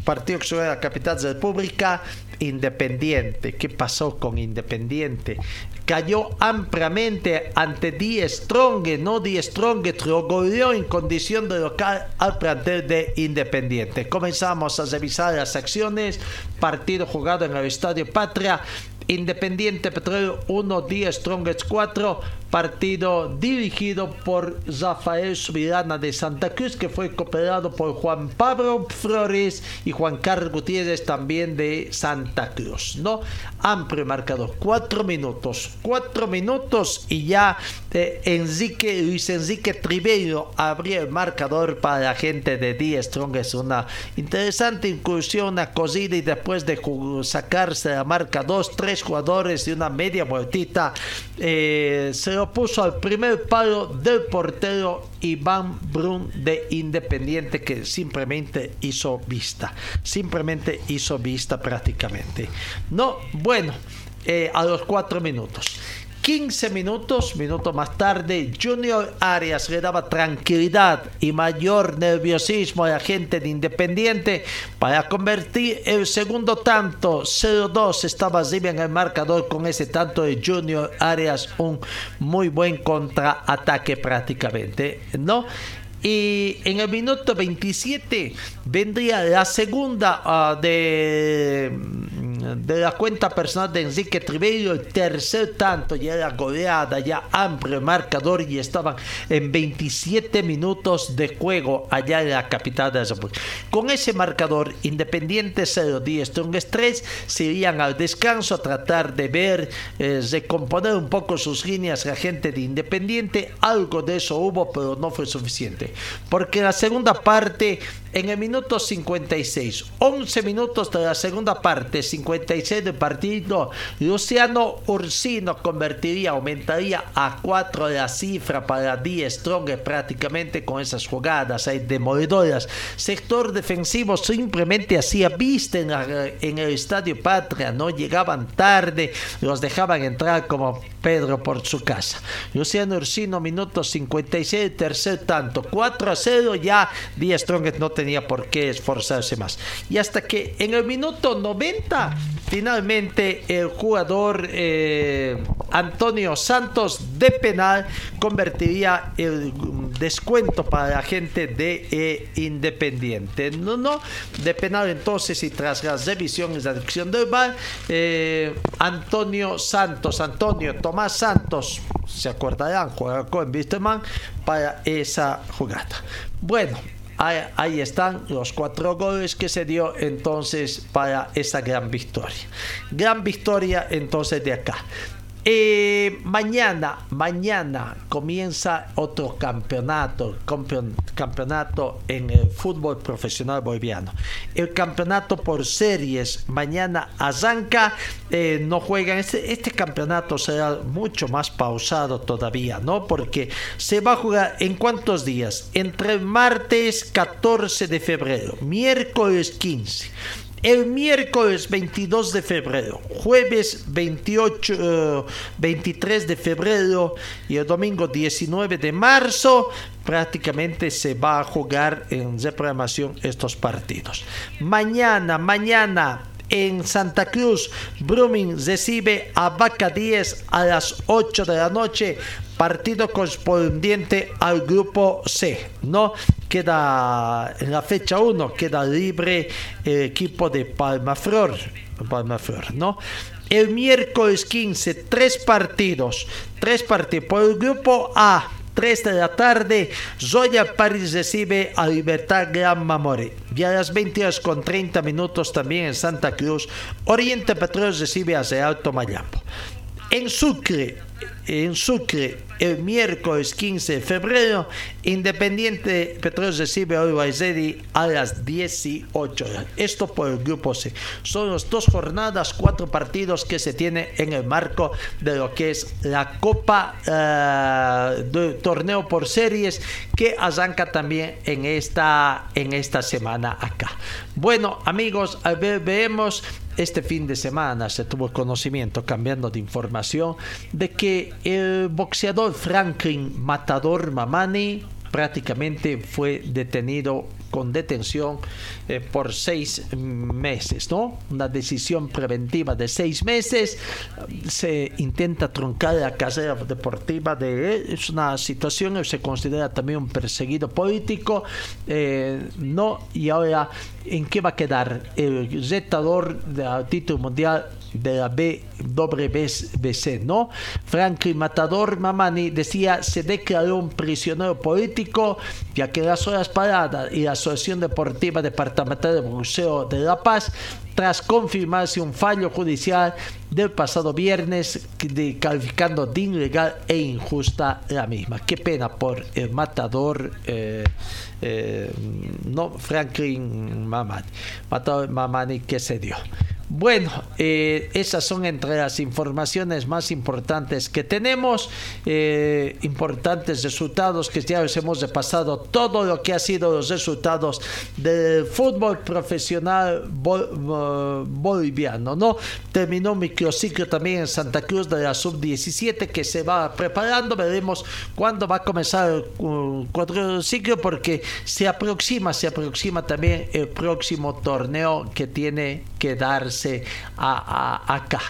Partido que se jugó en la capital de la República, Independiente. ¿Qué pasó con Independiente? Cayó ampliamente ante Die Strong, no Die Strong goleó en condición de local al plantel de Independiente. Comenzamos a revisar las acciones. Partido jugado en el Estadio Patria. Independiente Petróleo 1, Díaz Strongest 4, partido dirigido por Rafael Subirana de Santa Cruz, que fue cooperado por Juan Pablo Flores y Juan Carlos Gutiérrez también de Santa Cruz. ¿no? Amplio marcador, 4 minutos, 4 minutos y ya eh, Enrique, Luis Enrique Tribeiro abrió el marcador para la gente de Díaz Strongest. Una interesante incursión, una y después de sacarse la marca 2, 3 jugadores y una media vueltita, eh, se lo puso al primer palo del portero Iván Brun de Independiente que simplemente hizo vista, simplemente hizo vista prácticamente. No, bueno, eh, a los cuatro minutos. 15 minutos, minutos más tarde, Junior Arias le daba tranquilidad y mayor nerviosismo a la gente de Independiente para convertir el segundo tanto. 0-2 estaba arriba en el marcador con ese tanto de Junior Arias, un muy buen contraataque prácticamente, ¿no? Y en el minuto 27 vendría la segunda uh, de de la cuenta personal de Enrique Trivello, el tercer tanto ya era goleada, ya amplio marcador y estaban en 27 minutos de juego allá en la capital de. Con ese marcador, Independiente 0, 10, Strongest 3, se irían al descanso a tratar de ver, eh, recomponer un poco sus líneas la gente de Independiente. Algo de eso hubo, pero no fue suficiente. Porque en la segunda parte, en el minuto 56, 11 minutos de la segunda parte, 56 del partido, Luciano Ursino convertiría, aumentaría a 4 la cifra para Die Strong prácticamente con esas jugadas ahí demoledoras. Sector defensivo simplemente hacía vista en, en el Estadio Patria, no llegaban tarde, los dejaban entrar como Pedro por su casa. Luciano Ursino, minuto 56, tercer tanto, 4 a 0, ya Die Strong no tenía por qué esforzarse más. Y hasta que en el minuto 90 finalmente el jugador eh, Antonio Santos de penal convertiría el descuento para la gente de eh, Independiente. No, no, de penal entonces y tras las revisiones de adicción del bar, eh, Antonio Santos, Antonio Tomás Santos, se acordarán, juega con Wisterman para esa jugada. Bueno, Ahí, están los cuatro goles que se dio entonces para esa gran victoria. Gran victoria entonces de acá. Eh, mañana, mañana comienza otro campeonato, campeonato en el fútbol profesional boliviano. El campeonato por series mañana arranca, eh, no juegan. Este, este, campeonato será mucho más pausado todavía, ¿no? Porque se va a jugar en cuántos días? Entre martes 14 de febrero, miércoles 15 el miércoles 22 de febrero, jueves 28, 23 eh, de febrero y el domingo 19 de marzo prácticamente se va a jugar en reprogramación estos partidos. Mañana, mañana en Santa Cruz, Brumming recibe a Vaca 10 a las 8 de la noche partido correspondiente al grupo C, ¿no? Queda en la fecha 1, queda libre el equipo de Palmaflor, Palmaflor, ¿no? El miércoles 15, tres partidos, tres partidos por el grupo A. 3 de la tarde, Zoya París recibe a Libertad Gran Mamore. Y a las 20 horas con 30 minutos también en Santa Cruz, Oriente Petróleo recibe a Alto Mayapo. En Sucre, en Sucre, el miércoles 15 de febrero, Independiente Petróleo recibe a Uruguay a las 18 horas. Esto por el grupo C. Son las dos jornadas, cuatro partidos que se tiene en el marco de lo que es la Copa uh, Torneo por Series que arranca también en esta, en esta semana acá. Bueno, amigos, a ver, vemos este fin de semana se tuvo conocimiento, cambiando de información, de que el boxeador Franklin Matador Mamani prácticamente fue detenido con detención eh, por seis meses, ¿no? Una decisión preventiva de seis meses. Se intenta truncar la carrera deportiva de él. Es una situación, se considera también un perseguido político, eh, ¿no? Y ahora, ¿en qué va a quedar? El retador del título mundial de la BWBC, ¿no? Franklin Matador Mamani decía se declaró un prisionero político ya que las horas paradas y la Asociación Deportiva Departamental de Museo de La Paz tras confirmarse un fallo judicial del pasado viernes calificando de ilegal e injusta la misma. Qué pena por el matador, eh, eh, no Franklin Mamani, matador Mamani que se dio. Bueno, eh, esas son entre las informaciones más importantes que tenemos, eh, importantes resultados que ya les hemos repasado todo lo que ha sido los resultados del fútbol profesional boliviano, ¿no? Terminó microciclo también en Santa Cruz de la sub-17 que se va preparando, veremos cuándo va a comenzar el cuadriciclo porque se aproxima, se aproxima también el próximo torneo que tiene que darse a, acá,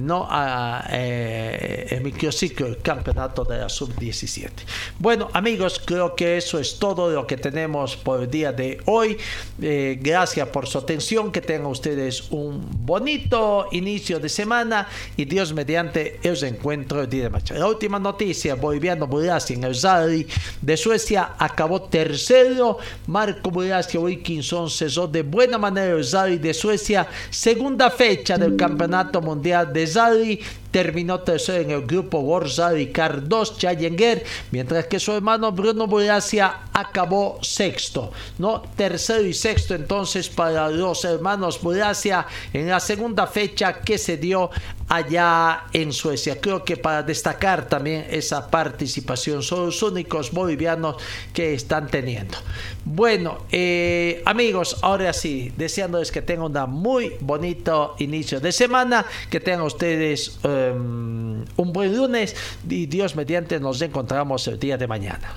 ¿no? A, eh, el microciclo, el campeonato de la sub-17. Bueno, amigos, creo que eso es todo lo que tenemos por el día de hoy. Eh, gracias por su atención, que tengan ustedes un bonito inicio de semana y Dios mediante el encuentro el día de mañana. La última noticia, boliviano Burasi en el Zari de Suecia acabó tercero. Marco Burasi Wilkinson cesó de buena manera el Zari de Suecia, según fecha del Campeonato Mundial de Zali terminó tercero en el grupo World Car 2 Challenger, mientras que su hermano Bruno Bulacia acabó sexto, ¿no? Tercero y sexto entonces para los hermanos Bulacia en la segunda fecha que se dio allá en Suecia. Creo que para destacar también esa participación son los únicos bolivianos que están teniendo. Bueno, eh, amigos, ahora sí, deseándoles que tengan un muy bonito inicio de semana, que tengan ustedes eh, un buen lunes y Dios mediante nos encontramos el día de mañana.